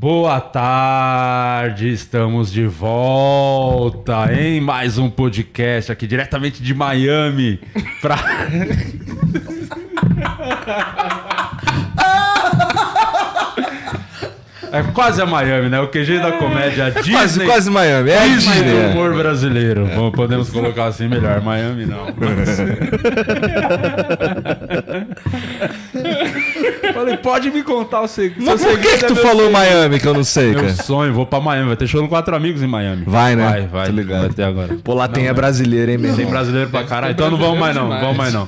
Boa tarde, estamos de volta em mais um podcast aqui diretamente de Miami pra... É quase a Miami, né? O QG da comédia Disney. Quase, quase Miami. É Disney Disney. do é. humor brasileiro. Bom, podemos colocar assim melhor. Miami não. Falei, pode me contar o segredo. Mas por que, que tu falou Miami que eu não sei, Meu cara? sonho, vou pra Miami. Vai ter show no Quatro Amigos em Miami. Vai, né? Vai, vai. Tô ligado. Vai ter agora. Pô, lá tem é brasileiro, hein, meu Tem brasileiro pra caralho. Então não vamos mais não. Vamos mais não.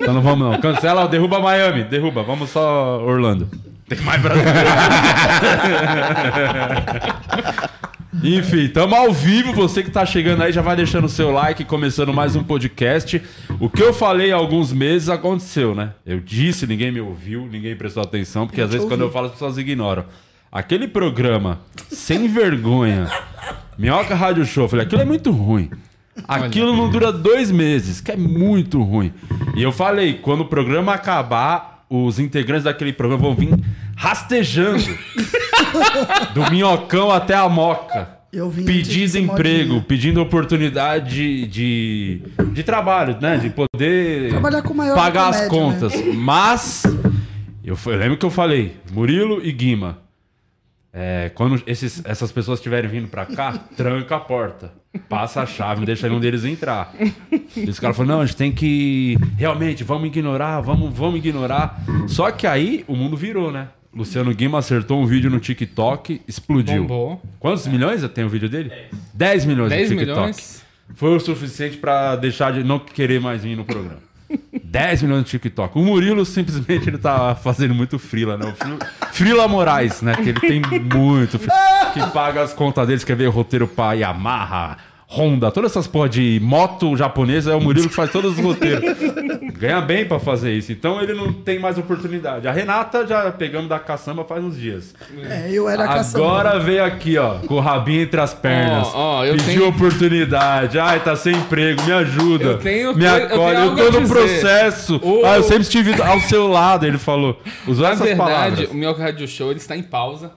Então não vamos não. Cancela, derruba Miami. Derruba. Vamos só Orlando. Tem mais brasileiro. Enfim, tamo ao vivo. Você que tá chegando aí já vai deixando o seu like, começando mais um podcast. O que eu falei há alguns meses aconteceu, né? Eu disse, ninguém me ouviu, ninguém prestou atenção, porque às vezes quando eu falo as pessoas ignoram. Aquele programa sem vergonha, Minhoca Rádio Show, eu falei, aquilo é muito ruim. Aquilo não dura dois meses, que é muito ruim. E eu falei, quando o programa acabar, os integrantes daquele programa vão vir rastejando. do minhocão até a moca. Eu vim Pedindo emprego, modinha. pedindo oportunidade de, de trabalho, né? De poder Trabalhar com maior pagar as né? contas. Mas eu, eu lembro que eu falei, Murilo e Guima. é, quando esses- essas pessoas estiverem vindo pra cá, tranca a porta. Passa a chave, não deixa nenhum deles entrar. E os caras falaram, não, a gente tem que. Realmente, vamos ignorar, vamos, vamos ignorar. Só que aí o mundo virou, né? Luciano Guima acertou um vídeo no TikTok, explodiu. Bombou. Quantos milhões tem o vídeo dele? 10 milhões 10 no TikTok. milhões? Foi o suficiente pra deixar de não querer mais vir no programa. 10 milhões no TikTok. O Murilo simplesmente ele tá fazendo muito frila, né? O Frila, frila Moraes, né? Que ele tem muito. Que paga as contas dele, escrever roteiro pra Yamaha, Honda, todas essas porra de moto japonesa, é o Murilo que faz todos os roteiros. Ganha bem pra fazer isso. Então ele não tem mais oportunidade. A Renata já pegamos da caçamba faz uns dias. É, eu era caçador. Agora veio aqui, ó, com o rabinho entre as pernas. Ó, ó, eu pediu tenho- oportunidade. Ai, tá sem emprego, me ajuda. Eu tenho me eu acolhe. Eu, algo tô no dizer. processo. O- Ah, eu sempre estive ao seu lado, ele falou. Usou Na essas verdade, palavras. o meu rádio show ele está em pausa.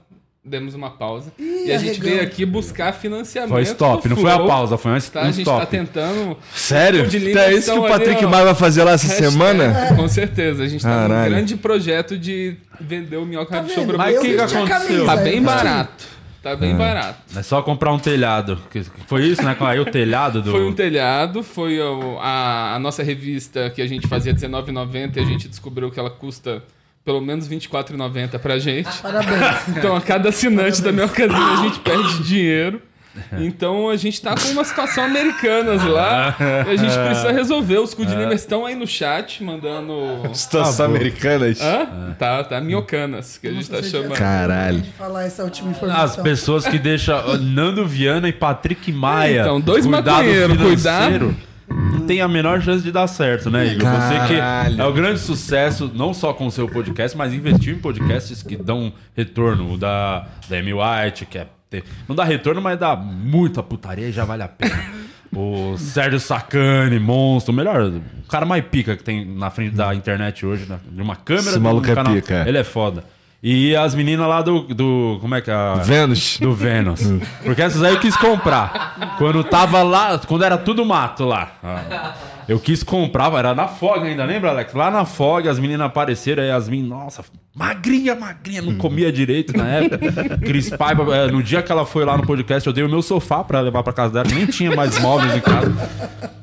Demos uma pausa. Ih, e a gente arregão. veio aqui buscar financiamento. Foi stop, não foi a pausa, foi um, Tá, um a gente stop. tá tentando. Sério? O de Então é isso que o ali, Patrick ó. Maia vai fazer lá essa Hashtag- semana? Com certeza. A gente tá num Caralho. grande projeto de vender o Minhoca Tá Show vendo? pra Mas o que que a aconteceu? Tá bem barato. Tá bem barato. É só comprar um telhado. Que- Foi isso, né? Aí o telhado do. Foi um telhado, foi o- a, a nossa revista que a gente fazia R$19,90 e a gente descobriu que ela custa pelo menos R$24,90 pra gente. Parabéns. Então a cada assinante da minha casinha a gente perde dinheiro. Então a gente tá com uma situação americanas lá. E a gente precisa resolver. Os Cudinimers estão aí no chat mandando. Situação americanas. Hã? Tá, tá minhocanas, que a gente tá Você já chamando. Caralho. de falar essa última As pessoas que deixam Nando Viana e Patrick Maia. Então, dois cuidado maconheiros, Não tem a menor chance de dar certo, né, Igor? Você que é o grande sucesso, não só com o seu podcast, mas investir em podcasts que dão retorno. O da, da Amy White, que é. ter- Não dá retorno, mas dá muita putaria e já vale a pena. O Sérgio Sacani, monstro, o melhor, o cara mais pica que tem na frente da internet hoje, né? de uma câmera. Esse maluco é pica, é. Ele é foda. E as meninas lá do. do como é que é? a- Vênus. do Vênus. Porque essas aí eu quis comprar. Quando tava lá, quando era tudo mato lá. Ah, Eu quis comprar, era na Fog ainda, lembra, Alex? Lá na Fog, as meninas apareceram, aí as meninas, nossa, magrinha, magrinha, não comia direito na época. Cris Paiva, eh, no dia que ela foi lá no podcast, eu dei o meu sofá pra levar pra casa dela, nem tinha mais móveis em casa.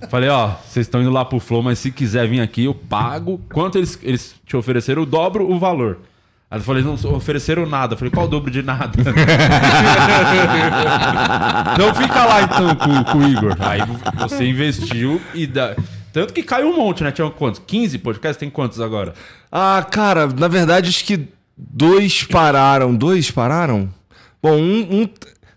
Falei, ó, vocês estão indo lá pro Flow, mas se quiser vir aqui, eu pago. Quanto eles, eles te ofereceram? Eu dobro o valor. Aí eu falei, não ofereceram nada. Eu falei, qual o dobro de nada? então fica lá então com, com o Igor. Aí você investiu e dá. Tanto que caiu um monte, né? Tinha quantos? 15 podcasts? Tem quantos agora? Ah, cara, na verdade acho que dois pararam. Dois pararam? Bom, um, um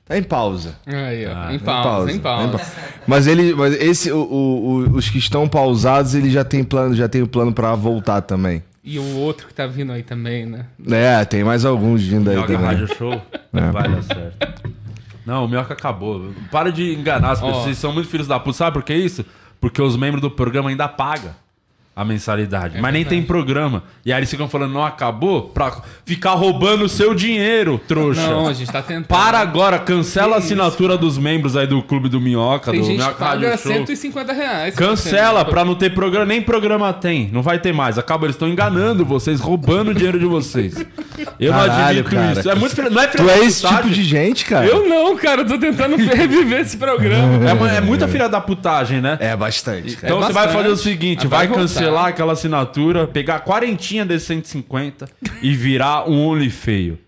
tá em pausa. Aí, ó. Ah, em Tá pausa, em tá em pausa. pausa. Mas ele, mas esse, o, o- os que estão pausados, ele já tem plano, já tem o plano pra voltar também. E o outro que tá vindo aí também, né? É, tem mais alguns vindo aí Joga também. Rádio Show. Não vai dar certo. Não, o Mioca acabou. Para de enganar as pessoas. Ó. Vocês são muito filhos da puta. Sabe por que isso? Porque os membros do programa ainda pagam. A mensalidade. mas nem tem programa. E aí eles ficam falando, não acabou? Pra ficar roubando o seu dinheiro, trouxa. Não, a gente tá tentando. Para agora, cancela a assinatura dos membros aí do Clube do Minhoca, Tem do gente Minhoca Rádio paga Show. 150 reais. Cancela pra não ter programa, nem programa tem. Não vai ter mais. Acaba, eles estão enganando vocês, roubando o dinheiro de vocês. Eu não Caralho, admito cara. isso. É muito não é filha Tu da é esse putagem. tipo de gente, cara? Eu não, cara. Eu tô tentando reviver esse programa. É, é muita filha da putagem, né? É bastante. cara. Então você vai bastante. fazer o seguinte, vai, vai voltar. Cancelar aquela assinatura, pegar a quarentinha desse 150 e virar um Only feio.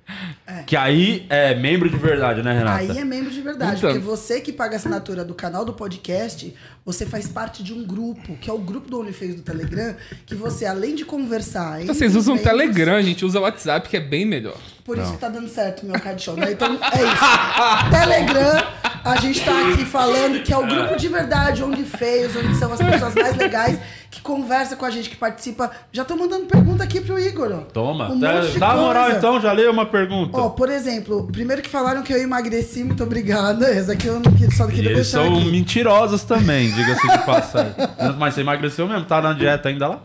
Que aí é membro de verdade, né, Renata? Aí é membro de verdade, Então. porque você que paga a assinatura do canal do podcast, você faz parte de um grupo, que é o grupo do OnlyFans do Telegram, que você, além de conversar... Então, Vocês usam o os membros, Telegram, a gente usa o WhatsApp, que é bem melhor. Por isso que tá dando certo meu card show, né? Então, é isso. Telegram, a gente tá aqui falando que é o grupo de verdade, onde feios, onde são as pessoas mais legais, que conversa com a gente, que participa. Já tô mandando pergunta aqui pro Igor. Toma, Um de dá moral então, já leia uma pergunta. Ó, por exemplo, primeiro que falaram que eu emagreci, muito obrigada. Essa aqui eu não queria, só queria eles deixar são aqui. mentirosos também, diga-se de passagem. Mas você emagreceu mesmo? Tá na dieta ainda lá?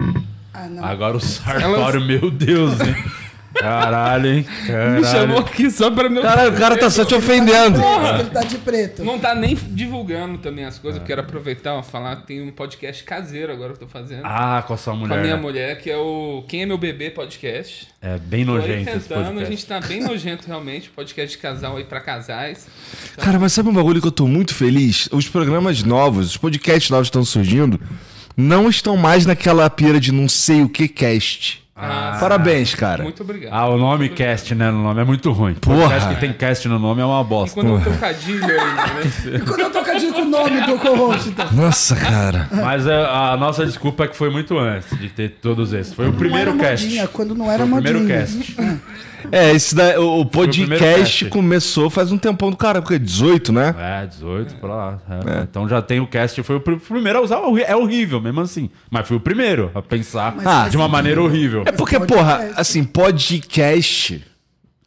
Ah, não. Agora o Sartório, meu Deus, hein? Caralho, hein? Me chamou Caralho. aqui só pra meu. Caralho, o cara tá só te ofendendo. Que ele tá de preto. Não tá nem divulgando também as coisas. Eu quero aproveitar e falar que tem um podcast caseiro agora que eu tô fazendo. Ah, com a sua com mulher. a minha né? mulher, que é o Quem é Meu Bebê podcast. É bem Tô nojento esse tentando, a gente tá bem nojento realmente, podcast de casal aí pra casais. Cara, mas sabe um bagulho que eu tô muito feliz? Os programas novos, os podcasts novos que estão surgindo, não estão mais naquela pira de não sei o que cast. Ah, Parabéns, cara. Muito obrigado. Ah, o nome cast, né? No nome é muito ruim. Porra. Podcast que tem cast no nome é uma E bosta. quando eu trocadilho ainda, né? E quando eu tocadinho com o nome do co-host, então. Nossa, cara. Mas é, a nossa desculpa é que foi muito antes de ter todos esses. Foi o primeiro cast. modinha, quando não era Foi o primeiro cast. É, esse da, o, o podcast cast. começou faz um tempão do cara, porque 18, né? É, 18 pra lá. É. Então já tem o cast. Foi o pr- primeiro a usar. É horrível mesmo assim. Mas foi o primeiro a pensar Ah, de uma maneira horrível. É porque, Podcast. porra, assim, podcast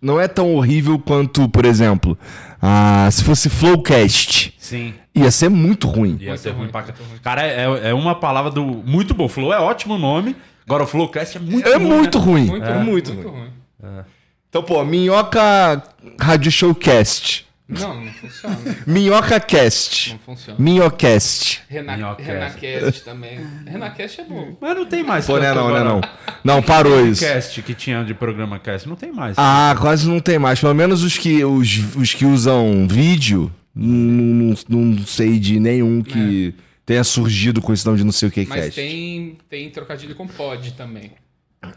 não é tão horrível quanto, por exemplo, ah, se fosse Flowcast. Sim. Ia ser muito ruim. Ia ser ruim, ruim pra. Cara, é, é uma palavra do. Muito bom. Flow é ótimo nome. Agora o Flowcast é muito É ruim. muito né? ruim. Muito, é ruim, muito muito ruim. ruim. Então, pô, Minhoca Rádio Showcast. Não, não funciona. Minhoca Cast. Não funciona. Minhocast. Rena, Minhocast. Renacast também. Renacast é bom. Mas não tem mais. Pô, não é tanto não, não é não. Não, parou isso. Cast que tinha de programa cast. Não tem mais. Ah, quase não tem mais. Pelo menos os que, os, os que usam vídeo, não, não, não sei de nenhum que tenha surgido com esse nome de não sei o que Mas cast. tem, tem trocadilho com pod também.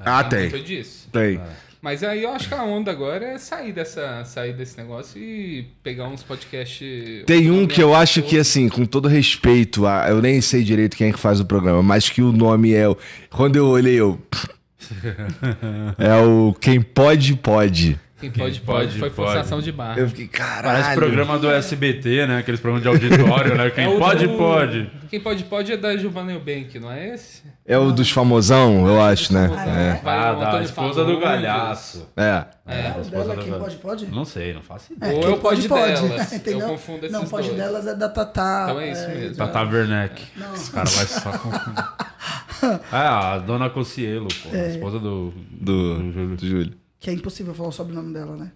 Ah, Muito tem. disso. Tem. Mas aí eu acho que a onda agora é sair, dessa, sair desse negócio e pegar uns podcasts. Tem um que eu acho que, assim, com todo respeito, a, eu nem sei direito quem é que faz o programa, mas que o nome é. o- Quando eu olhei, eu. é o Quem Pode, Pode. Quem pode, Quem pode. pode, Foi pode. forçação de barra. Eu fiquei, caralho. Parece programa do SBT, né? Aqueles programas de auditório, né? Quem É pode, do- pode. Quem pode, pode é da Giovanna Eubank, não é esse? É o dos famosão, eu acho, né? É. Ah, o da Antônio esposa do. Galhaço. É. É, a O dela, do quem pode, pode? Não sei, não faço ideia. Ou quem é o pod delas. Entendeu? Eu confundo esses Não, o pod dois. delas é da Tatá. Então é isso mesmo. Tata Werneck. Os caras vão só confundir. É, a dona Cocielo, pô. A esposa do. Do, do Júlio. do Júlio. Que é impossível falar o sobrenome dela, né?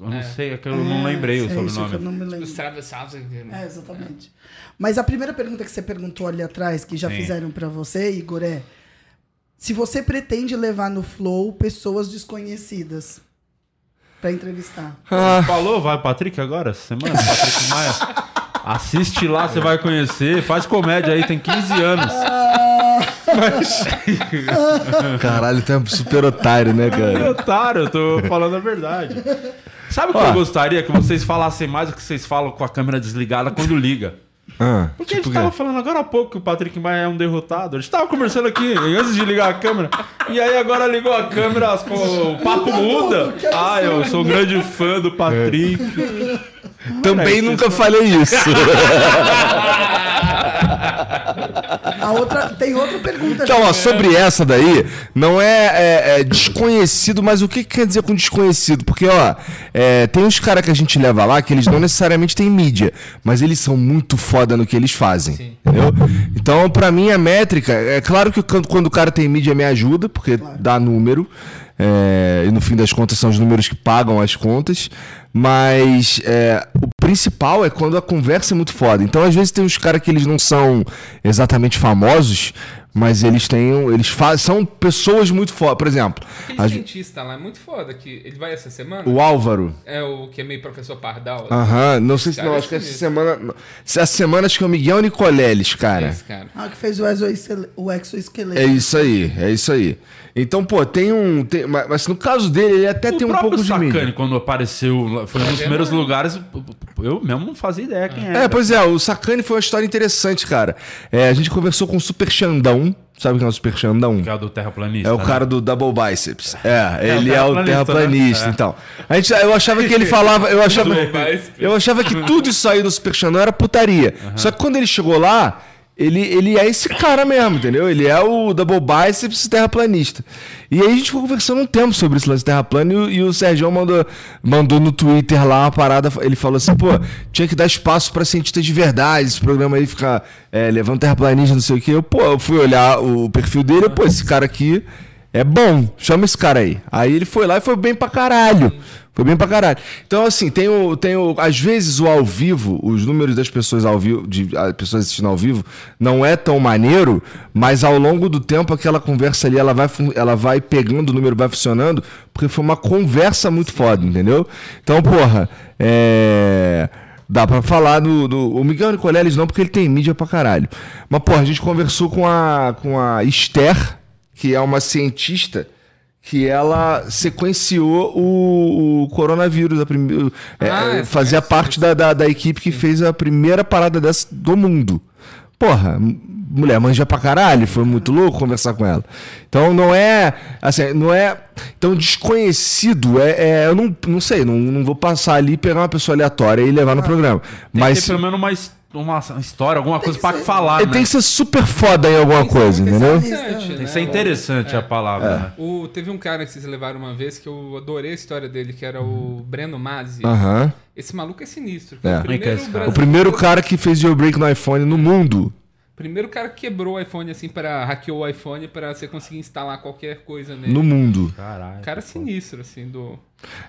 Eu não sei, é que eu não lembrei o É isso que eu sobrenome. não me lembro. Os travessados. É, exatamente. Mas a primeira pergunta que você perguntou ali atrás, que já Sim. fizeram pra você, Igor, é se você pretende levar no Flow pessoas desconhecidas pra entrevistar. Ah, Falou, vai, Patrick, agora? essa Semana? Patrick Maia. Assiste lá, você vai conhecer. Faz comédia aí, tem 15 anos. caralho, tu é um super otário, né, Que cara? otário, eu tô falando a verdade. Sabe o que eu gostaria? Que vocês falassem mais do que vocês falam com a câmera desligada quando liga. Ah, Porque a tipo gente o quê? tava falando agora há pouco que o Patrick Maia é um derrotado. A gente tava conversando aqui antes de ligar a câmera. E aí agora ligou a câmera, as o papo muda. Ah, eu sou um grande fã do Patrick. Também Moleque, nunca falei isso. A outra, tem outra pergunta. Então, ó, sobre essa daí, não é, é- é desconhecido, mas o que, que quer dizer com desconhecido? Porque, ó, é, tem uns caras que a gente leva lá que eles não necessariamente têm mídia, mas eles são muito foda no que eles fazem. Sim. Entendeu? Então, pra mim, a métrica, é claro que quando, o cara tem mídia me ajuda, porque dá número. é, e no fim das contas são os números que pagam as contas. Mas é, o principal é quando a conversa é muito foda. Então, às vezes, tem uns caras que eles não são exatamente famosos, mas eles têm. Eles fa- são pessoas muito foda. Por exemplo, Aquele a- cientista lá é muito foda, que ele vai essa semana? o Álvaro. É o que é meio professor Pardal. Aham, não sei se não, é acho que essa semana. Essa semana acho que é o Miguel Nicoleles, cara. Esse cara. Ah, que fez o exoesqueleto. É isso aí, é isso aí. Então, pô, tem um. tem- mas, mas no caso dele, ele até O tem um pouco de Sacani, mídia. quando apareceu, foi um dos É primeiros verdade. lugares, eu mesmo não fazia ideia quem era. É, pois é, o Sacani foi uma história interessante, cara. É, a gente conversou com o Super Xandão. Sabe quem é o Super Xandão? Que é o do terraplanista. É o né? cara do Double Biceps. É, É, o ele é o terraplanista, né? então. A gente, eu achava que ele falava. Eu achava, eu achava que tudo isso aí do Super Xandão era putaria. Só que quando ele chegou lá, ele, ele é esse cara mesmo, entendeu? Ele é o Double Biceps terraplanista. E aí a gente ficou conversando um tempo sobre esse lance terraplano e, e o Sérgio mandou, mandou no Twitter lá uma parada. Ele falou assim, pô, tinha que dar espaço pra cientistas de verdade, esse programa aí ficar é, levando terraplanista, não sei o quê. Eu, pô, eu fui olhar o perfil dele, pô, esse cara aqui é bom, chama esse cara aí. Aí ele foi lá e foi bem pra caralho. Foi bem pra caralho. Então, assim, tem o, tem o. Às vezes o ao vivo, os números das pessoas ao vivo, de pessoas assistindo ao vivo, não é tão maneiro, mas ao longo do tempo aquela conversa ali, ela vai, ela vai pegando o número, vai funcionando, porque foi uma conversa muito foda, entendeu? Então, porra, é. Dá pra falar do, do. O Miguel Nicoleles não, porque ele tem mídia pra caralho. Mas, porra, a gente conversou com a, com a Esther, que é uma cientista que ela sequenciou o, o coronavírus. A prime... é, Ah, é, essa fazia conhece, parte da, da, da equipe que fez a primeira parada dessa do mundo. Porra, mulher manja pra caralho, foi muito louco conversar com ela. Então não é. Assim, não é. Então, desconhecido é. é- eu não, não sei, não, não vou passar ali, pegar uma pessoa aleatória e levar no programa. Tem Mas pelo menos uma, his- uma história, alguma coisa que pra ser- falar, ele né? tem que ser super foda em alguma coisa, entendeu? Interessante, Tem né? que ser interessante a palavra, É. né? O, teve um cara que vocês levaram uma vez que eu adorei a história dele, que era o Breno Mazzi. Aham. Esse maluco é sinistro. É. O é primeiro? O primeiro cara que fez jailbreak no iPhone no mundo. Primeiro cara que quebrou o iPhone assim para hackeou o iPhone para você conseguir instalar qualquer coisa nele. No mundo. Caralho. Cara sinistro assim do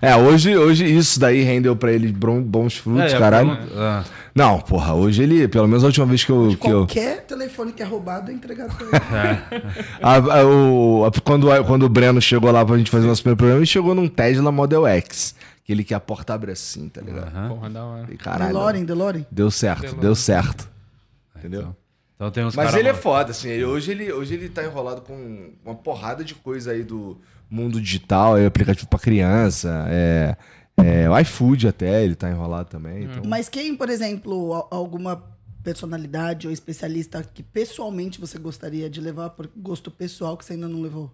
É, hoje, hoje isso daí rendeu pra ele bons frutos, É, a caralho. ah. Não, porra, hoje ele, pelo menos a última vez que eu. Que eu Qualquer telefone que é roubado é entregado pra ele. a- a- o- a- quando, quando o Breno chegou lá pra gente fazer nosso primeiro programa, ele chegou num Tesla Model X. Aquele que a porta abre assim, tá ligado? Aham. porra da hora. E Caralho. DeLorean, DeLorean. Deu certo, DeLorean. deu certo. Entendeu? Então, então tem uns Mas ele é mal- foda, assim. ele- hoje, ele, hoje ele tá enrolado com uma porrada de coisa aí do mundo digital, aí, aplicativo pra criança, é, é, o iFood até, ele tá enrolado também. Então... Mas quem, por exemplo, al- alguma personalidade ou especialista que pessoalmente você gostaria de levar por gosto pessoal que você ainda não levou?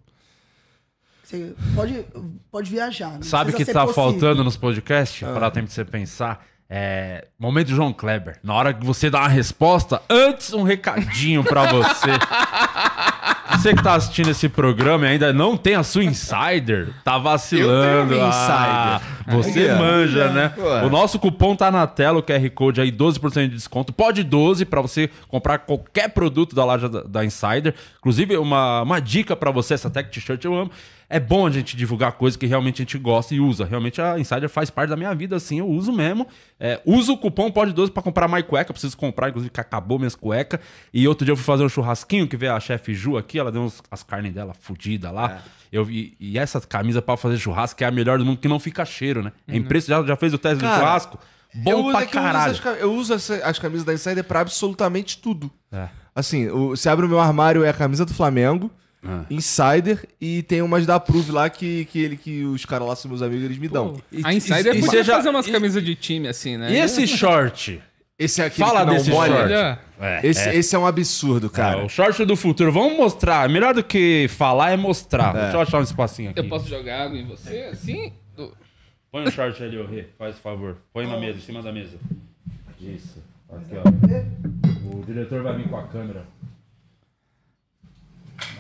Você pode, pode viajar. não Sabe o que tá possível. faltando nos podcasts? Para dar tempo de você pensar. É. Momento João Kleber. Na hora que você dá uma resposta, antes um recadinho pra você. Você que tá assistindo esse programa e ainda não tem a sua insider, tá vacilando. Eu tenho Ah, você Aqui, ó. manja, né? Ué. O nosso cupom tá na tela, o QR Code aí, 12% de desconto. Pode 12 pra você comprar qualquer produto da loja da, da Insider. Inclusive, uma, uma dica pra você, essa tech t-shirt eu amo. É bom a gente divulgar coisas que realmente a gente gosta e usa. Realmente a Insider faz parte da minha vida, assim, eu uso mesmo. É, uso o cupom Pode 12 pra comprar mais cueca. Eu preciso comprar, inclusive, que acabou minhas cuecas. E outro dia eu fui fazer um churrasquinho, que veio a chefe Ju aqui, ela deu uns, as carnes dela fodidas lá. Eu vi, e essa camisa pra fazer churrasco é a melhor do mundo, que não fica cheiro, né? É impressionante. Já, já fez o teste do Cara, churrasco? Bom pra é que eu uso caralho. as ca- Eu uso, as, as camisas da Insider pra absolutamente tudo. É. Assim, o- você abre o meu armário, é a camisa do Flamengo, Ah. Insider, e tem umas da Prove lá que, que, ele, que os caras lá são meus amigos, eles me dão. A Insider e- e podia seja- fazer umas camisas de time assim, né? E esse short? Esse aqui Fala desse short. Olha, É, Esse, é. esse é um absurdo, cara. É, o short do futuro. Vamos mostrar. Melhor do que falar é mostrar. Deixa eu achar um espacinho aqui. eu posso jogar água em você assim? Põe o short ali, ô Rê. Faz favor. Põe na mesa, em cima da mesa. Isso. Aqui, ó. O diretor vai vir com a câmera.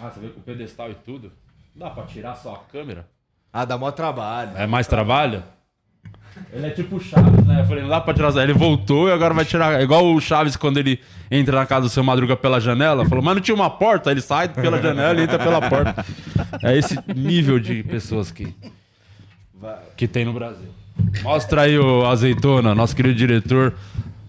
Ah, você vê com o pedestal e tudo. Dá pra tirar só a câmera? Ah, dá mó trabalho. É mais trabalho? Ele é tipo o Chaves, né? Eu falei, não dá pra tirar. Ele voltou e agora vai tirar. Igual o Chaves quando ele entra na casa do seu Madruga pela janela. Falou, mas não tinha uma porta? Ele sai pela janela e entra pela porta. É esse nível de pessoas que, que tem no Brasil. Mostra aí o azeitona, nosso querido diretor,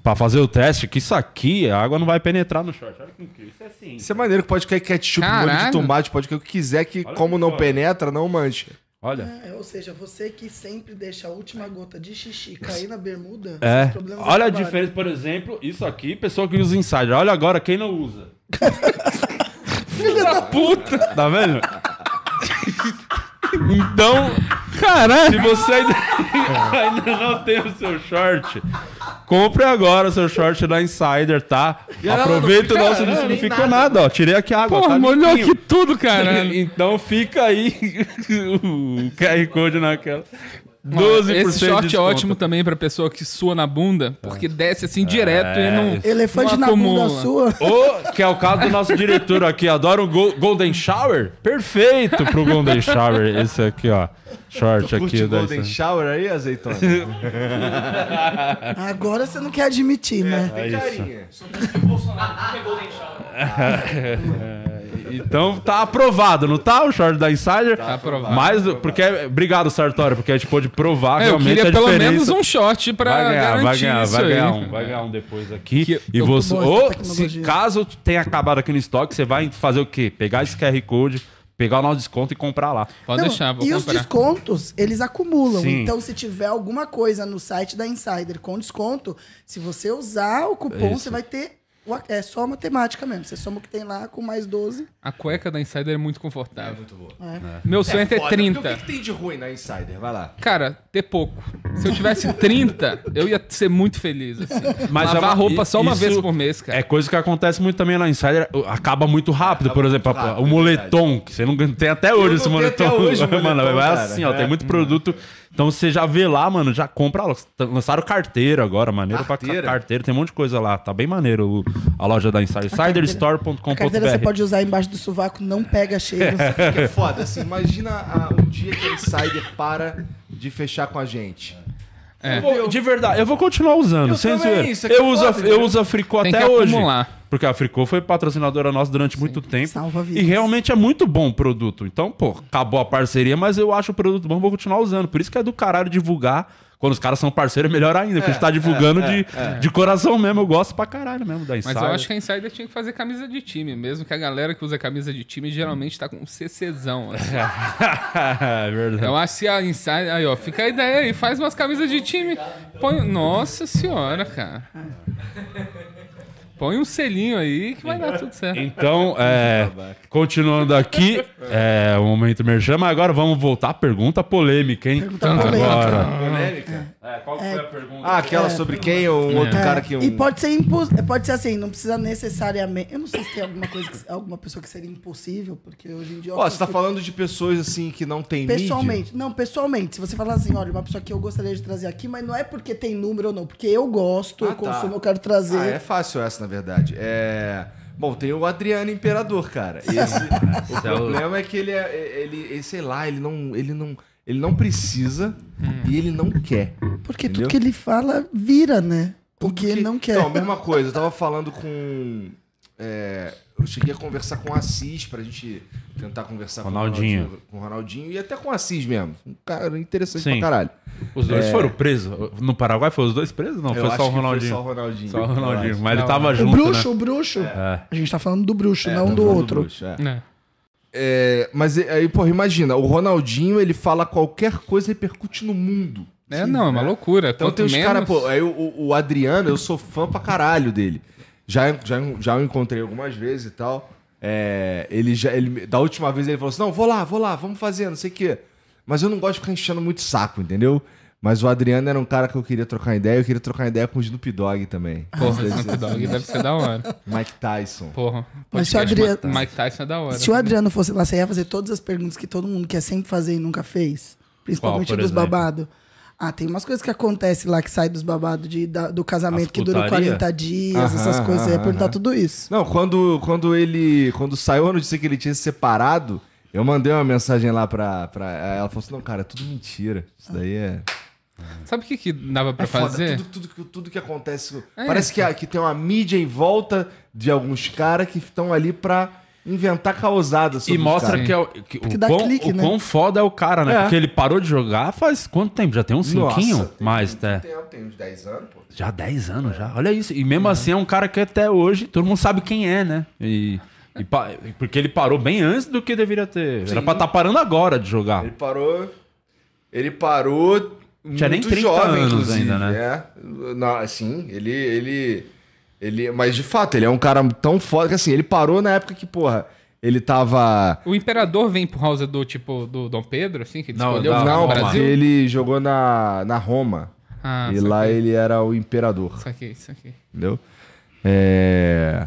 pra fazer o teste, que isso aqui, a água não vai penetrar no short. Olha que incrível. Isso é assim. Isso é maneiro que pode cair ketchup, molho de Caralho. tomate, pode cair o que quiser, que Olha como que não foda. penetra, não mancha. Olha. É, ou seja, você que sempre deixa a última gota de xixi cair na bermuda, É. Olha a diferença, por exemplo, isso aqui, pessoa que usa insider. Olha agora quem não usa. Filha da puta! Tá vendo? Então, caralho, se você ainda, ainda não tem o seu short, compre agora o seu short da Insider, tá? Aproveita o nosso não, não ficou nada, ó. Tirei aqui a água, Porra, tá molhou limpinho. aqui tudo, caralho. Então fica aí o QR Code naquela. 12% Esse de short é desconto. ótimo também pra pessoa que sua na bunda, porque desce assim direto e não. Elefante não na bunda sua. Ou, que é o caso do nosso diretor aqui, adora o Go- Golden Shower. Perfeito pro Golden Shower. Esse aqui, ó. Short aqui. Da Golden Shower aí, azeitona? Agora você não quer admitir, né? Tem carinha. Então tá aprovado, não tá? O short da Insider. Tá aprovado. Mas, porque, obrigado, Sartório, porque a gente pôde provar É, eu realmente queria a pelo diferença. menos um short pra Vai ganhar, vai ganhar, vai aí. ganhar um, vai ganhar um depois aqui. Que- e você, ou se caso tenha acabado aqui no estoque, você vai fazer o quê? Pegar esse QR Code, pegar o nosso desconto e comprar lá. Pode Não, deixar, vou e os comprar. descontos, eles acumulam. Sim. Então, se tiver alguma coisa no site da Insider com desconto, se você usar o cupom, Isso. você vai ter. É só matemática mesmo. Você soma o que tem lá com mais 12. A cueca da Insider é muito confortável. Muito boa. Meu sonho é ter Foda, 30. porque O que, que tem de ruim na Insider? Vai lá. Cara, ter pouco. Se eu tivesse 30, eu ia ser muito feliz, assim. Mas Lavar é uma- roupa só uma vez por mês, cara. É coisa que acontece muito também na Insider, acaba muito rápido. Por exemplo, rápido, o é moletom, que você não tem até hoje não esse moletom. até hoje o mano, moletom, vai cara. assim, ó, tem É. muito produto. Então você já vê lá, mano, já compra. lá. Lançaram carteira agora, maneiro Carteira? pra carteira. Tem um monte de coisa lá. Tá bem maneiro o- a loja da Insider. A carteira você Insiderstore.com.br. pode usar embaixo do sovaco, não pega cheiro. Que é foda, assim, imagina ah, um dia que a Insider para de fechar com a gente. É. Pô, De verdade, eu vou continuar usando, Eu sem também, zoeira. isso aqui é Eu uso, a, foda, eu uso a Fricô Tem até que hoje. acumular. Porque a Fricô foi patrocinadora nossa durante muito tempo. Salva vidas. E realmente é muito bom o produto. Então, pô, acabou a parceria, mas eu acho o produto bom, vou continuar usando. Por isso que é do caralho divulgar. Quando os caras são parceiros, é melhor ainda, porque a gente tá divulgando de, de coração mesmo. Eu gosto pra caralho mesmo da Mas Insider. eu acho que a Insider tinha que fazer camisa de time, mesmo que a galera que usa camisa de time geralmente tá com um CCzão. Assim. é verdade. Eu acho que a Insider. Aí, ó, fica a ideia aí, faz umas camisas de time. Põe. Nossa senhora, cara. Põe um selinho aí que vai dar tudo certo. Então, é, continuando aqui, é, o momento merchan, mas agora vamos voltar à pergunta polêmica, hein? Pergunta polêmica. Agora. Polêmica? É, qual foi a pergunta? Ah, aquela sobre quem ou um outro É, cara que... Um... E pode ser impo... pode ser assim, não precisa necessariamente. Eu não sei se tem alguma coisa, que- alguma pessoa que seria impossível, porque hoje em dia. Ó, você tá falando de pessoas assim que não tem mídia? Pessoalmente, não, pessoalmente. Se você falar assim, olha, uma pessoa que eu gostaria de trazer aqui, mas não é porque tem número ou não, porque eu gosto, Ah, eu tá. consumo, eu quero trazer. Ah, é fácil essa, na verdade. É... Bom, tem o Adriano Imperador, cara. Esse, o problema é que ele é, ele, ele, sei lá, ele não, ele não, ele não precisa e ele não quer. Porque entendeu? tudo que ele fala vira, né? Porque ele não quer. Então, a mesma coisa. Eu tava falando com. é, eu cheguei a conversar com o Assis pra gente tentar conversar Ronaldinho. com o Ronaldinho, com o Ronaldinho e até com o Assis mesmo. Um cara interessante Sim. pra caralho. Os dois foram presos? No Paraguai foram os dois presos? Não, Eu foi acho só o que foi Ronaldinho. Só o Ronaldinho. Só o Ronaldinho. Mas ele Não, tava não. O junto, bruxo, né? o bruxo. É. A gente tá falando do bruxo, É, não do outro. bruxo, é. Né? É, mas e- aí, porra, imagina, o Ronaldinho, ele fala qualquer coisa repercute no mundo. É, não, é uma loucura. Então Quanto tem os menos... caras, pô, aí o, o- o Adriano, eu sou fã pra caralho dele. Já, já, já o encontrei algumas vezes e tal. É, ele já, ele, da última vez ele falou assim: não, vou lá, vou lá, vamos fazer, não sei o quê. Mas eu não gosto de ficar enchendo muito saco, entendeu? Mas o Adriano era um cara que eu queria trocar ideia, eu queria trocar ideia com o Snoop Dogg também. Porra, Deve Snoop Dogg deve ser da hora. Mike Tyson. Porra. Mas se o Adriano- Mike Tyson é da hora. Se o Adriano fosse lá, você ia fazer todas as perguntas que todo mundo quer sempre fazer e nunca fez. Principalmente Qual, dos exemplo? babados. Ah, tem umas coisas que acontecem lá que sai dos babados de, da- do casamento As que durou putaria? 40 dias, Aham, essas coisas. Eu ia aham, perguntar aham. tudo isso. Não, quando, quando ele. Quando saiu a notícia que ele tinha se separado, eu mandei uma mensagem lá pra, pra. Ela falou assim: não, cara, é tudo mentira. Isso daí é. Sabe o que, que dava pra É fazer? Tudo, tudo, que- tudo que acontece. É. Parece que, a- que tem uma mídia em volta de alguns caras que estão ali pra inventar causada sobre E os mostra que, é o, que o, dá quão, clique, o né? quão foda é o cara, né? É. Porque ele parou de jogar faz quanto tempo? Já tem uns Nossa, cinquinho? tem Mais, até. tempo, Tem uns 10 anos, pô. Já 10 anos já. Olha isso. E mesmo assim é um cara que até hoje todo mundo sabe quem é, né? E, e pa- porque ele parou bem antes do que deveria ter. Era pra estar parando agora de jogar. Ele parou. Ele parou. Tinha nem muito 30 jovem, anos inclusive. ainda, né? É. Não, assim, ele, ele. Ele. Mas de fato, ele é um cara tão foda que assim, ele parou na época que, porra, ele tava. O imperador vem por causa do tipo do Dom Pedro, assim, que ele Não, escolheu não, Não, porque ele jogou na, na Roma. Ah, e lá ele era o imperador. Saquei, saquei. Entendeu? É.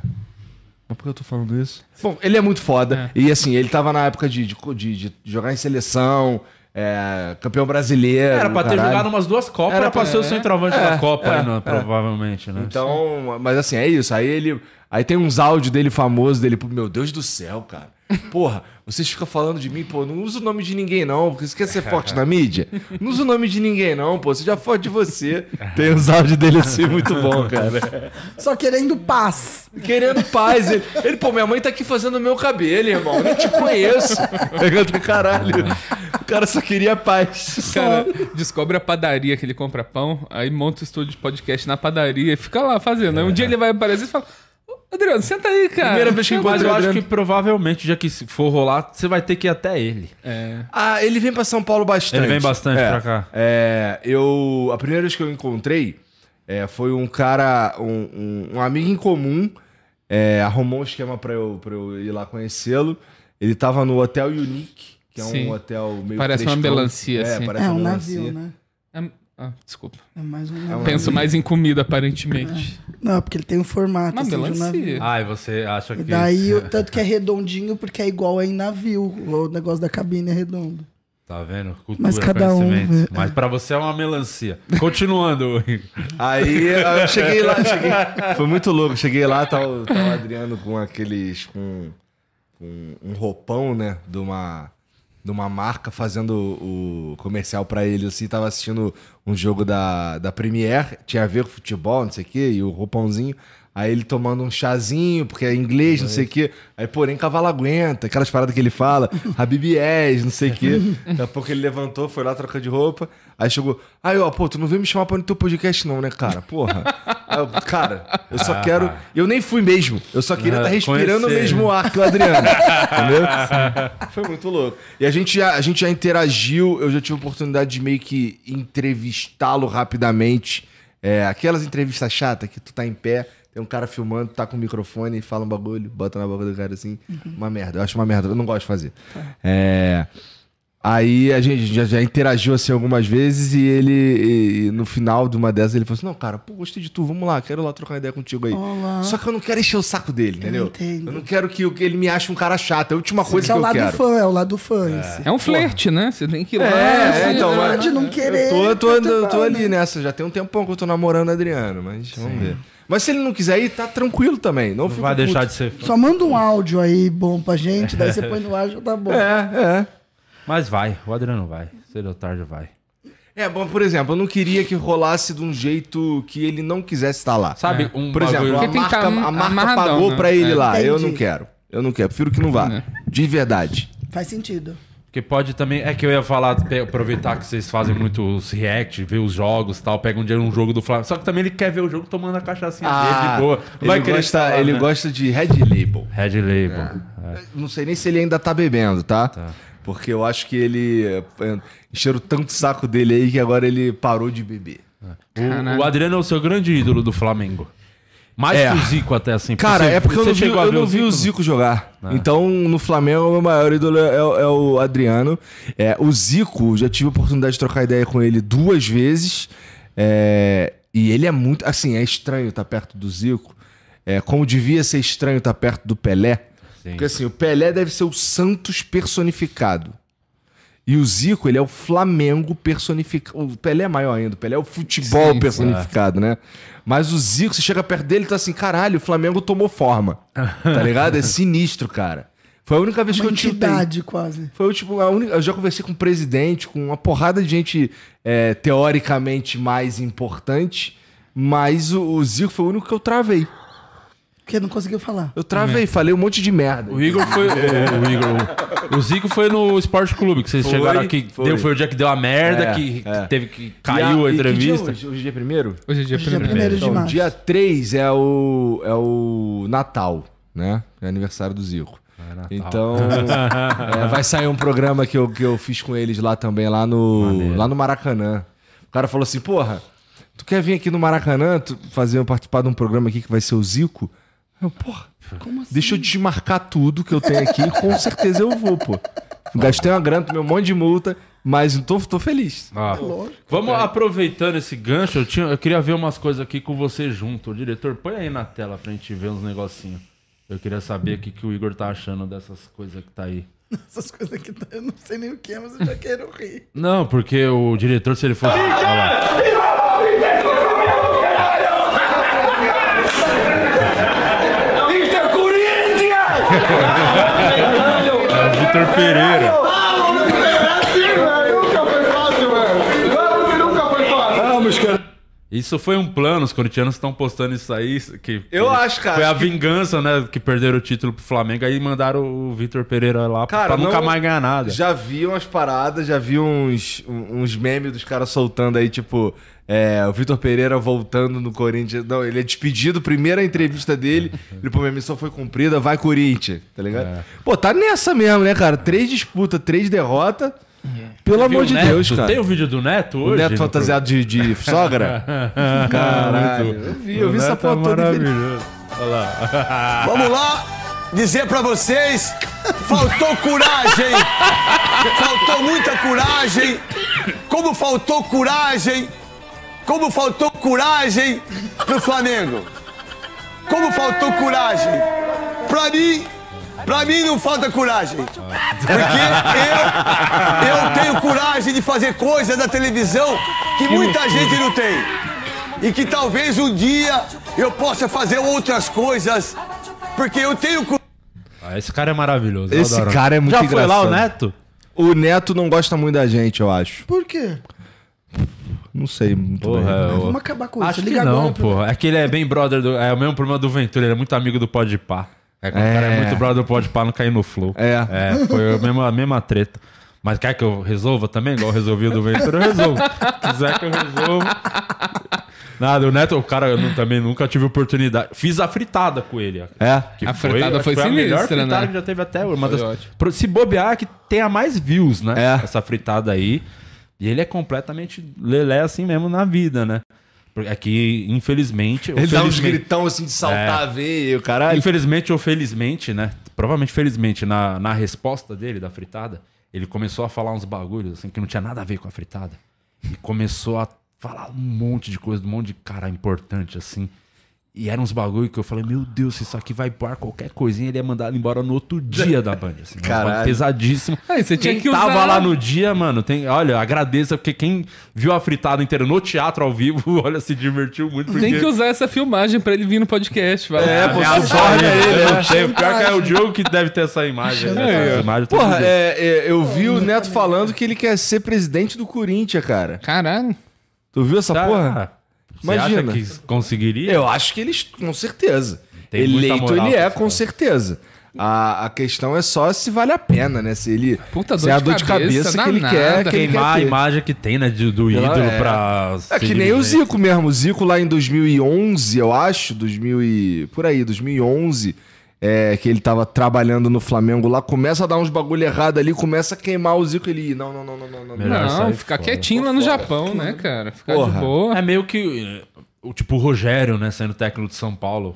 Mas por que eu tô falando isso? Bom, ele é muito foda. E assim, ele tava na época de, de, de- de jogar em seleção, é, campeão brasileiro. Era pra ter caralho. jogado umas duas Copas, Era era pra pra- ser o centroavante é, da Copa, é, aí, né, é. provavelmente, né? Então, mas assim, é isso. Aí ele. Aí tem uns áudios dele famosos dele, meu Deus do céu, cara. Porra, vocês ficam falando de mim, pô, não usa o nome de ninguém, não, porque você quer ser forte na mídia? Não usa o nome de ninguém, não, pô. Você já fode de você. Tem uns áudios dele assim muito bom, cara. Só querendo paz. Querendo paz. Ele, ele, pô, minha mãe tá aqui fazendo meu cabelo, irmão. Eu nem te conheço. Pegando caralho. O cara só queria paz. O cara descobre a padaria que ele compra pão, aí monta o estúdio de podcast na padaria e fica lá fazendo. Aí um dia ele vai aparecer e fala: "Ô, Adriano, senta aí, cara. Primeira vez que Mas encontrei eu acho que provavelmente, já que se for rolar, você vai ter que ir até ele. É. Ah, ele vem pra São Paulo bastante. Ele vem bastante é, pra cá. É, eu. A primeira vez que eu encontrei é, foi um cara, um, um- um amigo em comum, é, arrumou um esquema pra eu, pra eu ir lá conhecê-lo. Ele tava no Hotel Unique, que é Sim. um hotel meio Parece uma melancia, É, assim. parece É um melancia. navio, né? É- Ah, desculpa. É mais um um navio. Penso mais em comida, aparentemente. Não, porque ele tem um formato Uma assim, de um melancia. navio. Ah, e você acha que. E daí, o- tanto que é redondinho, porque é igual é em navio. O negócio da cabine é redondo. Tá vendo? Cultura, Mas cada um, conhecimento. é. Mas pra você é uma melancia. Continuando. Aí eu cheguei lá, cheguei. Foi muito louco. Cheguei lá, tava o Adriano com aqueles. Com, com um roupão, né? De uma, de uma marca fazendo o comercial pra ele, assim. Tava assistindo um jogo da, da Premiere, tinha a ver com futebol, não sei o quê, e o roupãozinho. Aí ele tomando um chazinho, porque é inglês, não sei o quê. Aí, porém, cavalo aguenta, aquelas paradas que ele fala, Habibiés, não sei o quê. Daqui a pouco ele levantou, foi lá trocar de roupa. Aí chegou, aí, ó, pô, tu não veio me chamar pra no teu podcast, não, né, cara? Porra. Aí eu, cara, eu só quero. Eu nem fui mesmo. Eu só queria Ah, estar respirando o mesmo ar que o Adriano. entendeu? Foi muito louco. E a gente, já, a gente já interagiu, eu já tive a oportunidade de meio que entrevistá-lo rapidamente. É, aquelas entrevistas chatas que tu tá em pé, tem um cara filmando, tá com o microfone e fala um bagulho, bota na boca do cara assim. Uma merda. Eu acho uma merda, eu não gosto de fazer. É. Aí a gente já, já interagiu assim algumas vezes e ele, e- e no final de uma dessas, ele falou assim: Não, cara, pô, gostei de tu, vamos lá, quero lá trocar uma ideia contigo aí. Olá. Só que eu não quero encher o saco dele, entendeu? entendo. Eu não quero que, o- que ele me ache um cara chato. É a última coisa Esse é que o eu lado quero. fã, é o lado fã esse. É um flerte, né? Você tem que ir lá. É, assim, então, mas- Pode não querer. Eu tô, eu tô, eu tô perturbar, ali né? nessa. Já tem um tempão que eu tô namorando o Adriano, mas vamos ver. Mas se ele não quiser ir, tá tranquilo também. Não, Não vai deixar puto. de ser fã. Só manda um áudio aí bom pra gente, daí você põe no ar já tá bom. É, é. Mas vai, o Adriano vai. Cedo ou tarde vai. É, bom, por exemplo, eu não queria que rolasse de um jeito que ele não quisesse estar lá. Sabe, um Por exemplo, bagulho- a marca, tá a marca pagou né? pra ele É. lá. Eu Entendi. não quero. Eu não quero. Prefiro que não vá. É. De verdade. Faz sentido. Porque pode também. É que eu ia falar, aproveitar que vocês fazem muitos react, ver os jogos e tal. Pega um dia um jogo do Flamengo. Só que também ele quer ver o jogo tomando a cachaçinha dele de boa. Não ele, vai querer gosta, falar, ele né? gosta de Red Label. Red Label. É. Não sei nem se ele ainda tá bebendo, tá? Porque eu acho que ele. é, Encheram tanto saco dele aí que agora ele parou de beber. O, o Adriano é o seu grande ídolo do Flamengo. Mais É. que o Zico, até assim. Cara, Você- é porque eu não vi, eu não vi o Zico jogar. Então, no Flamengo, o meu maior ídolo é, é o- é o Adriano. É, o Zico, já tive a oportunidade de trocar ideia com ele duas vezes. É, e ele é muito. Assim, é estranho estar perto do Zico. É, como devia ser estranho estar perto do Pelé. Sim. Porque assim, o Pelé deve ser o Santos personificado. E o Zico, ele é o Flamengo personificado. O Pelé é maior ainda. O Pelé é o futebol Sim, personificado, né? Mas o Zico, você chega perto dele e tá assim, caralho, o Flamengo tomou forma. Tá ligado? É sinistro, cara. Foi a única vez Uma que eu tiltei. entidade, quase. Foi tipo, a única. Eu já conversei com o presidente, com uma porrada de gente é, teoricamente mais importante, mas o, o Zico foi o único que eu travei. Porque não conseguiu falar. Eu travei, falei um monte de merda. O Igor foi. o, o Igor, o, Zico foi no Esporte Clube, que vocês Foi, chegaram aqui. foi. Deu, foi o dia que deu a merda, É, que, é. que teve que E caiu a, que dia é entrevista. hoje? Hoje é dia primeiro? Hoje é dia Hoje é dia primeiro. primeiro de Então, março. dia 3 é o, é o Natal, né? É aniversário do Zico. Então, é, vai sair um programa que eu, que eu fiz com eles lá também, lá no, lá no Maracanã. O cara falou assim, porra, tu quer vir aqui no Maracanã tu fazer, participar de um programa aqui que vai ser o Zico? Eu, porra, Como assim? deixa eu desmarcar tudo que eu tenho aqui, com certeza eu vou, pô. Gastei uma grana, tomei um monte de multa, mas tô, tô feliz. Ah, vamos aproveitando esse gancho, eu, tinha, eu queria ver umas coisas aqui com você junto. Ô, diretor, põe aí na tela pra gente ver uns negocinhos. Eu queria saber o que, que o Igor tá achando dessas coisas que tá aí. Essas coisas aqui, tá- eu não sei nem o que é, mas eu já quero rir. Não, porque o diretor, se ele fosse lá. Mr. Corinthians! É o Vitor Pereira. Nunca foi fácil, velho. Claro que nunca foi fácil. Vamos, cara. Isso foi um plano, os corintianos estão postando isso aí. Que, Eu que acho, cara, Foi a que- vingança, né? Que perderam o título pro Flamengo. Aí mandaram o Vitor Pereira lá Cara, pra nunca não- mais ganhar nada. Já vi umas paradas, já vi uns, uns memes dos caras soltando aí, tipo, é, o Vitor Pereira voltando no Corinthians. Não, ele é despedido, primeira entrevista dele. Ele, pô, minha missão foi cumprida, vai Corinthians, tá ligado? É. Pô, tá nessa mesmo, né, cara? Três disputas, três derrotas. Pelo amor de o Neto? Deus, cara. Tem o vídeo do Neto O hoje? Neto no fantasiado de, de sogra? Caralho. Eu vi, eu vi essa Neto é foto toda. maravilhoso. Olha lá. Vamos lá dizer pra vocês, faltou coragem. Faltou muita coragem. Como faltou coragem. Como faltou coragem pro Flamengo. Como faltou coragem. Pra mim, pra mim não falta coragem. Porque eu, eu tenho coragem de fazer coisas na televisão que muita gente não tem. E que talvez um dia eu possa fazer outras coisas. Porque eu tenho coragem. Ah, esse cara é maravilhoso. Esse adoro. cara é muito Já foi lá o engraçado. Neto? O Neto não gosta muito da gente, eu acho. Por quê? Não sei muito bem. Porra, eu- Vamos acabar com isso. Acho que não, pra- pô. É que ele é bem brother do. É o mesmo problema do Ventura, ele é muito amigo do Podpah. É quando o cara é É. muito brother do Podpah, não cair no flow. É. É, foi a mesma, a mesma treta. Mas quer que eu resolva também, igual eu resolvi o do Ventura, eu resolvo. Se quiser que eu resolvo. Nada, o Neto, o cara, eu não- também nunca tive oportunidade. Fiz a fritada com ele. É? Que A fritada acho foi que a melhor sinistra, fritada né? que já teve até. Uma Foi das- ótimo. Pro- Se bobear, que tenha mais views, né? É. Essa fritada aí. E ele é completamente lelé assim mesmo na vida, né? Porque aqui, infelizmente. Ele dá uns gritão assim de saltar É. a veia, o caralho. Infelizmente ou felizmente, né? Provavelmente felizmente, na, na resposta dele da fritada, ele começou a falar uns bagulhos assim que não tinha nada a ver com a fritada. E começou a falar um monte de coisa, um monte de cara importante assim. E eram uns bagulho que eu falei, meu Deus, se isso aqui vai par qualquer coisinha, ele ia mandar ele embora no outro dia da Band. Assim, uns Caralho. pesadíssimo. Aí, você tinha quem que tava usar- lá no dia, mano, tem, olha, agradeça, porque quem viu a fritada inteira no teatro ao vivo, olha, se divertiu muito. Tem porque- que usar essa filmagem pra ele vir no podcast. Vai É, lá. pô, é ele, eu né? não tenho. Pior que é o Diogo que deve ter essa imagem. né? Ó. Essa imagem eu tenho Porra, é, é, eu vi o Neto falando que ele quer ser presidente do Corinthians, cara. Caralho. Tu viu essa Tá. porra? Você Imagina. acha que conseguiria? Eu acho que eles, com certeza. Tem Eleito ele é, com certeza. A, a questão é só se vale a pena, né? Se ele. Puta se dor é a de dor de cabeça, cabeça que ele quer. Que ele Queimar quer a imagem que tem, né? de- do ídolo é. pra. É que nem o. Zico mesmo. O Zico lá em 2011, eu acho, 2000 e... por aí, 2011, é, que ele tava trabalhando no Flamengo lá, começa a dar uns bagulho errado ali, começa a queimar o Zico, ele... Não, não, não, não, não, não. Melhor Não, ficar fora. quietinho lá no Japão, né, cara? Ficar de Porra. boa. É meio que. O tipo o Rogério, né? Sendo técnico de São Paulo.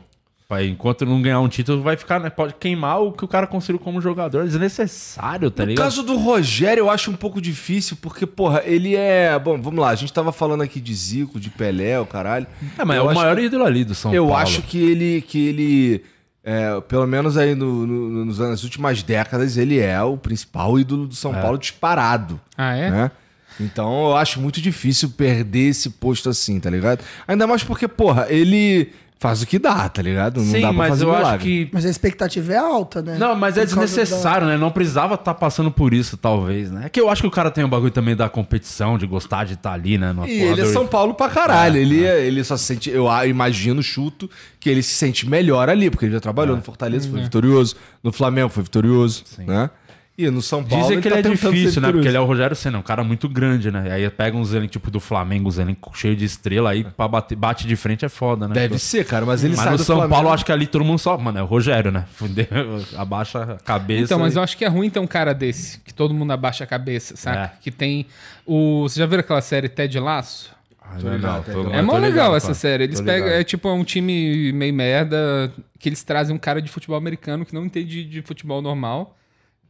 Pai, enquanto não ganhar um título, vai ficar, né? Pode queimar o que o cara construiu como jogador. É desnecessário, tá No ligado? caso do Rogério, eu acho um pouco difícil, porque, porra, ele é... Bom, vamos lá, a gente tava falando aqui de Zico, de Pelé, o caralho. É, mas é Eu o acho maior ídolo ali do São Eu Paulo. acho que ele, que ele é, pelo menos aí no, no- nos, nas últimas décadas, ele é o principal ídolo do São Paulo disparado. Ah, é? né? Então eu acho muito difícil perder esse posto assim, tá ligado? Ainda mais porque, porra, ele faz o que dá, tá ligado? Não Sim, dá pra mas fazer eu acho milagre. que. Mas a expectativa é alta, né? Não, mas é desnecessário, né? Não precisava estar passando por isso, talvez, né? É que eu acho que o cara tem um bagulho também da competição, de gostar de estar ali, né? No E ele é São Paulo pra caralho. ele, é- ele só se sente. Eu imagino, chuto, que ele se sente melhor ali, porque ele já trabalhou no Fortaleza, foi vitorioso. No Flamengo foi vitorioso. Né? E no São Paulo. Dizem que ele, tá é difícil, né? Porque ele é o Rogério Senna, um cara muito grande, né? E aí pega uns elenco tipo do Flamengo, os elenco cheio de estrela, aí pra bater, bate de frente é foda, né? Deve ser, cara, mas ele Mas sai no São Flamengo- Paulo, eu acho que ali todo mundo só. Mano, é o Rogério, né? Abaixa a cabeça. Então, mas e- eu acho que é ruim ter um cara desse, que todo mundo abaixa a cabeça, saca? É. Que tem o... Você já viu aquela série Ted Laço? Ah, tô- ligado. É mó legal ligado, essa série. Eles pegam, é tipo um time meio merda, que eles trazem um cara de futebol americano que não entende de futebol normal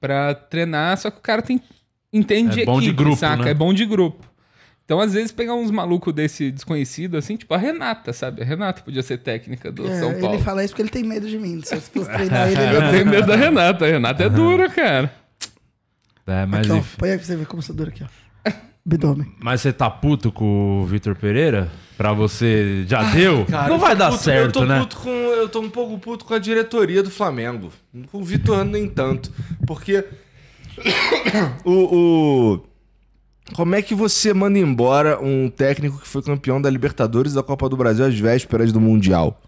pra treinar, só que o cara tem, entende É bom de grupo, saca? né? É bom de grupo. Então, às vezes, pegar uns malucos desse desconhecido, assim, tipo a Renata, sabe? A Renata podia ser técnica do É, São Paulo. Ele fala isso porque ele tem medo de mim. Se eu fosse treinar ele, ele Eu tenho medo da Renata. A Renata é dura, cara. É, mas, Aqui, ó, põe aí pra você ver como sou duro aqui, ó. Abdômen. mas você tá puto com o Vitor Pereira? Pra você. Já deu? Cara, não vai dar puto- certo, eu tô né? Puto com, eu tô um pouco puto com a diretoria do Flamengo. Com o Vitor nem tanto. Porque o, o- Como é que você manda embora um técnico que foi campeão da Libertadores e da Copa do Brasil às vésperas do Mundial?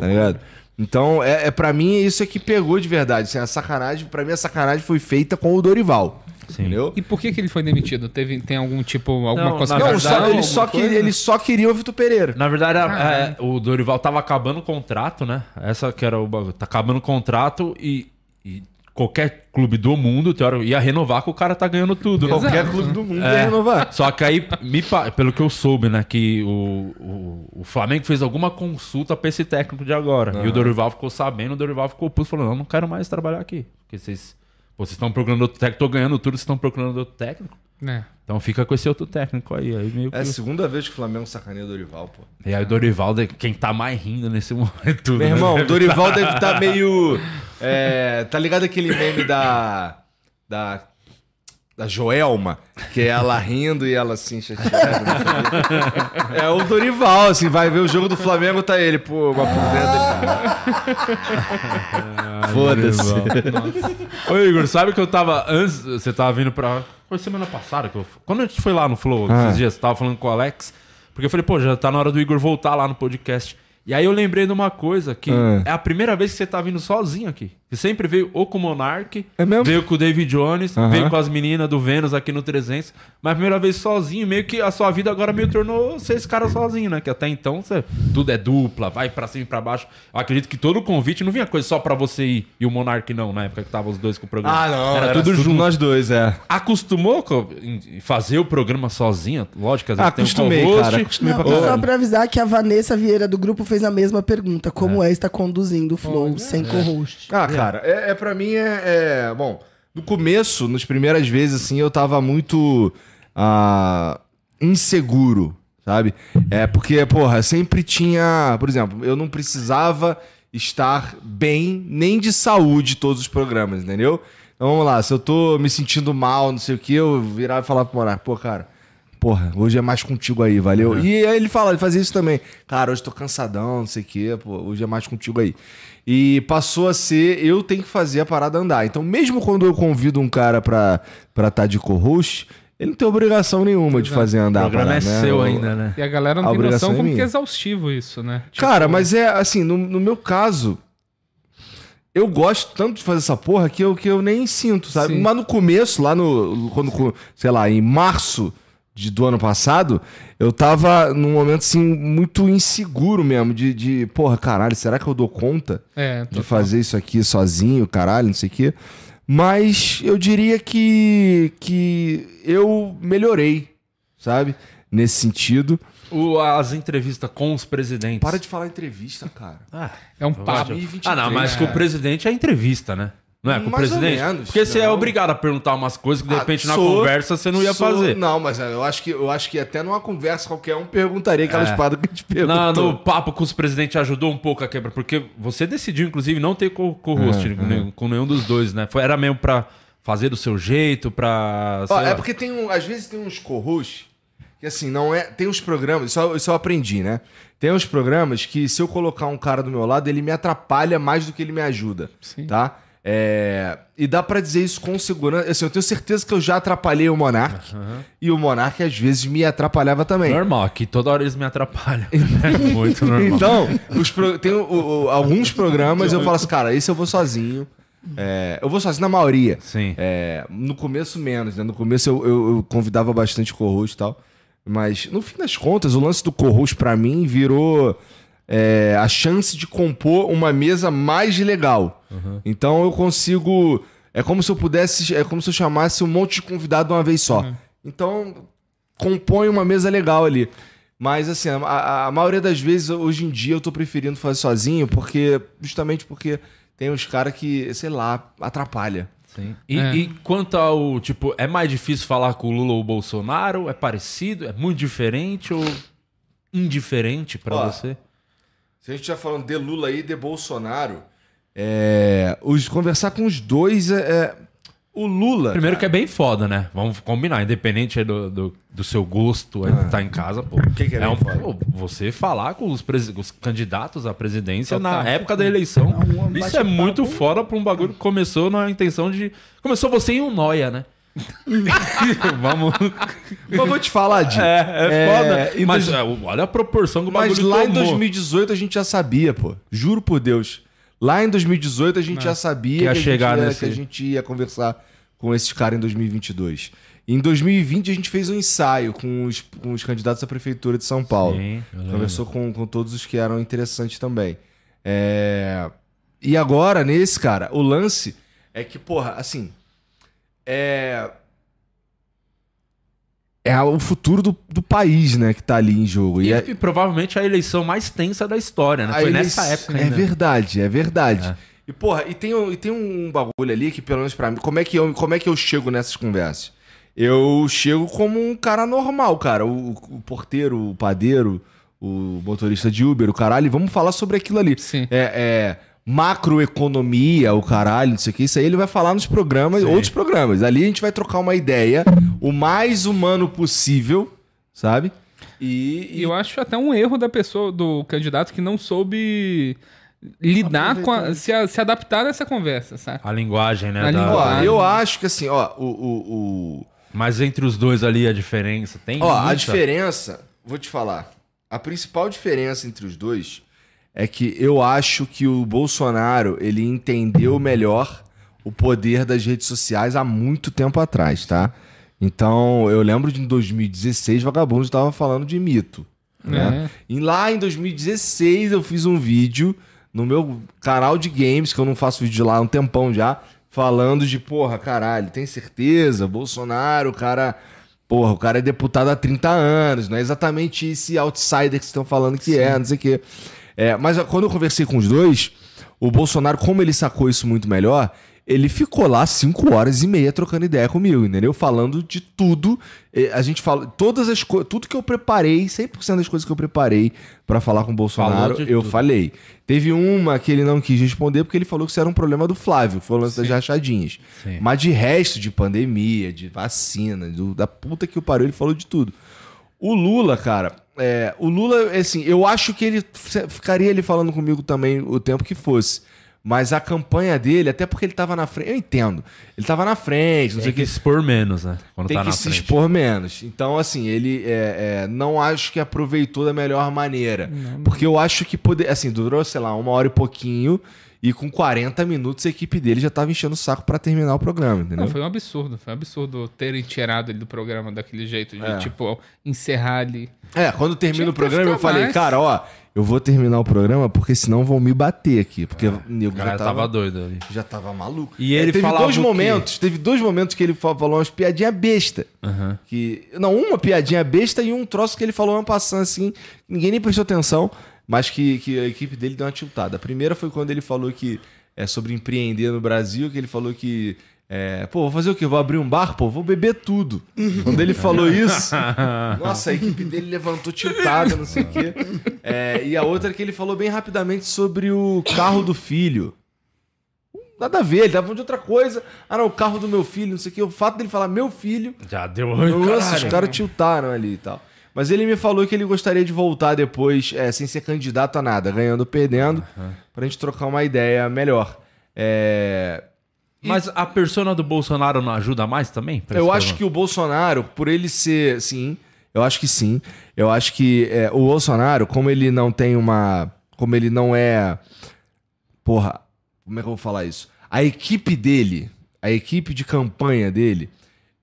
Tá ligado? Então, é, é para mim, isso é que pegou de verdade. Assim, a sacanagem, pra mim, a sacanagem foi feita com o Dorival. Sim. Entendeu? E por que, que ele foi demitido? Teve, tem algum tipo, alguma Não, coisa na Não, verdade, só, ele, só que, ele só queria o Vitor Pereira. Na verdade, a- é, o Dorival tava acabando o contrato, né? Essa que era o bagulho. Tá acabando o contrato e, e qualquer clube do mundo, teórico, ia renovar que o cara tá ganhando tudo. né? Qualquer clube do mundo É. ia renovar. Só que aí, me pelo que eu soube, né, que o, o, o Flamengo fez alguma consulta pra esse técnico de agora. E o Dorival ficou sabendo, o Dorival ficou puto, falou, não, não quero mais trabalhar aqui. Porque vocês pô, vocês estão procurando outro técnico, tô ganhando tudo, vocês estão procurando outro técnico. É. Então fica com esse outro técnico aí. aí meio que... É a segunda vez que o Flamengo sacaneia o Dorival, pô. E aí o Dorival, de- quem tá mais rindo nesse momento. Meu né? irmão, o Dorival deve estar meio. é, tá ligado aquele meme da. Da. Da Joelma, que é ela rindo e ela assim, chateada. é o Dorival, assim, vai ver o jogo do Flamengo, tá ele, pô, uma por Foda-se. Ô Igor, sabe que eu tava antes, você tava vindo pra. Foi semana passada que eu. Quando a gente foi lá no Flow, Ah. esses dias, você tava falando com o Alex. Porque eu falei, pô, já tá na hora do Igor voltar lá no podcast. E aí eu lembrei de uma coisa que Ah. é a primeira vez que você tá vindo sozinho aqui. Você sempre veio ou com o Monark, É mesmo? veio com o David Jones, Aham. veio com as meninas do Vênus aqui no 300. Mas a primeira vez sozinho, meio que a sua vida agora meio tornou ser esse cara sozinho, né? Que até então você, tudo é dupla, vai pra cima e pra baixo. Eu acredito que todo o convite não vinha coisa só pra você ir e o Monark não, na época que tava os dois com o programa. Ah, não, Era, tudo junto. nós dois, é. Acostumou com- em fazer o programa sozinho? Lógico, que às vezes Ah, tem um acostumei, cara, acostumei Não, pra só pra avisar que a Vanessa Vieira do grupo fez a mesma pergunta. Como é, estar conduzindo o Flow sem co-host? Ah, cara, é, é para mim é, é- Bom, no começo, nas primeiras vezes, assim, eu tava muito ah, inseguro, sabe? É porque, porra, sempre tinha. Por exemplo, eu não precisava estar bem nem de saúde todos os programas, entendeu? Então vamos lá, se eu tô me sentindo mal, não sei o que, eu virar e falar pro Monark, pô, cara. Porra, hoje é mais contigo aí, valeu? E aí ele fala, ele fazia isso também. Cara, hoje tô cansadão, não sei o quê, pô, hoje é mais contigo aí. E passou a ser, eu tenho que fazer a parada andar. Então, mesmo quando eu convido um cara pra estar tá de co-host, ele não tem obrigação nenhuma de fazer O andar a programa é parada, né? seu O- ainda, né? E a galera A não tem obrigação noção é como que minha. é exaustivo isso, né? Tipo, Cara, mas é assim, no, no meu caso, eu gosto tanto de fazer essa porra que eu, que eu nem sinto, sabe? Sim. Mas no começo, lá no. Quando, sei lá, em março de, do ano passado, eu tava num momento assim, muito inseguro mesmo. De, de porra, caralho, será que eu dou conta É, de fazer isso aqui sozinho, caralho, não sei o quê? Mas eu diria que, que eu melhorei, sabe? Nesse sentido. O- as entrevistas com os presidentes. Para de falar entrevista, cara. Ah, É um papo. Ah, não, mas com o presidente é entrevista, né? Não é? Com o Mais ou presidente? menos, Porque você é não. obrigado a perguntar umas coisas que de Ah, repente na sou- conversa você não ia sou- fazer. Não, mas é, eu acho, que, eu acho que até numa conversa qualquer um perguntaria aquela É. espada que gente perguntou. Na- no papo com os presidentes ajudou um pouco a quebra, porque você decidiu, inclusive, não ter co- co-host É, nenhum- com nenhum dos dois, né? Foi, era mesmo pra fazer do seu jeito, pra. Ó, é porque tem um, às vezes tem uns co-hosts que assim, não é. Tem uns programas, isso, eu- isso eu aprendi, né? Tem uns programas que se eu colocar um cara do meu lado, ele me atrapalha mais do que ele me ajuda. Sim. Tá? É, e dá pra dizer isso com segurança. Assim, eu tenho certeza que eu já atrapalhei o Monark. E o Monark às vezes me atrapalhava também. Normal, aqui toda hora eles me atrapalham. é muito normal. Então, os pro- tem o- o- alguns programas eu falo assim, cara, esse eu vou sozinho. É, eu vou sozinho na maioria. Sim. É, no começo menos, né? No começo eu, eu- eu convidava bastante co-host e tal. Mas no fim das contas, o lance do co-host pra mim virou é, a chance de compor uma mesa mais legal. Então eu consigo. É como se eu pudesse. É como se eu chamasse um monte de convidado de uma vez só. Então, compõe uma mesa legal ali. Mas assim, a, a- maioria das vezes, hoje em dia, eu tô preferindo fazer sozinho, porque. Justamente porque tem uns caras que, sei lá, atrapalha. Sim. E, É. e quanto ao, tipo, é mais difícil falar com o Lula ou o Bolsonaro? É parecido? É muito diferente ou indiferente pra Ó, você? Se a gente já falando de Lula e de Bolsonaro, é, os, conversar com os dois é. é- o Lula. Primeiro que é bem foda, né? Vamos combinar, independente do, do, do seu gosto, aí tá em casa, pô. que que é bem um, pô, você falar com os, os candidatos à presidência Total. na época da eleição. É um isso é muito fora pra um bagulho que começou na intenção de. Começou você em um noia, né? Vamos. Mas vou te falar, Di. É, é, foda. e Mas dois- é, olha a proporção que o Mas lá em tomou. 2018 a gente já sabia, pô. Juro por Deus. Lá em 2018 a gente já sabia Que a gente ia, nesse- que a gente ia conversar com esses caras em 2022. Em 2020 a gente fez um ensaio com os, com os candidatos à prefeitura de São Paulo. Sim. Conversou com, com todos os que eram interessantes também. É, E agora, nesse, cara, o lance é que, porra, assim. É. É o futuro do, do país, né, que tá ali em jogo. E, E, é- provavelmente a eleição mais tensa da história, né? a Foi eleição- nessa época É ainda. verdade, é verdade. É. E, porra, e tem, um- e tem um bagulho ali que, pelo menos pra mim, como é que eu, como é que eu chego nessas conversas? Eu chego como um cara normal, cara. O, o porteiro, o padeiro, o motorista de Uber, o caralho, vamos falar sobre aquilo ali. Sim. É, é macroeconomia, o caralho, não sei o que. Isso aí ele vai falar nos programas, outros programas. Ali a gente vai trocar uma ideia o mais humano possível, sabe? E, E eu acho até um erro da pessoa, do candidato, que não soube lidar com a, se, a- se adaptar nessa conversa, sabe? A linguagem, né? A da- Ó, linguagem. eu acho que assim, ó, o- o- o, Mas entre os dois ali a diferença tem. Ó, a muita? diferença, vou te falar. A principal diferença entre os dois é que eu acho que o Bolsonaro, ele entendeu melhor o poder das redes sociais há muito tempo atrás, tá? Então, eu lembro de em 2016, Vagabundo estava falando de mito. Né? E lá em 2016 eu fiz um vídeo no meu canal de games, que eu não faço vídeo lá há um tempão já, falando de, porra, caralho, tem certeza? Bolsonaro, o cara. Porra, o cara é deputado há 30 anos, não é exatamente esse outsider que vocês estão falando que é, não sei o quê. É, mas quando eu conversei com os dois, o Bolsonaro, como ele sacou isso muito melhor, ele ficou lá cinco horas e meia trocando ideia comigo, entendeu? Falando de tudo. A gente fala, todas as coisas, tudo que eu preparei, 100% das coisas que eu preparei pra falar com o Bolsonaro, eu tudo. falei. Teve uma que ele não quis responder porque ele falou que isso era um problema do Flávio, foi o lance das rachadinhas. Sim. Mas de resto, de pandemia, de vacina, do- da puta que o pariu, ele falou de tudo. O Lula, cara, é, o Lula, assim, eu acho que ele ficaria ele falando comigo também o tempo que fosse. Mas a campanha dele, até porque ele tava na frente, eu entendo. Ele tava na frente, não sei Tem o que que. expor menos, né? Quando Tem tá que na se frente. expor menos. Então, assim, ele é, é, não acho que aproveitou da melhor maneira. Porque eu acho que poder, assim, durou, sei lá, uma hora e pouquinho. E com 40 minutos a equipe dele já tava enchendo o saco pra terminar o programa, entendeu? Não, foi um absurdo. Foi um absurdo terem tirado ele do programa daquele jeito, de, É. tipo, encerrar ali. É, quando termina Tinha o programa, eu falei, mais. cara, ó, eu vou terminar o programa porque senão vão me bater aqui. Porque o O nego cara já tava, tava, doido ali. já tava maluco. E É, ele teve falava dois momentos, teve dois momentos que ele fa- falou umas piadinhas besta. Aham. Que, não, uma piadinha besta e um troço que ele falou uma passando assim, ninguém nem prestou atenção, mas que, que a equipe dele deu uma tiltada. A primeira foi quando ele falou que é, sobre empreender no Brasil, que ele falou que. é, pô, vou fazer o quê? Vou abrir um bar? Pô, vou beber tudo. Quando ele falou isso, nossa, a equipe dele levantou tiltada, não sei o quê. É, e a outra que ele falou bem rapidamente sobre o carro do filho. Nada a ver, ele tava falando de outra coisa. Ah, não, o carro do meu filho, não sei o quê. O fato dele falar meu filho, Já deu ruim, nossa, os caralho. caras tiltaram ali e tal. Mas ele me falou que ele gostaria de voltar depois, é, sem ser candidato a nada, ganhando ou perdendo, pra gente trocar uma ideia melhor. É, Mas a persona do Bolsonaro não ajuda mais também? Eu acho problema? que o Bolsonaro, por ele ser. Sim, eu acho que sim. Eu acho que é, o Bolsonaro, como ele não tem uma. Como ele não é. Porra, como é que eu vou falar isso? A equipe dele, a equipe de campanha dele,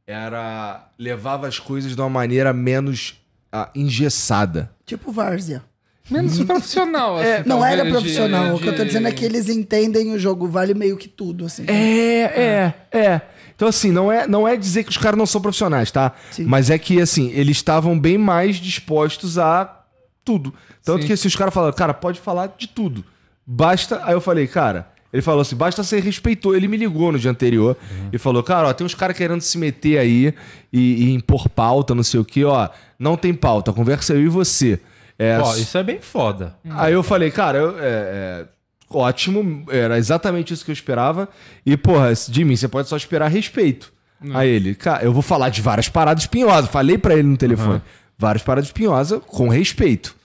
era. levava as coisas de uma maneira menos ah, engessada. Tipo Várzea. Menos profissional, assim, Não talvez, era de- profissional. O que eu tô de- dizendo é que eles entendem o jogo, vale meio que tudo, assim. É, é, é. Então, assim, não é, não é dizer que os caras não são profissionais, tá? Sim. Mas é que, assim, eles estavam bem mais dispostos a tudo. Tanto Sim. que, assim, os caras falaram, cara, pode falar de tudo. Basta. Aí eu falei, cara. Ele falou assim: basta ser respeitoso. Ele me ligou no dia anterior e falou: Cara, ó, tem uns caras querendo se meter aí e, e impor pauta, não sei o quê, ó. Não tem pauta, conversa eu e você. É, Ó, isso é bem foda. Aí eu falei, cara, eu- é, é, ótimo, era exatamente isso que eu esperava. E, porra, de mim, você pode só esperar respeito. Aí ele, cara, eu vou falar de várias paradas espinhosas. Falei pra ele no telefone. Várias paradas espinhosas com respeito.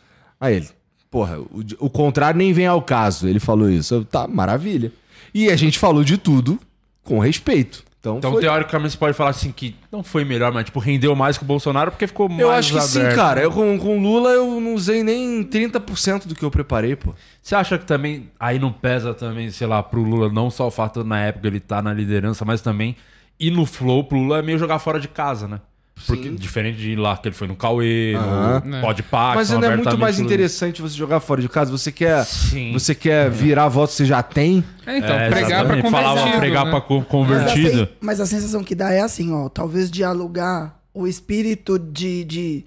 Aí ele, porra, o, o contrário nem vem ao caso. Ele falou isso. Eu, tá, maravilha. E a gente falou de tudo com respeito. Então, Então, foi... teoricamente, você pode falar assim que não foi melhor, mas tipo, rendeu mais que o Bolsonaro porque ficou mais Eu acho que sim, aberto. cara. Eu, com, com o Lula eu não usei nem 30% do que eu preparei, pô. Você acha que também aí não pesa também, sei lá, pro Lula não só o fato na época ele tá na liderança, mas também ir no flow pro Lula é meio jogar fora de casa, né? Porque diferente de ir lá que ele foi no Cauê, no Pode Pá, Mas que são ainda é muito mais interessante você jogar fora de casa. Você quer, Sim. você quer virar voto que você já tem. É, então, É, pregar pra exatamente. convertido, pregar né? pra co- Mas a, convertido. sen- mas a sensação que dá é assim, ó. Talvez dialogar o espírito de, de-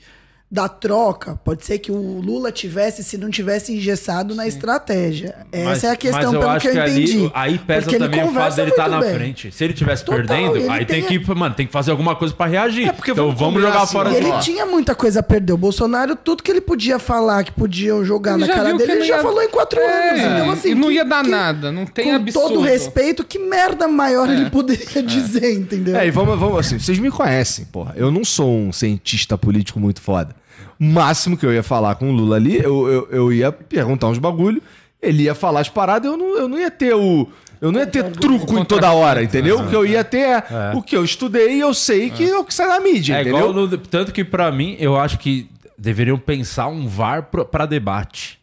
da troca. Pode ser que o Lula tivesse, se não tivesse engessado na estratégia. Essa Mas- é a questão, eu pelo acho que eu ali, entendi. aí pesa Porque ele também o fato conversa dele estar muito na bem. frente. Se ele tivesse Total, perdendo, ele aí tem, tem- que, mano, tem que fazer alguma coisa pra reagir. É, porque então vamos vamos jogar assim, fora de Ele lá. tinha muita coisa a perder. O Bolsonaro, tudo que ele podia falar, que podiam jogar Ele na cara dele, ele não já ia- falou em quatro É, anos. Então, assim, e não ia dar que- nada, não tem com absurdo. todo respeito, que merda maior ele poderia dizer, entendeu? É, e vamos, vamos assim, vocês me conhecem, porra. Eu não sou um cientista político muito foda. Máximo que eu ia falar com o Lula ali, eu, eu, eu ia perguntar uns bagulho, ele ia falar as paradas, eu não, eu não ia ter o. Eu não ia ter truco em toda hora, entendeu? O que eu ia ter é, o que eu estudei e eu sei que é o que sai na mídia, É entendeu? igual no- tanto que pra mim eu acho que deveriam pensar um VAR pro- pra debate.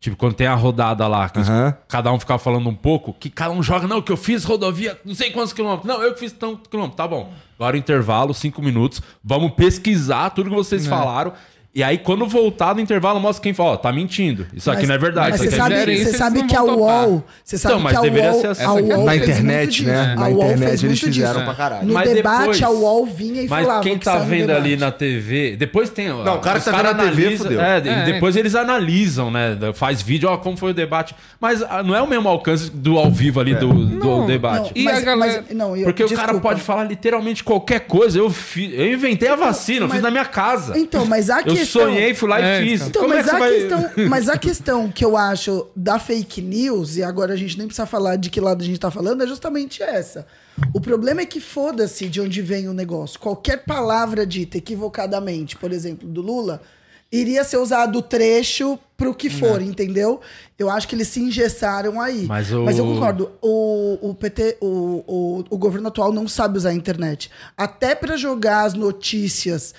Tipo, quando tem a rodada lá, que os- Aham. cada um ficar falando um pouco, que cada um joga, não, que eu fiz rodovia, não sei quantos quilômetros. Não, eu que fiz tanto quilômetro. Tá bom. Agora intervalo, cinco minutos. Vamos pesquisar tudo que vocês falaram. E aí, quando voltar do intervalo, mostra quem fala, ó, tá mentindo. Isso aqui Mas- não é verdade. Mas isso você aqui é sabe, você sabe eles que a. UOL. Você sabe Então, mas que a deveria UOL, ser assim. a UOL Na fez internet, disso. né? A Na UOL internet eles fizeram disso. pra caralho. No Mas debate, depois- a UOL vinha e Mas falava. quem o que tá no vendo ali na TV, depois tem. ó, Não, o cara que tá vendo na TV, fudeu. É, É, depois eles analisam, né? Faz vídeo, ó, como foi o debate. Mas ah, não é o mesmo alcance do ao vivo ali do, do Não, debate. E mas, a galera- mas- não, eu- Porque o cara pode falar literalmente qualquer coisa. Eu, inventei a vacina, eu mas- fiz na minha casa. Então, mas a eu questão... sonhei, fui lá É, e fiz. então. Então, Como é mas, que a vai... questão, mas a questão que eu acho da fake news, e agora a gente nem precisa falar de que lado a gente tá falando, é justamente essa. O problema é que foda-se de onde vem o negócio. Qualquer palavra dita equivocadamente, por exemplo, do Lula, iria ser usado o trecho pro que for, entendeu? Eu acho que eles se engessaram aí. Mas o- eu concordo. O, o PT, o, o, o governo atual não sabe usar a internet. Até para jogar as notícias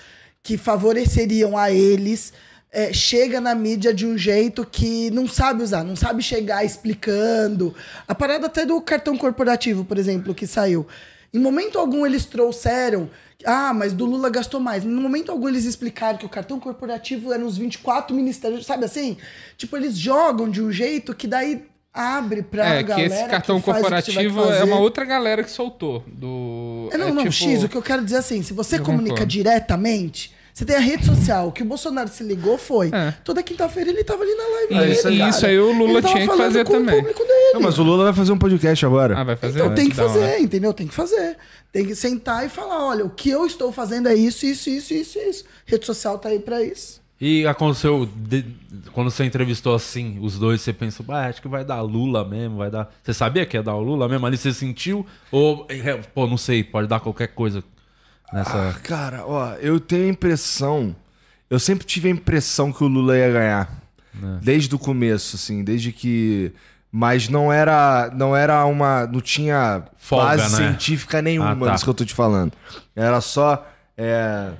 que favoreceriam a eles, é, chega na mídia de um jeito que não sabe usar, não sabe chegar explicando. A parada até do cartão corporativo, por exemplo, que saiu. Em momento algum eles trouxeram. Ah, mas do Lula gastou mais. Em momento algum eles explicaram que o cartão corporativo era nos 24 ministérios. Sabe assim? Tipo, eles jogam de um jeito que daí abre pra É, que galera. esse cartão que faz o que corporativo é uma outra galera que soltou. Do... É, não, é não, tipo- X, o que eu quero dizer assim, se você Eu comunica concordo. diretamente, Você tem a rede social. O que o Bolsonaro se ligou foi. É. Toda quinta-feira ele tava ali na live. E- dele, e cara. isso aí o Lula Ele tava tinha que fazer com também. O público dele. Não, mas o Lula vai fazer um podcast agora. Ah, vai fazer? Então tem que hora. fazer, entendeu? Tem que fazer. Tem que sentar e falar: olha, o que eu estou fazendo é isso, isso, isso, isso, isso. Rede social tá aí pra isso. E aconteceu, de- quando você entrevistou assim, os dois, você pensou, ah, acho que vai dar Lula mesmo, vai dar. Você sabia que ia dar o Lula mesmo? Ali você sentiu? Ou, é, pô, não sei, pode dar qualquer coisa nessa. Ah, cara, ó, eu tenho a impressão. Eu sempre tive a impressão que o Lula ia ganhar. Desde o começo, assim, desde que. Mas não era. Não era uma. Não tinha Folga, base né? científica nenhuma Ah, tá. disso que eu tô te falando. Era só. é,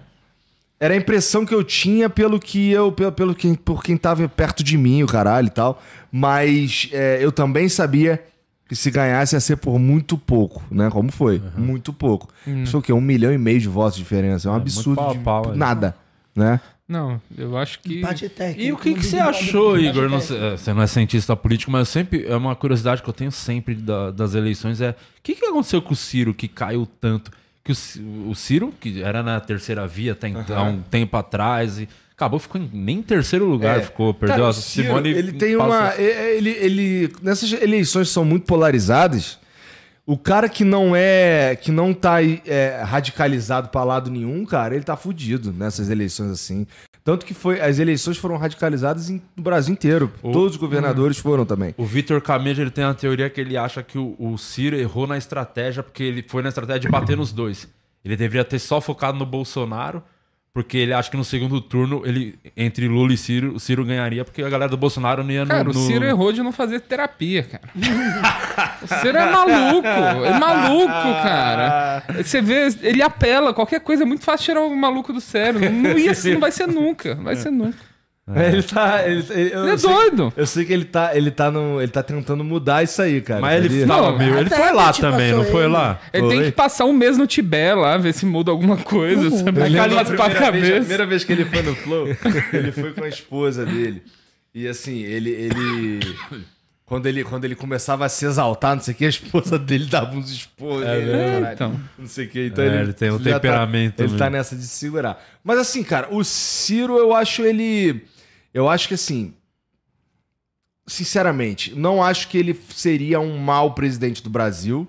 Era a impressão que eu tinha pelo que eu. Pelo, pelo quem, por quem tava perto de mim, o caralho e tal. Mas é, eu também sabia que se ganhasse ia ser por muito pouco, né? Como foi? Muito pouco. Isso foi o quê? Um milhão e meio de votos de diferença. É um muito absurdo. pau de pau, é. nada, né? Não, eu acho que. Empate técnico. E o que, no que você achou, Igor? Não é, você não é cientista político, mas eu sempre é uma curiosidade que eu tenho sempre da- das eleições é o que, que aconteceu com o Ciro que caiu tanto? Que o, o Ciro, que era na terceira via até então, um tempo atrás, e acabou, ficou em, nem em terceiro lugar, ficou, perdeu Cara, a o Ciro, Simone. Ele tem uma. é- Ele, ele, nessas eleições que são muito polarizadas, o cara que não é. que não tá é, radicalizado pra lado nenhum, cara, ele tá fudido nessas eleições assim. Tanto que foi, as eleições foram radicalizadas em- no Brasil inteiro. Todos os governadores foram também. O Vitor Camejo ele tem uma teoria que ele acha que o, o Ciro errou na estratégia porque ele foi na estratégia de bater nos dois. Ele deveria ter só focado no Bolsonaro, porque ele acha que no segundo turno, ele entre Lula e Ciro, o Ciro ganharia, porque a galera do Bolsonaro não ia no. Cara, no... o Ciro errou de não fazer terapia, cara. o Ciro é maluco. É maluco, cara. Você vê, ele apela. Qualquer coisa é muito fácil tirar o maluco do sério. Não, ia, não vai ser nunca. Não vai ser nunca. Ele tá. Ele, ele- eu Ele é sei- doido. Eu sei que ele tá, ele tá, no, ele tá tentando mudar isso aí, cara. Mas ele Não, meio. Ele foi lá te também, não foi ele. lá? Ele tem que passar um mês no Tibete lá, ver se muda alguma coisa. Sabe? Eu lembro Aquela a pra primeira, vez, a primeira vez que ele foi no Flow, ele foi com a esposa dele. E assim, ele. ele quando, ele quando ele começava a se exaltar, não sei o que, a esposa dele dava uns esporros. É, caralho. então. Não sei o que. Então É, ele tem um tá- temperamento ele mesmo. tá nessa de segurar. Mas assim, cara, o Ciro, eu acho ele. Eu acho que assim. Sinceramente, não acho que ele seria um mau presidente do Brasil.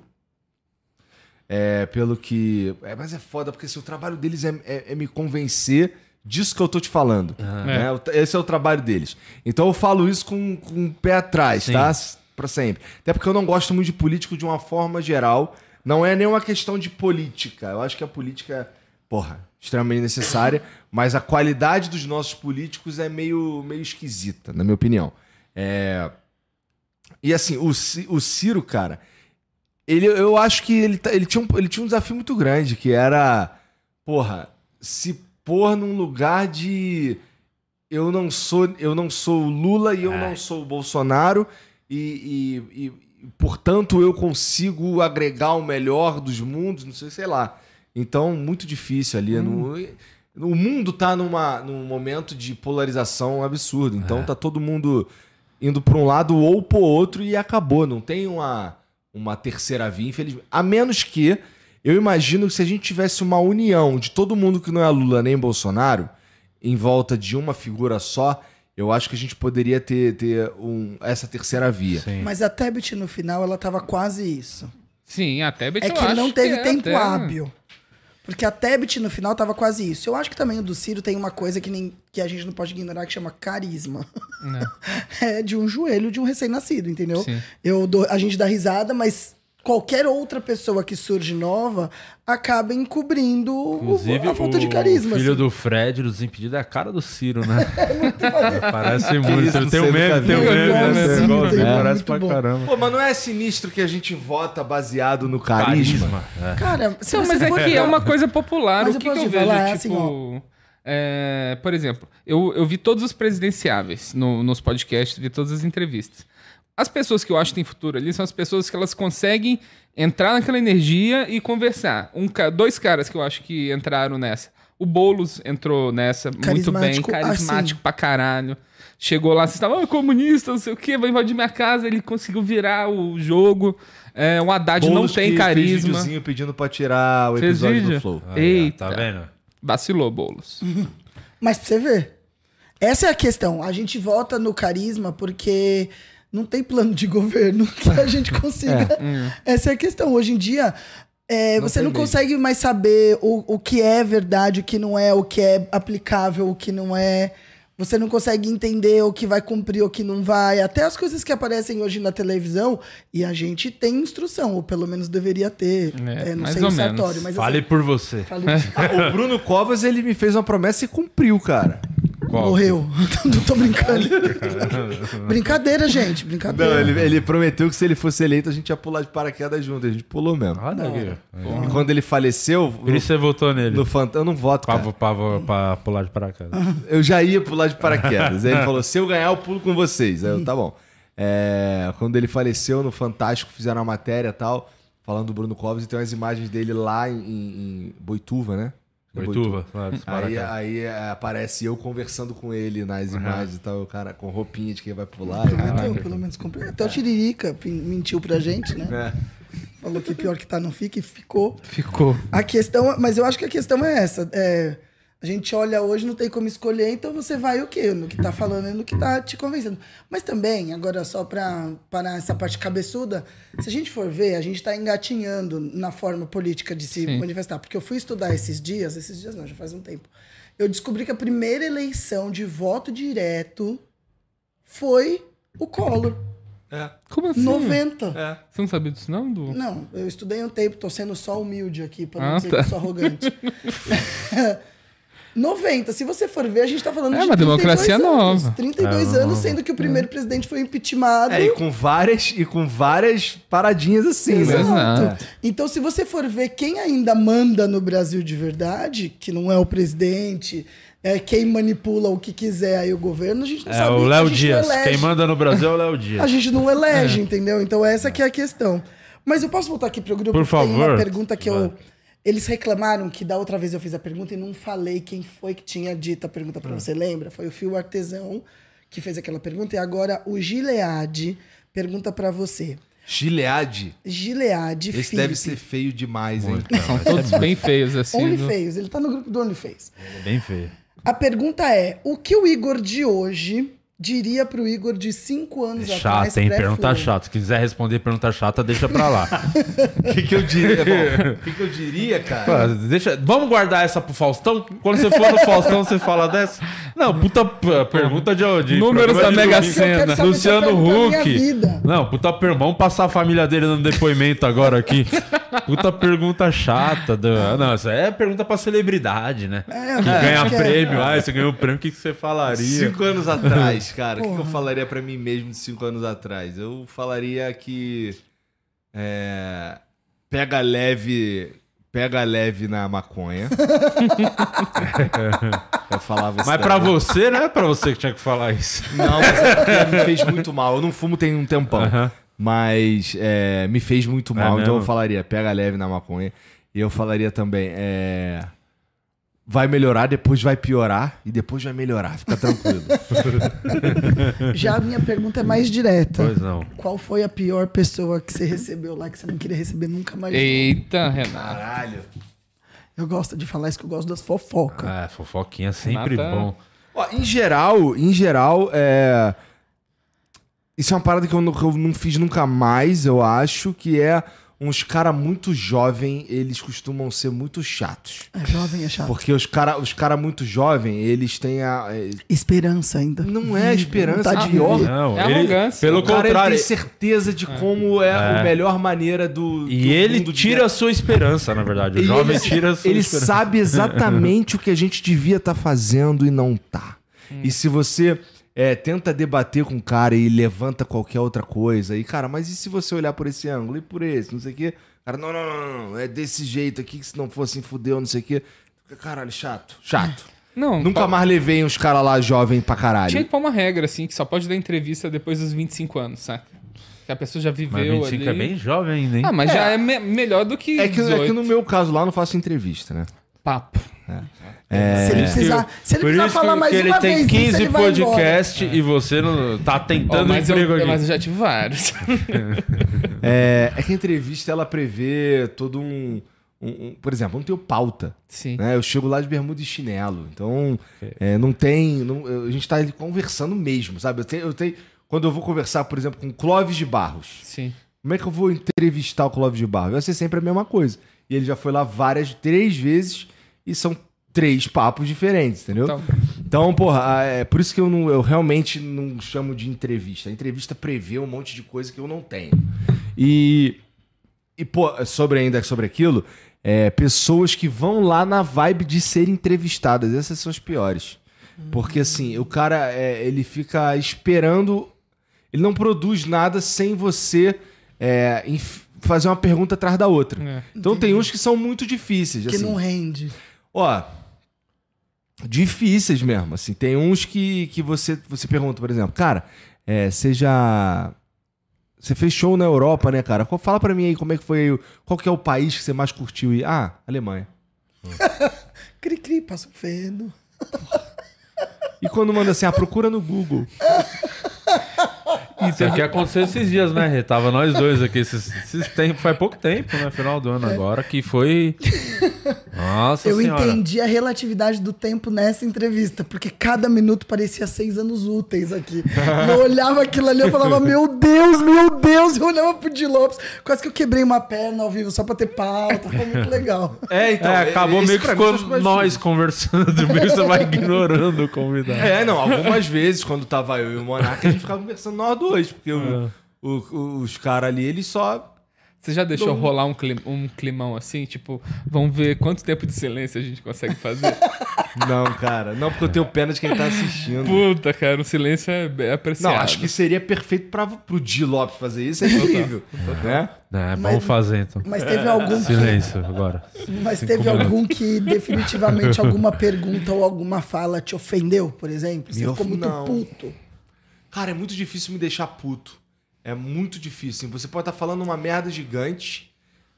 É, pelo que. É, mas é foda, porque assim, o trabalho deles é, é- é me convencer disso que eu tô te falando. né? O- Esse é o trabalho deles. Então eu falo isso com, com o pé atrás, Sim. tá? Pra sempre. Até porque eu não gosto muito de político de uma forma geral. Não é nenhuma questão de política. Eu acho que a política é, porra, extremamente necessária, mas a qualidade dos nossos políticos é meio, meio esquisita, na minha opinião. É... E assim, o, o Ciro, cara, ele, eu acho que ele, tá- ele, tinha um, ele tinha um desafio muito grande, que era, porra, se pôr num lugar de eu não sou eu não sou o Lula e eu não sou o Bolsonaro e, e- e, portanto eu consigo agregar o melhor dos mundos, não sei, sei lá. Então, muito difícil ali. No, o mundo tá numa, num momento de polarização absurdo. Então tá todo mundo indo para um lado ou pro outro e acabou. Não tem uma, uma terceira via, infelizmente. A menos que eu imagino que se a gente tivesse uma união de todo mundo que não é Lula nem Bolsonaro em volta de uma figura só, eu acho que a gente poderia ter, ter um, essa terceira via. Sim. Mas a Tebet no final, ela tava quase isso. Sim, até É que ele não teve tempo hábil. Porque a Tebet no final tava quase isso. Eu acho que também o do Ciro tem uma coisa que, nem, que a gente não pode ignorar que chama carisma. é de um joelho de um recém-nascido, entendeu? Sim. Eu dou- a gente dá risada, mas qualquer outra pessoa que surge nova acaba encobrindo o- Inclusive, a falta de o carisma. filho assim. do Fred, do Desimpedido, é a cara do Ciro, né? Parece muito. isso, Ele tem um meme, nunca tem um meme, né? Um Parece muito pra bom. caramba. Pô, mas não é sinistro que a gente vota baseado no carisma? Carisma. é. Cara, se Não, você mas é que é uma coisa popular. Mas o eu que, que posso eu vejo, falar, é tipo... assim, é, por exemplo, eu, eu vi todos os presidenciáveis no- nos podcasts, vi todas as entrevistas. As pessoas que eu acho que têm futuro ali são as pessoas que elas conseguem entrar naquela energia e conversar. Um, dois caras que eu acho que entraram nessa. O Boulos entrou nessa muito bem, Carismático, carismático assim. pra caralho. Chegou lá, vocês estavam, ah, comunista, não sei o quê, vai invadir minha casa. Ele conseguiu virar o jogo. É, o Haddad não Boulos tem que Fez carisma. videozinho pedindo pra tirar o Fez episódio vídeo? do Flow. Ó, Eita. Tá vendo? Vacilou, Boulos. Mas pra você ver. Essa é a questão. A gente vota no carisma porque não tem plano de governo que a gente consiga. Essa é a questão. Hoje em dia, é, você tem não mesmo. consegue mais saber o, o que é verdade, o que não é, o que é aplicável, o que não é. Você não consegue entender o que vai cumprir, o que não vai. Até as coisas que aparecem hoje na televisão. E a gente tem instrução, ou pelo menos deveria ter. É, É, não mais sei ou o sartório, mas Fale assim, por você. Ah, o Bruno Covas, ele me fez uma promessa e cumpriu, cara. Qual? Morreu. não tô brincando. Brincadeira, gente. Brincadeira. Não, ele, ele prometeu que se ele fosse eleito, a gente ia pular de paraquedas junto. A gente pulou mesmo. Olha aqui. E quando ele faleceu, Por isso você votou nele. no Fanta, eu não voto, Pra, cara. pra, pra pular de paraquedas. Eu já ia pular de paraquedas. Aí ele falou: se eu ganhar, eu pulo com vocês. Aí eu, tá bom. É, quando ele faleceu no Fantástico, fizeram a matéria e tal, falando do Bruno Covas, e tem umas imagens dele lá em, em Boituva, né? É Boituva. Ah, Aí, aí é, aparece eu conversando com ele nas imagens e tal, o cara com roupinha de quem vai pular. Prometeu, pelo menos comprei. Até o Tiririca mentiu pra gente, né? É. Falou que pior que tá não fica e ficou. Ficou. A questão, mas eu acho que a questão é essa. É, a gente olha hoje, não tem como escolher, então você vai o quê? No que tá falando e no que tá te convencendo. Mas também, agora só pra parar essa parte cabeçuda, se a gente for ver, a gente tá engatinhando na forma política de se Sim. manifestar. Porque eu fui estudar esses dias, esses dias não, já faz um tempo. Eu descobri que a primeira eleição de voto direto foi o Collor. Como assim? 90. Você não sabia disso, não? Du? Não, eu estudei um tempo, tô sendo só humilde aqui, pra não Ah, dizer tá. que eu sou arrogante. 90, se você for ver, a gente tá falando É de uma 32 democracia anos. nova. 32 É, anos, sendo que o primeiro presidente foi impeachmentado. É, e com várias, e com várias paradinhas assim, né? Exato. Exato. Então, se você for ver quem ainda manda no Brasil de verdade, que não é o presidente, é quem manipula o que quiser aí o governo, a gente não É sabe. o a Léo Dias. Quem manda no Brasil é o Léo A Dias. gente não elege, entendeu? Então essa que é a questão. Mas eu posso voltar aqui pro grupo? Por Tem uma favor. pergunta que eu... Eles reclamaram que da outra vez eu fiz a pergunta e não falei quem foi que tinha dito a pergunta Hum. pra você, lembra? Foi o Fio Artesão que fez aquela pergunta e agora o Gilead pergunta pra você. Gilead. Gilead Esse Felipe. deve ser feio demais, hein? São todos bem feios, assim. no- OnlyFans, ele tá no grupo do OnlyFans. Bem feio. A pergunta é, o que o Igor de hoje diria pro Igor de cinco anos É atrás? chato, hein? Pergunta chata. Se quiser responder pergunta chata, deixa pra lá. O que, que eu diria? O que, que eu diria, cara? Pô, deixa... Vamos guardar essa pro Faustão? Quando você for no Faustão, você fala dessa? Não, puta pergunta de, de Números da Mega. Sena. Luciano Huck. Não, puta pergunta. Vamos passar a família dele no depoimento agora aqui. Puta pergunta chata. Do... Não, isso é pergunta pra celebridade, né? É, que ganha é. prêmio. Ah, você ganhou prêmio, o que, que você falaria? Cinco anos atrás, cara, o que, que eu falaria pra mim mesmo de cinco anos atrás? Eu falaria que. é, pega leve. Pega leve na maconha. eu falava isso Mas daí. pra você, não é pra você que tinha que falar isso. Não, mas é me fez muito mal. Eu não fumo tem um tempão. Mas é, me fez muito mal. então mesmo? eu falaria, pega leve na maconha. E eu falaria também, é, vai melhorar, depois vai piorar e depois vai melhorar. Fica tranquilo. Já a minha pergunta é mais direta. Pois não. Qual foi a pior pessoa que você recebeu lá que você não queria receber nunca mais? Eita, Renato. Caralho. Eu gosto de falar isso que eu gosto das fofocas. É, fofoquinha sempre Renata- bom. Ó, em geral, em geral, é... Isso é uma parada que eu, não, que eu não fiz nunca mais, eu acho, que é uns cara muito jovem, eles costumam ser muito chatos. É, jovem é chato. Porque os cara, os cara muito jovem, eles têm a... é, Esperança ainda. Não é esperança, vontade de pior. viver. Não, É ele- arrogância. Pelo O cara ele contrário, tem certeza de como é, É. a melhor maneira do. e do ele mundo de- tira a sua esperança, na verdade. O E jovem ele, tira a sua ele esperança. sabe exatamente o que a gente devia estar fazendo e não tá. Hum. E se você é, tenta debater com o cara e levanta qualquer outra coisa, e cara, mas e se você olhar por esse ângulo e por esse, não sei o quê? Cara, não, não, não, não, é desse jeito aqui que se não fosse fudeu, não sei o quê. Caralho, chato, chato. Não, Nunca pa- mais levei uns caras lá jovem pra caralho. Tinha que pôr uma regra, assim, que só pode dar entrevista depois dos 25 anos, saca? Que a pessoa já Mas viveu 25 ali. é bem jovem ainda, hein? Ah, mas já é me- melhor do que É que, é 18. que no meu caso lá eu não faço entrevista, né? Papo. Se ele precisar, se ele precisar falar mais que ele uma tem vez 15 isso, ele vai embora. podcasts e você não tá tentando mas, emprego eu, aqui. mas eu já tive vários. É, é que a entrevista ela prevê todo um, um- um- por exemplo, eu não tenho pauta. Sim. né? Eu chego lá de bermuda e chinelo. Então, é, não tem. não- a gente tá ali conversando mesmo, sabe? Eu tenho, eu tenho. Quando eu vou conversar, por exemplo, com Clóvis de Barros, Sim. como é que eu vou entrevistar o Clóvis de Barros? Vai ser sempre a mesma coisa. E ele já foi lá várias, três vezes e são três papos diferentes, entendeu? Então, Então, porra, é por isso que eu, não, eu realmente não chamo de entrevista. A entrevista prevê um monte de coisa que eu não tenho. E, e pô, sobre ainda sobre aquilo, é, pessoas que vão lá na vibe de ser entrevistadas, essas são as piores. Porque assim, o cara, é, ele fica esperando, ele não produz nada sem você é, fazer uma pergunta atrás da outra. É. Então tem uns que são muito difíceis. Que assim. não rende. Ó, difíceis mesmo, assim. Tem uns que, que você, você pergunta, por exemplo, cara, é, você já... Você fez show na Europa, né, cara? Fala pra mim aí como é que foi... Qual que é o país que você mais curtiu? ir? Ah, Alemanha. Cri, cri, passa o feno. E quando manda assim, ah, procura no Google. Isso aqui aconteceu esses dias, né? Rê? Tava nós dois aqui esses, esses tempos, faz pouco tempo, né? Final do ano agora, que foi. Nossa Eu senhora. entendi a relatividade do tempo nessa entrevista, porque cada minuto parecia seis anos úteis aqui. Eu olhava aquilo ali, eu falava, meu Deus, meu Deus! Eu olhava pro Di Lopes, quase que eu quebrei uma perna ao vivo só pra ter pauta, foi muito legal. É, É, acabou meio que ficou nós conversando, meio que você vai ignorando o convidado. É, não, algumas vezes, quando tava eu e o Monarca, a gente ficava conversando nós dois, porque o- o- o- os caras ali, eles só. Você já deixou rolar um, clim- um climão assim? Tipo, vamos ver quanto tempo de silêncio a gente consegue fazer? Não, cara, não, porque eu tenho pena de quem tá assistindo. Puta, cara, o silêncio é, é apreciado. Não, acho que seria perfeito pra, pro Di Lopes fazer isso, é incrível. né? É, vamos fazer então. Mas teve algum que, Silêncio agora. mas teve algum que definitivamente alguma pergunta ou alguma fala te ofendeu, por exemplo? Você Me ficou muito não. puto. Cara, é muito difícil me deixar puto. É muito difícil. Você pode estar falando uma merda gigante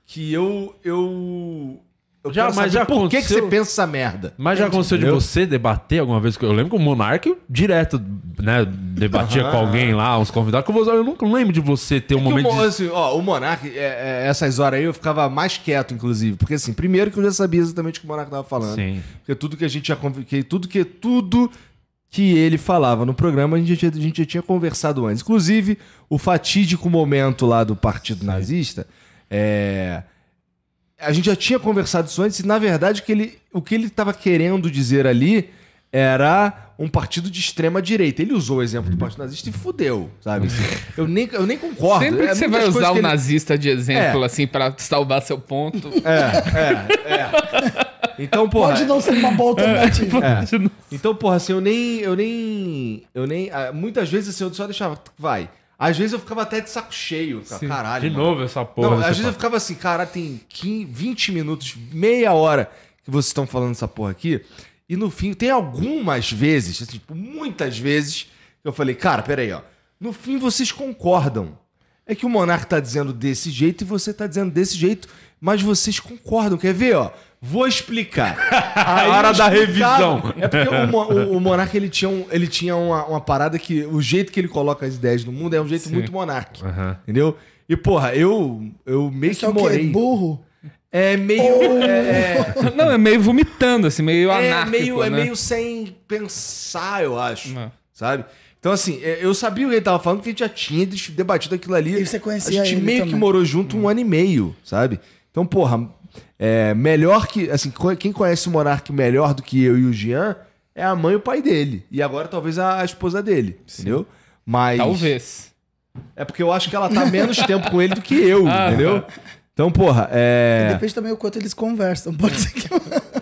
que eu. Eu. eu Já- mas já por que, que você pensa essa merda? Mas já aconteceu de Entendeu? você debater alguma vez? Eu lembro que o Monark direto, né, debatia com alguém lá, uns convidados. que Eu, vou- eu nunca lembro de você ter um É que momento o, de... assim, ó, o Monark, é, é, essas horas aí eu ficava mais quieto, inclusive. Porque assim, primeiro que eu já sabia exatamente o que o Monark tava falando. Sim. Porque tudo que a gente já que tudo que tudo que ele falava no programa, a gente, já tinha- a gente já tinha conversado antes. Inclusive, o fatídico momento lá do Partido Nazista, é, a gente já tinha conversado isso antes, e na verdade o que ele o que estava querendo dizer ali era um partido de extrema direita. Ele usou o exemplo do Partido Nazista e fudeu, sabe? Eu nem, eu nem concordo. Sempre que É você vai usar o ele- nazista de exemplo, É. assim, pra salvar seu ponto. Então, porra, Pode não ser uma boa alternativa. É. Então, porra, assim, eu nem. Eu nem. Eu nem. ah, Muitas vezes assim, eu só deixava. Vai. Às vezes eu ficava até de saco cheio. Ficava, Caralho. De mano. novo essa porra. Não, às vezes eu ficava assim, cara, tem 15, 20 minutos, meia hora que vocês estão falando essa porra aqui. E no fim, tem algumas vezes, assim, tipo, muitas vezes, que eu falei, cara, peraí, ó. No fim vocês concordam. É que o Monark tá dizendo desse jeito e você tá dizendo desse jeito, mas vocês concordam. Quer ver, ó? Vou explicar. Aí Hora da revisão. É porque o, o, o Monark ele tinha, um, ele tinha uma, uma parada que o jeito que ele coloca as ideias no mundo é um jeito muito Monark. Aham. Entendeu? E, porra, eu, eu meio Isso que é morei. Burro? É meio. É, Não, é meio vomitando, assim, meio é, é anárquico, meio, é né? meio sem pensar, eu acho. Não. Sabe? Então, assim, é, eu sabia o que ele tava falando, porque a gente já tinha debatido aquilo ali. E você conhecia A gente ele meio também. que morou junto um ano e meio, sabe? Então, porra, é, melhor que. Assim, quem conhece o Monark melhor do que eu e o Jean é a mãe e o pai dele. E agora talvez a, a esposa dele. Entendeu? Mas. Talvez. É porque eu acho que ela tá menos tempo com ele do que eu, Ah, entendeu? Então, porra, é. Depende também o quanto eles conversam. Pode ser que.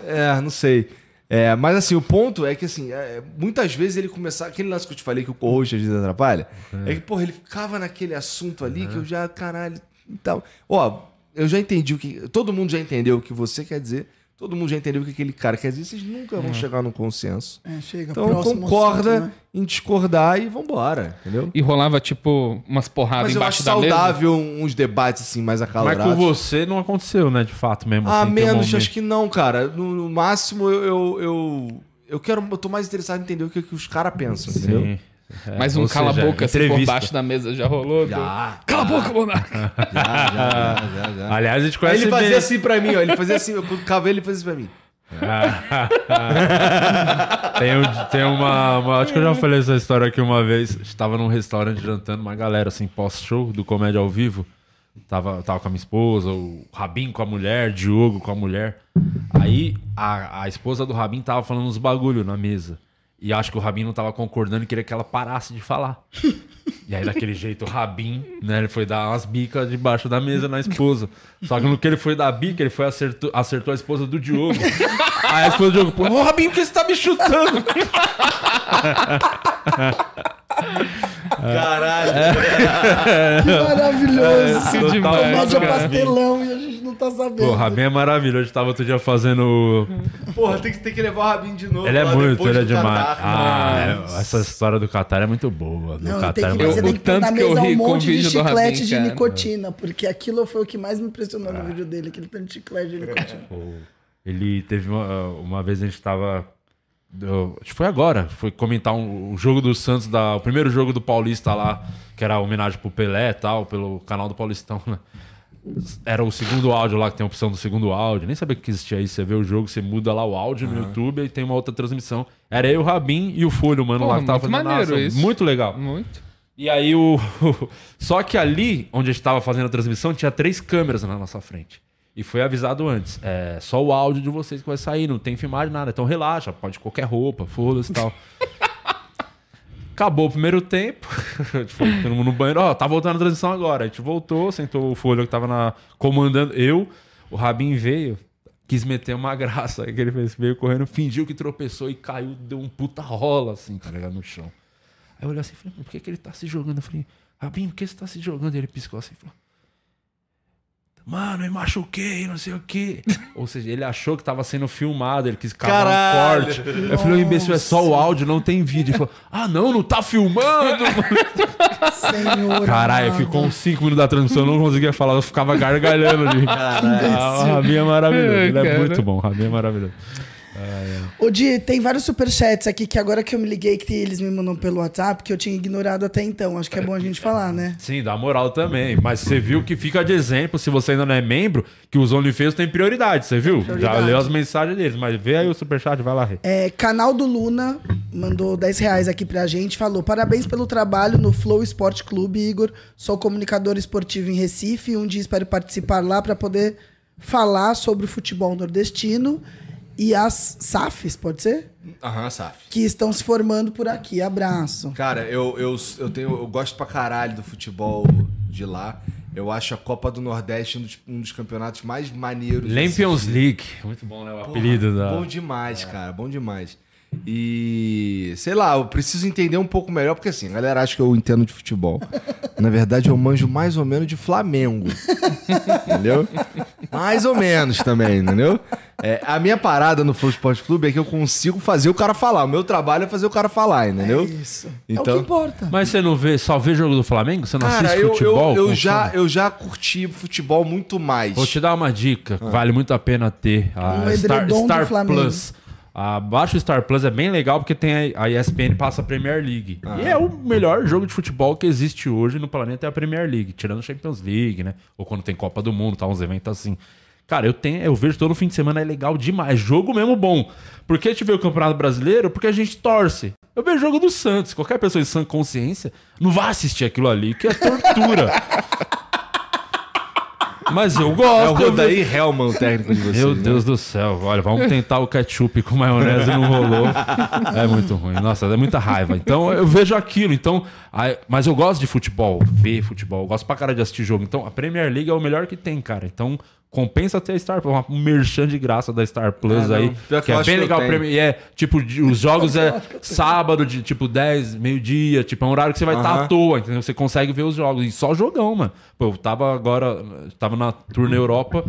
É, não sei. É, mas assim, o ponto é que assim, é, muitas vezes ele começava. Aquele lance que eu te falei que o co-host às vezes atrapalha. É. que, porra, ele ficava naquele assunto ali que eu já, caralho. Então, ó, eu já entendi o que. Todo mundo já entendeu o que você quer dizer. Todo mundo já entendeu o que aquele cara quer dizer. Vocês nunca vão chegar num consenso. É, chega, Então concorda assunto, né? em discordar e vambora, entendeu? E rolava, tipo, umas porradas Mas eu embaixo acho da mesa. saudável uns debates assim mais Mas acalorados. com você não aconteceu, né? De fato mesmo. Ah, assim, um menos, acho que não, cara. No, no máximo, eu, eu, eu, eu quero. Eu tô mais interessado em entender o que, que os caras pensam, entendeu? Sim, Mas um cala-boca assim por baixo da mesa já rolou? Já. Cala a boca, Monarca! Já, já, já. Aliás, a gente Aí conhece ele fazia bem. assim pra mim, ó. Ele fazia assim, eu cavei ele fazia isso pra mim. Tem, um- tem uma, uma- Acho que eu já falei essa história aqui uma vez. Estava num restaurante jantando, uma galera assim, pós-show do Comédia ao Vivo. Tava, tava com a minha esposa, o Rabin com a mulher, Diogo com a mulher. Aí a, a esposa do Rabin tava falando uns bagulho na mesa. E acho que o Rabin não tava concordando e queria que ela parasse de falar. E aí, daquele jeito, o Rabin, né, ele foi dar umas bicas debaixo da mesa na esposa. Só que no que ele foi dar bica, ele foi acertou, acertou a esposa do Diogo. Aí a esposa do Diogo, pô, ô Rabin, por que você tá me chutando? Caralho. Que maravilhoso. Que Total demais, cara. pastelão e a gente não tá sabendo. Pô, o Rabin é maravilhoso. A gente tava outro dia fazendo. Porra, tem que, tem que levar o Rabinho de novo. Ele é muito, ele é demais. Catar. Ah, é- essa história do Qatar é muito boa. Do Não, Qatar é que, muito você Eu- tem que pôr na eu mesa um monte de chiclete Rabin, de nicotina, porque aquilo foi o que mais me impressionou no vídeo dele, aquele tanto de chiclete de nicotina. Ele teve uma, uma vez a gente tava. eu- acho que foi agora. Foi comentar um, o jogo do Santos, da, o primeiro jogo do Paulista lá, que era a homenagem pro Pelé e tal, pelo canal do Paulistão, né? Era o segundo áudio lá, que tem a opção do segundo áudio. Nem sabia que existia isso. Você vê o jogo, você muda lá o áudio no YouTube e tem uma outra transmissão. Era eu, o Rabin e o Folho, mano, Porra, lá que tava muito fazendo maneiro isso. Muito legal. Muito. E aí o. Só que ali, onde a gente tava fazendo a transmissão, tinha três câmeras na nossa frente. E foi avisado antes. É só o áudio de vocês que vai sair, não tem filmagem, nada. Então relaxa, pode qualquer roupa, foda-se e tal. Acabou o primeiro tempo. todo mundo no banheiro. Ó, tá voltando a transmissão agora. A gente voltou, sentou o Folha que tava na, comandando. Eu, o Rabin veio, quis meter uma graça. Aí que ele fez, veio correndo, fingiu que tropeçou e caiu, deu um puta rola, assim, tá ligado? No chão. Aí eu olhei assim e falei, por que, que ele tá se jogando? Eu falei, Rabin, por que você tá se jogando? E ele piscou assim e falou, mano, eu machuquei, não sei o quê. Ou seja, ele achou que tava sendo filmado, ele quis cavar Caralho. um corte. Eu falei, o imbecil, é só o áudio, não tem vídeo. Ele falou, ah, não, não tá filmando. Senhor. Caralho, ficou uns 5 minutos da transmissão, eu não conseguia falar, eu ficava gargalhando ali. Ah, o Rabin é maravilhoso, ele é muito bom, o Rabin é maravilhoso. Ô, Di, tem vários superchats aqui que agora que eu me liguei que eles me mandam pelo WhatsApp, que eu tinha ignorado até então. Acho que é bom a gente falar, né? Sim, dá moral também. Mas você viu que fica de exemplo, se você ainda não é membro, que os OnlyFans têm prioridade, você viu? Já Prioridade. leu as mensagens deles, mas vê aí o superchat, vai lá. É, canal do Luna mandou 10 reais aqui pra gente. Falou: parabéns pelo trabalho no Flow Esporte Clube, Igor. Sou comunicador esportivo em Recife um dia espero participar lá pra poder falar sobre o futebol nordestino e as SAFs, pode ser? Aham, Saf. Que estão se formando por aqui. Abraço. Cara, eu, eu, eu, tenho, eu gosto pra caralho do futebol de lá. Eu acho a Copa do Nordeste um dos, um dos campeonatos mais maneiros. assistir. League. Muito bom, né? O Porra, apelido da. Bom demais, cara, bom demais. E sei lá, eu preciso entender um pouco melhor, porque assim, a galera acha que eu entendo de futebol. Na verdade, eu manjo mais ou menos de Flamengo. entendeu? Mais ou menos também, entendeu? É, a minha parada no Flow Esporte Clube é que eu consigo fazer o cara falar. O meu trabalho é fazer o cara falar, entendeu? É isso. é o Então- que importa. Mas você não vê, só vê jogo do Flamengo? Você não Cara, assiste eu, futebol? eu, eu já, eu já curti futebol muito mais. Vou te dar uma dica, que vale muito a pena ter. A Um Star, Star Flamengo. Plus. Abaixo o Star Plus é bem legal porque tem a, a ESPN passa a Premier League. E é o melhor jogo de futebol que existe hoje no planeta é a Premier League, tirando a Champions League, né? Ou quando tem Copa do Mundo, tá uns eventos assim. Cara, eu tenho, eu vejo todo fim de semana é legal demais, jogo mesmo bom. Por que a gente vê o Campeonato Brasileiro? Porque a gente torce. Eu vejo jogo do Santos. Qualquer pessoa de sã consciência não vai assistir aquilo ali, que é tortura. Mas eu É o gosto. eu Rodaí Helman, o técnico de vocês. meu né? Deus do céu, olha, vamos tentar o ketchup com maionese não rolou. É muito ruim. Nossa, é muita raiva. Então eu vejo aquilo. Então, aí- mas eu gosto de futebol, ver futebol, eu gosto pra cara de assistir jogo. Então a Premier League é o melhor que tem, cara. Então compensa ter a Star Plus, um merchan de graça da Star Plus Ah, não. aí, que que é bem legal. E é tipo, os jogos é sábado de tipo 10, meio-dia, tipo, é um horário que você vai estar Aham. à toa, entendeu? Você consegue ver os jogos. E só jogão, mano. Pô, eu tava agora, tava na tour na Europa,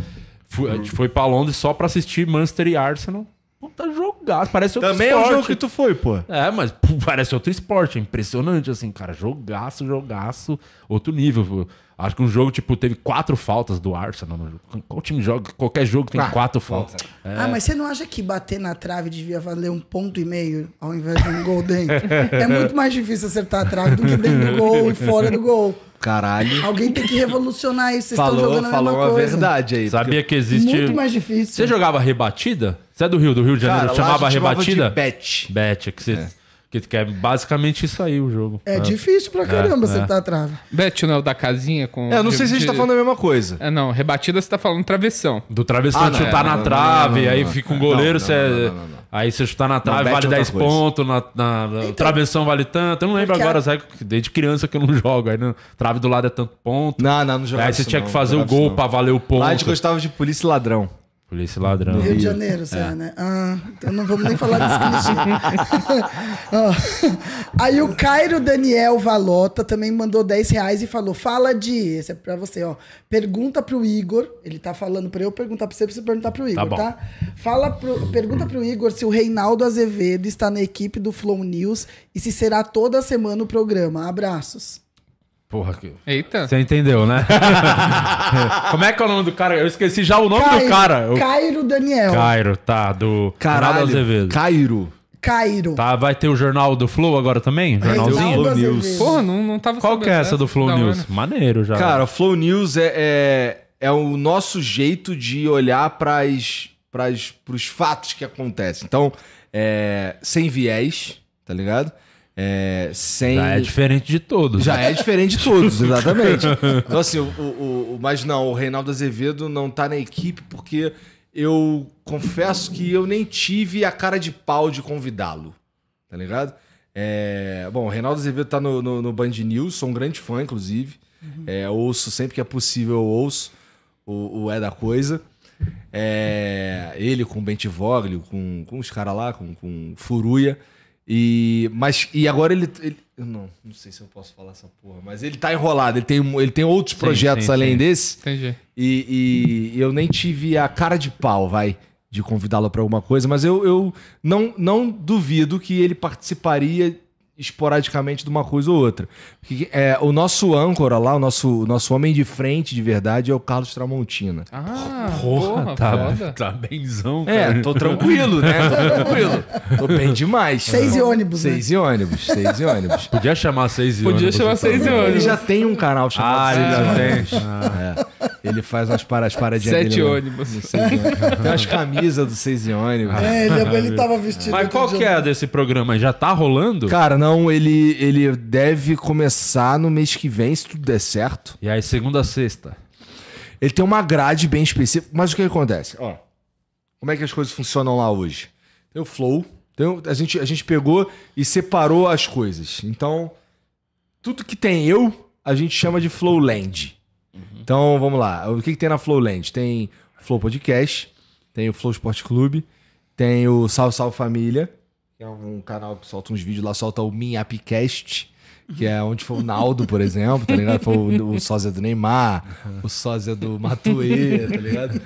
fui, a gente foi pra Londres só pra assistir Manchester e Arsenal. Puta jogaço. Parece outro Também é um esporte. jogo que tu foi, pô. É, mas pô, parece outro esporte. É impressionante, assim, cara. Jogaço, jogaço. Outro nível. pô. Acho que um jogo, tipo, teve quatro faltas do Arsenal. Qual time joga? Qualquer jogo tem quatro faltas. Ah, mas você não acha que bater na trave devia valer um ponto e meio ao invés de um gol dentro? é muito mais difícil acertar a trave do que dentro do gol e fora do gol. Caralho. Alguém tem que revolucionar isso. Vocês estão Falou, jogando a falou mesma uma coisa. verdade aí. Sabia que existe. Muito mais difícil. Você jogava rebatida? Você é do Rio, do Rio de Cara, Janeiro? lá chamava a gente chamava rebatida? de bet. Bet, que, você, que, que é basicamente isso aí o jogo. É difícil pra caramba É, acertar a trave. Bet não é o da casinha com. É, eu não sei se a gente tá falando a mesma coisa. É, não, rebatida você tá falando travessão. Do travessão Ah, não, chutar não, na não, trave, não, não, aí fica um goleiro, não, você. não, não, não, não. Aí você chutar na trave vale é outra 10 coisa. pontos, na, na- na- travessão vale tanto. Eu não lembro agora, a- sabe? Desde criança que eu não jogo. Aí não, trave do lado é tanto ponto. Não, não, não jogava aí você isso tinha não, que fazer o gol pra valer o ponto. Lá a gente gostava de polícia e ladrão. Polícia ladrão. Rio de Janeiro, você é, né? Ah, então não vamos nem falar desse clichê. Aí o Cairo Daniel Valota também mandou 10 reais e falou: fala de. Esse é pra você, ó. Pergunta pro Igor. Ele tá falando pra eu perguntar pra você, pra você perguntar pro Igor, bom. tá? Fala pro, pergunta pro Igor se o Reinaldo Azevedo está na equipe do Flow News e se será toda semana o programa. Abraços. Porra, que... Eita. Você entendeu, né? Como é que é o nome do cara? Eu esqueci já o nome do Cairo, cara. O Cairo Daniel. Cairo, tá, do Ronaldo Caralho. Azevedo. Cairo. Cairo. Tá, vai ter o jornal do Flow agora também? Reinaldo Jornalzinho? Flow. News. Porra, não, não tava Qual que é essa do Flow Da hora. News? Maneiro já. Cara, o Flow News é, é, é o nosso jeito de olhar para os fatos que acontecem. Então, é, sem viés, tá ligado? É, sem. já é diferente de todos. Já é diferente de todos, exatamente. Então, assim, o, o, o- mas não, o Reinaldo Azevedo não tá na equipe porque eu confesso que eu nem tive a cara de pau de convidá-lo, tá ligado? É, bom, o Reinaldo Azevedo tá no, no, no Band News, sou um grande fã, inclusive. É, ouço sempre que é possível, eu ouço o, o É da Coisa. É, ele com o Bentivoglio, com, com os caras lá, com, com Furuia. E, mas, e agora ele, ele- Não, não sei se eu posso falar essa porra, mas ele tá enrolado, ele tem, ele tem outros projetos sim, além sim. desse. Entendi. E, e eu nem tive a cara de pau, vai, de convidá-lo pra alguma coisa, mas eu, eu não, não duvido que ele participaria esporadicamente de uma coisa ou outra. Porque, é, o nosso âncora lá, o nosso, o nosso homem de frente de verdade é o Carlos Tramontina. Ah, Porra, porra, tá, foda. tá benzão, É, cara. tô tranquilo, né? Tô tranquilo. Tô bem demais. Seis e ônibus, né? Seis e ônibus, seis e ônibus. Podia chamar seis e Podia ônibus, chamar você seis e ônibus. Ele já tem um canal chamado Ah, ele Seis já e tem. Ônibus. É. Ele faz umas para- as paradinhas Sete dele no- ônibus. no Seis ônibus. Tem umas camisas do Seis e ônibus. É, ele, ele tava vestido. Mas qual que é desse programa? Já tá rolando? Cara, não, ele, ele deve começar no mês que vem, se tudo der certo. E aí, segunda a sexta. Ele tem uma grade bem específica. Mas o que acontece? Ó, como é que as coisas funcionam lá hoje? Tem o Flow. tem o- a, gente, a gente pegou e separou as coisas. Então, tudo que tem eu, a gente chama de Flowland. Então, vamos lá. O que, que tem na Flowland? Tem o Flow Podcast, tem o Flow Esporte Clube, tem o Salve Salve Família, que é um canal que solta uns vídeos lá, solta o Minhapcast, que é onde foi o Naldo, por exemplo, tá ligado? Foi o, o sósia do Neymar, o sósia do Matuê, tá ligado?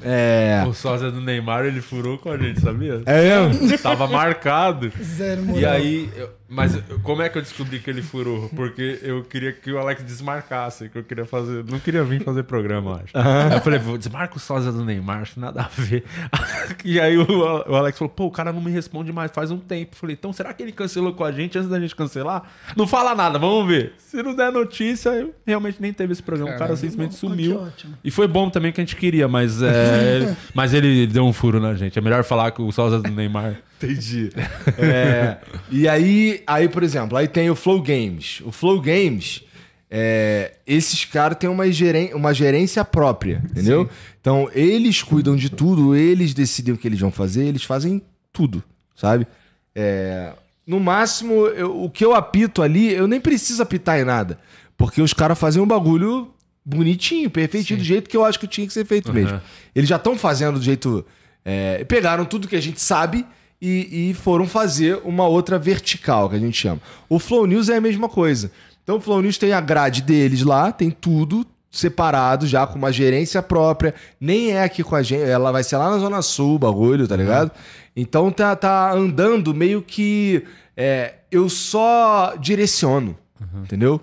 É. O sósia do Neymar, ele furou com a gente, sabia? É mesmo? Tava marcado. Zero moral. E aí, eu- mas como é que eu descobri que ele furou? Porque eu queria que o Alex desmarcasse, que eu queria fazer. Não queria vir fazer programa, acho. Aí eu falei, "Vou- desmarca o sósia do Neymar, acho nada a ver. E aí o, Alex falou, pô, o cara não me responde mais faz um tempo. Eu falei, então será que ele cancelou com a gente antes da gente cancelar? Não fala nada, vamos ver. Se não der notícia, eu realmente nem teve esse programa. o cara Caramba. simplesmente Que sumiu. E foi bom também que a gente queria, mas, é, mas ele deu um furo na gente. É melhor falar que o sósia do Neymar. Entendi. É, e aí, aí, por exemplo, aí tem o Flow Games. O Flow Games, é, esses caras têm uma, geren uma gerência própria, entendeu? Então, eles cuidam de tudo, eles decidem o que eles vão fazer, eles fazem tudo, sabe? É, no máximo, eu- o que eu apito ali, eu nem preciso apitar em nada. Porque os caras fazem um bagulho bonitinho, perfeitinho, do jeito que eu acho que tinha que ser feito mesmo. Eles já estão fazendo do jeito. é, pegaram tudo que a gente sabe e, e foram fazer uma outra vertical, que a gente chama. O Flow News é a mesma coisa. Então o Flow News tem a grade deles lá, tem tudo, separado já, com uma gerência própria. Nem é aqui com a gente, ela vai ser lá na Zona Sul, o bagulho, tá ligado? Então tá, tá andando meio que. é, eu só direciono, entendeu?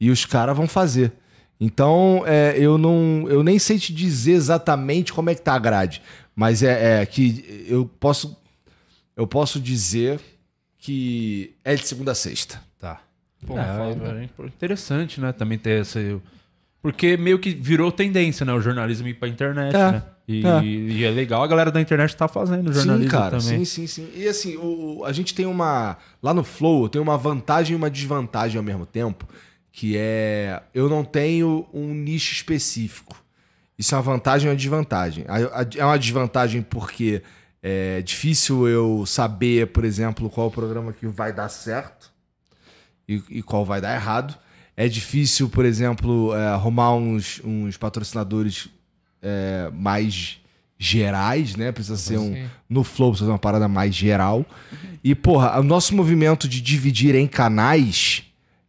E os caras vão fazer. Então, é, eu não. Eu nem sei te dizer exatamente como é que tá a grade. Mas é, é que eu posso. Eu posso dizer que é de segunda a sexta. Tá. Pô, é, é interessante, né? Também ter essa. Porque meio que virou tendência, né? O jornalismo ir pra internet, É, né? E é. e é legal a galera da internet tá fazendo jornalismo sim, cara. também. Sim, sim, sim. E assim, o, a gente tem uma. Lá no Flow, tem uma vantagem e uma desvantagem ao mesmo tempo. Que é. Eu não tenho um nicho específico. Isso é uma vantagem e uma desvantagem. A- a- É uma desvantagem porque é difícil eu saber, por exemplo, qual programa que vai dar certo e, e qual vai dar errado. É difícil, por exemplo, é, arrumar uns, uns patrocinadores é, mais gerais, né? Precisa ser um. No Flow, precisa ser uma parada mais geral. E, porra, o nosso movimento de dividir em canais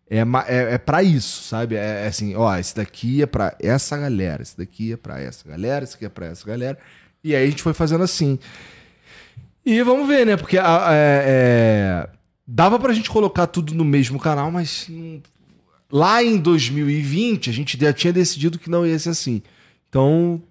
é, é, é para isso, sabe? É, é assim, ó, esse daqui é pra essa galera, esse daqui é pra essa galera, esse aqui é pra essa galera. E aí a gente foi fazendo assim. E vamos ver, né? Porque a- é, é, dava pra gente colocar tudo no mesmo canal, mas lá em 2020 a gente já tinha decidido que não ia ser assim. Então.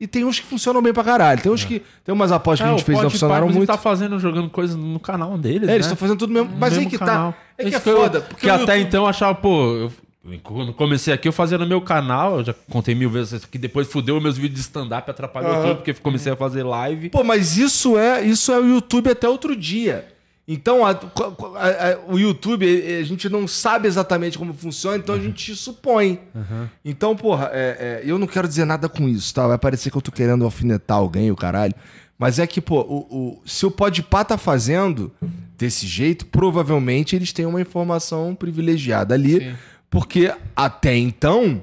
E tem uns que funcionam bem pra caralho. Tem uns que. Tem umas apostas que a gente fez que não funcionaram muito. tá fazendo, jogando coisas no canal deles, É, né? eles estão fazendo tudo mesmo. Mas aí mesmo que canal. tá. É que é eu- foda. Porque o até YouTube- então eu achava, pô, eu, quando comecei aqui, eu fazia no meu canal, eu já contei mil vezes aqui, depois fudeu meus vídeos de stand-up, atrapalhou tudo, porque comecei a fazer live. Pô, mas isso é, isso é o YouTube até outro dia. Então, a- a- a- o YouTube, a gente não sabe exatamente como funciona, então a gente supõe. Então, porra, é- é, eu não quero dizer nada com isso, tá? Vai parecer que eu tô querendo alfinetar alguém, o caralho. Mas é que, pô, o, o- se o Podpah tá fazendo desse jeito, provavelmente eles têm uma informação privilegiada ali. Sim. Porque até então,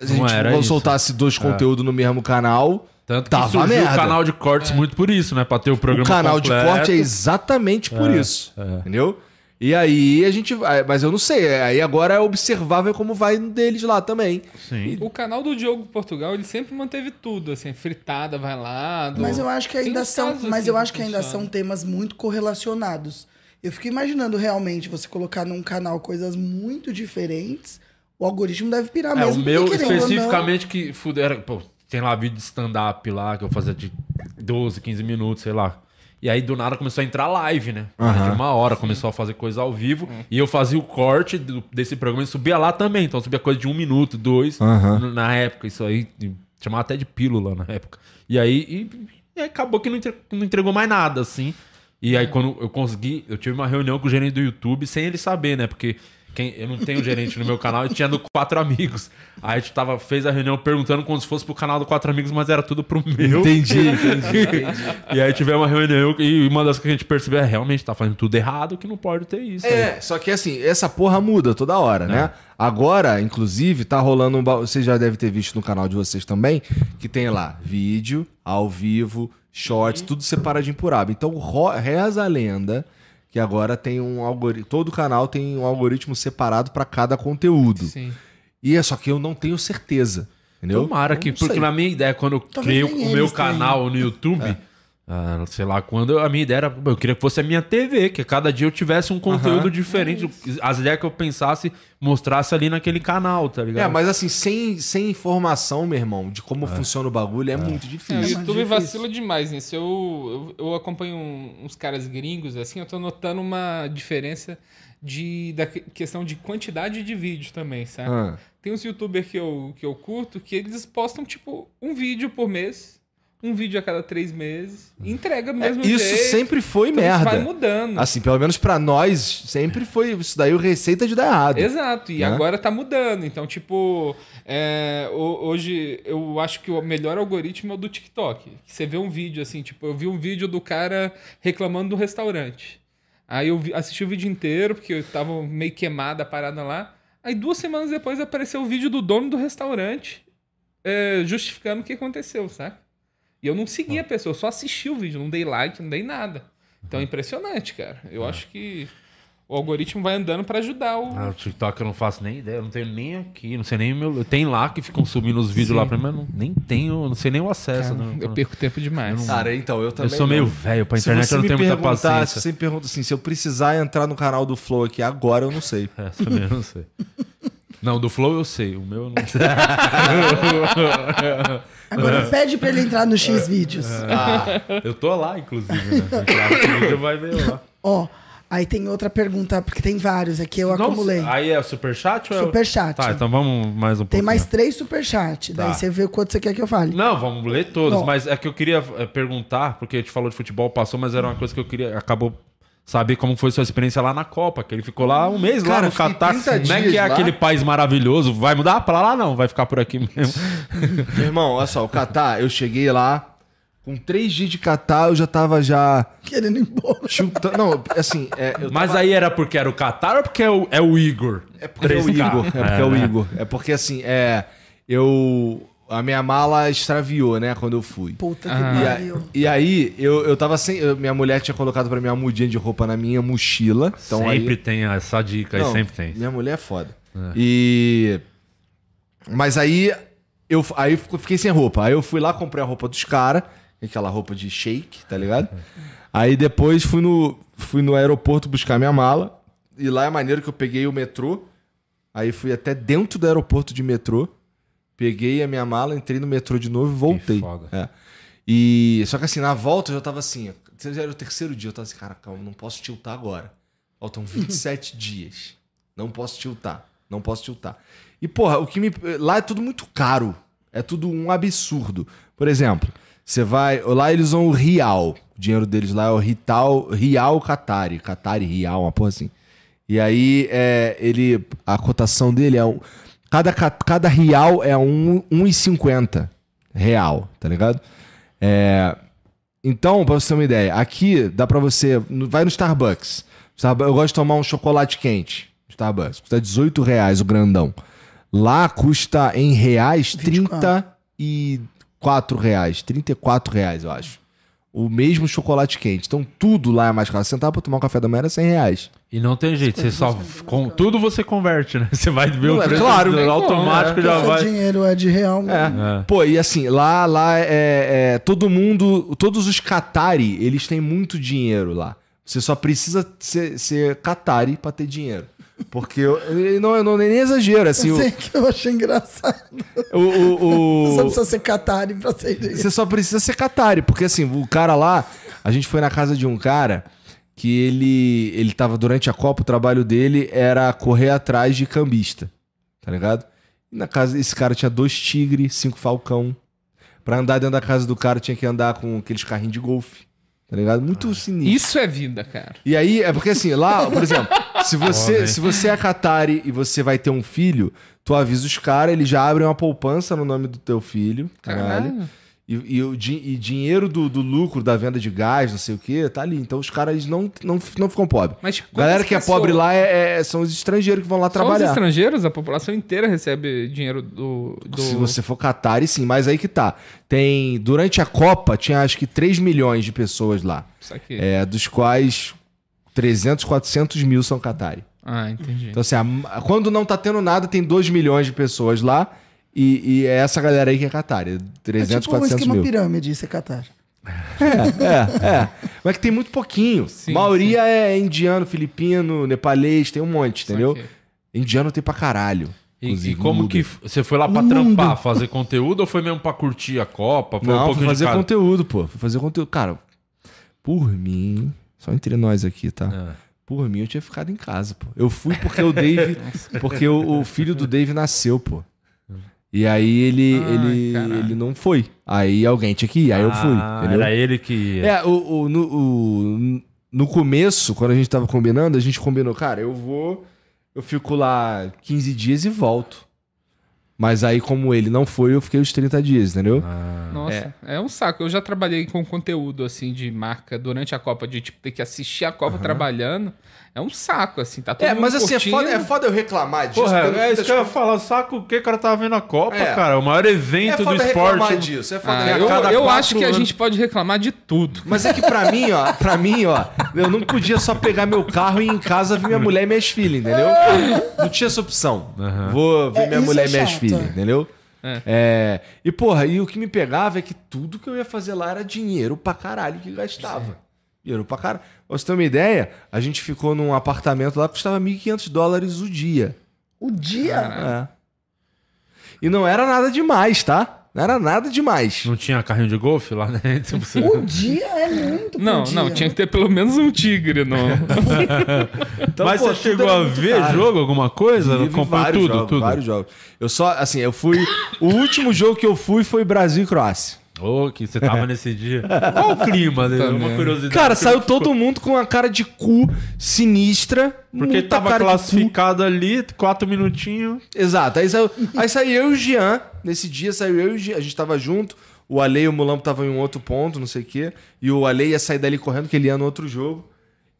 se a Não gente era isso. soltasse dois conteúdos no mesmo canal, Tanto que Tava surgiu merda. o canal de cortes muito por isso, né? Pra ter o programa o canal completo. de corte é exatamente por É, isso. é. Entendeu? E aí a gente vai. Mas eu não sei. Aí agora é observável como vai deles lá também. Sim. O canal do Diogo Portugal, ele sempre manteve tudo, assim, fritada, vai lá. do- Mas eu acho que ainda são, mas assim eu que acho que ainda funcionam. são temas muito correlacionados. Eu fico imaginando realmente você colocar num canal coisas muito diferentes, o algoritmo deve pirar É, mesmo. o meu ou não, especificamente que fuderam, pô, tem lá vídeo de stand-up lá que eu fazia de 12, 15 minutos, sei lá. E aí do nada começou a entrar live, né? Mais De uma hora, começou a fazer coisa ao vivo. E eu fazia o corte do- desse programa e subia lá também. Então subia coisa de um minuto, dois. N- Na época, isso aí. Chamava até de pílula na época. E aí, e, e acabou que não, entre- não entregou mais nada, assim. E aí, quando eu consegui, eu tive uma reunião com o gerente do YouTube sem ele saber, né? Porque quem, eu não tenho gerente no meu canal, eu tinha do Quatro Amigos. Aí a gente tava, fez a reunião perguntando como se fosse pro canal do Quatro Amigos, mas era tudo pro meu. Entendi, entendi. e aí tivemos uma reunião e uma das que a gente percebeu é realmente tá fazendo tudo errado, que não pode ter isso. aí. É, só que assim, essa porra muda toda hora, né? Agora, inclusive, tá rolando um. ba- Você já deve ter visto no canal de vocês também, que tem lá vídeo, ao vivo, shorts, tudo separadinho por aba. Então, reza a lenda que agora tem um algoritmo. Todo canal tem um algoritmo separado pra cada conteúdo. Sim. E é só que eu não tenho certeza. Entendeu? Tomara que, porque na minha ideia, quando eu Talvez criei o, meu canal no YouTube, ah, sei lá quando, a minha ideia era, eu queria que fosse a minha TV, que cada dia eu tivesse um conteúdo diferente. As ideias que eu pensasse, mostrasse ali naquele canal, tá ligado? É, mas assim, sem, sem informação, meu irmão, de como funciona o bagulho, é, muito É, o difícil. mais YouTube vacila demais nisso. Eu, eu, eu acompanho uns caras gringos, assim, eu tô notando uma diferença de, da que- questão de quantidade de vídeo também, sabe? Ah. Tem uns youtubers que eu, que eu curto que eles postam, tipo, um vídeo por mês, um vídeo a cada três meses, e entrega do mesmo É, Isso jeito. sempre foi Então isso merda. vai mudando. Assim, pelo menos pra nós, sempre foi isso daí o receita de dar errado. Exato, e Né? agora tá mudando. Então, tipo, é, ho- hoje eu acho que o melhor algoritmo é o do TikTok. Você vê um vídeo assim, tipo, eu vi um vídeo do cara reclamando do restaurante. Aí eu assisti o vídeo inteiro, porque eu tava meio queimada a parada lá. Aí duas semanas depois apareceu o vídeo do dono do restaurante é, justificando o que aconteceu, saca? E eu não segui a pessoa, eu só assisti o vídeo, não dei like, não dei nada. Então é impressionante, cara. Eu acho que. o algoritmo vai andando pra ajudar o. Ah, o TikTok eu não faço nem ideia, eu não tenho nem aqui, não sei nem o meu. Tem lá que ficam subindo os vídeos lá pra mim, mas não, nem tenho, não sei nem o acesso. Cara, não- eu perco tempo demais. Cara, então, eu eu também. sou meio não. velho pra Se internet, você eu não tenho muita perguntar, Se paciência. você me pergunta assim, se eu precisar entrar no canal do Flow aqui agora, eu não sei. É, também eu não sei. Não, do Flow eu sei, o meu eu não sei. Agora pede pra ele entrar no X vídeos. Eu tô lá, inclusive, né? O vídeo vai ver lá. Ó, aí tem outra pergunta, porque tem vários aqui, eu acumulei. Aí é o superchat ou é Superchat. Tá, então vamos mais um pouco. Tem mais três superchats. Tá. Daí você vê o quanto você quer que eu fale. Não, vamos ler todos, Não. mas é que eu queria é, perguntar, porque a gente falou de futebol, passou, mas era uma coisa que eu queria. Acabou saber como foi sua experiência lá na Copa, que ele ficou lá um mês lá Cara, no eu fiquei Catar. 30 Não é que é lá. aquele país maravilhoso, vai mudar pra lá? Não, vai ficar por aqui mesmo. Meu irmão, olha só, o Catar, eu cheguei lá, com três dias de Catar, eu já tava já Querendo ir embora. chutando. Não, assim, é, eu Mas aí era porque era o Catar ou porque é o, é o Igor? É porque é o 3K. Igor. É porque é, o né? Igor. É porque assim, é. Eu. A minha mala extraviou, né, quando eu fui. Puta que Ah. E, pariu. a- e aí, eu, eu tava sem. eu- minha mulher tinha colocado pra mim uma mudinha de roupa na minha mochila. Então sempre aí, tem essa dica aí, Não, sempre tem. Minha mulher é foda. E. Mas aí. Eu, aí eu fiquei sem roupa. Aí eu fui lá, comprei a roupa dos caras. Aquela roupa de shake, tá ligado? Aí depois fui no, fui no aeroporto buscar minha mala. E lá é maneiro que eu peguei o metrô. Aí fui até dentro do aeroporto de metrô. Peguei a minha mala, entrei no metrô de novo e voltei. foda. É. E só que assim, na volta eu já tava assim, já era o terceiro dia, eu tava assim, cara, calma, não posso tiltar agora. Faltam 27 dias. Não posso tiltar. Não posso tiltar. E porra, o que me lá é tudo muito caro. É tudo um absurdo. Por exemplo, você vai, lá eles usam o real. O dinheiro deles lá é o Rital, Real Qatari, Qatari Real, uma porra assim. E aí, é, ele, a cotação dele é um. Cada, ca- cada real é um, 1,50 real, tá ligado? É, então, pra você ter uma ideia, aqui dá pra você. Vai no Starbucks. Starbu- Eu gosto de tomar um chocolate quente. Starbucks. Custa 18 reais o grandão. Lá custa em reais 34 reais. 34 reais, eu acho. O mesmo chocolate quente. Então tudo lá é mais caro. Sentar pra tomar um café da manhã era 100 reais. E não tem jeito, você só. Com, tudo você converte, né? Você vai ver Não, o é preço claro, do- né? automático já o vai. dinheiro é de real mesmo. É. Pô, e assim, lá, lá é, é- Todo mundo. Todos os Qatari, eles têm muito dinheiro lá. Você só precisa ser, ser Qatari pra ter dinheiro. Porque eu, eu não, eu não nem exagero, assim. Eu O, sei que eu achei engraçado. o, o- o- Você precisa ser Qatari pra ser. Você só precisa ser Qatari, porque assim, o cara lá, a gente foi na casa de um cara que ele ele tava durante a Copa, o trabalho dele era correr atrás de cambista, tá ligado? E na casa esse cara tinha dois tigre, cinco falcão. Pra andar dentro da casa do cara tinha que andar com aqueles carrinhos de golfe, tá ligado? Muito sinistro. Isso é vida, cara. E aí, é porque assim, lá, por exemplo, se você, Homem. se você é Qatari e você vai ter um filho, tu avisa os caras, eles já abrem uma poupança no nome do teu filho, caralho. Caralho. E, e o e dinheiro do, do lucro da venda de gás, não sei o que, tá ali. Então os caras não, não, não ficam pobres. Mas tipo, Galera que é pobre lá é- é- são os estrangeiros que vão lá Só os trabalhar. estrangeiros, a população inteira recebe dinheiro do. do... Se você for Qatari, sim, mas aí que tá. Tem. Durante a Copa, tinha acho que 3 milhões de pessoas lá. Isso aqui. É, dos quais 300, 400 mil são Qatari. Ah, entendi. Então, assim, a- quando não tá tendo nada, tem 2 milhões de pessoas lá. E, e é essa galera aí que é Qatari. É 300, tipo um 400 esquema mil. pirâmide, isso é Qatar. É, é. Mas que tem muito pouquinho. Sim, maioria é indiano, filipino, nepalês, tem um monte, entendeu? Saquei. Indiano tem pra caralho. E, e como que você foi lá pra No trampar, fazer conteúdo ou foi mesmo pra curtir a Copa? Foi um Não, pouquinho fui fazer cada? conteúdo, pô. Fui fazer conteúdo. Cara, por mim, só entre nós aqui, tá? É. Por mim, eu tinha ficado em casa, pô. Eu fui porque o Dave. porque o, o filho do Dave nasceu, pô. E aí ele, Ai, ele, caralho. ele não foi. Aí alguém tinha que ir, aí eu fui. Ah, Entendeu? Era ele que ia. É, o, o- no, o- no começo, quando a gente tava combinando, a gente combinou, cara, eu vou, eu fico lá 15 dias e volto. Mas aí, como ele não foi, eu fiquei os 30 dias, entendeu? Nossa, é. um saco. Eu já trabalhei com conteúdo, assim, de marca durante a Copa, de, tipo, ter que assistir a Copa trabalhando. É um saco, assim, tá todo É, mundo mas assim, é foda, é foda eu reclamar disso. Porra, no é isso que eu ia falar. Saco o que o cara tava vendo a Copa, É. cara? O maior É evento do foda esporte. reclamar disso, é foda Ah, reclamar. eu cada eu quatro acho que a anos. gente pode reclamar de tudo. Mas é que pra mim, ó, pra mim, ó, eu não podia só pegar meu carro e ir em casa ver minha mulher e minhas filhas, entendeu? Não tinha essa opção. Vou ver É, minha isso mulher é e minhas chato. filhas, entendeu? É. É, E, porra, e o que me pegava é que tudo que eu ia fazer lá era dinheiro pra caralho que gastava. Dinheiro pra caralho. Pra você ter uma ideia, a gente ficou num apartamento lá que custava 1.500 dólares o dia. O dia. É. E não era nada demais, tá? Não era nada demais. Não tinha carrinho de golfe lá dentro? O dia é muito Não, por não, dia. tinha que ter pelo menos um tigre no. Então, Mas pô, você chegou a ver caro. jogo, alguma coisa? Comprou tudo, jogos, tudo. vários jogos. Eu só, assim, eu fui. O último jogo que eu fui foi Brasil e Croácia. Ô, que você tava nesse dia. Qual o clima dele? Uma curiosidade. Cara, saiu todo mundo com a cara de cu sinistra. Porque muita tava cara de classificado ali, quatro minutinhos. Exato. Aí saiu, aí saiu eu e o Jean. Nesse dia saiu eu e o Jean. A gente tava junto. O Ale e o Mulampo estavam em um outro ponto, não sei o quê. E o Ale ia sair dali correndo, que ele ia no outro jogo.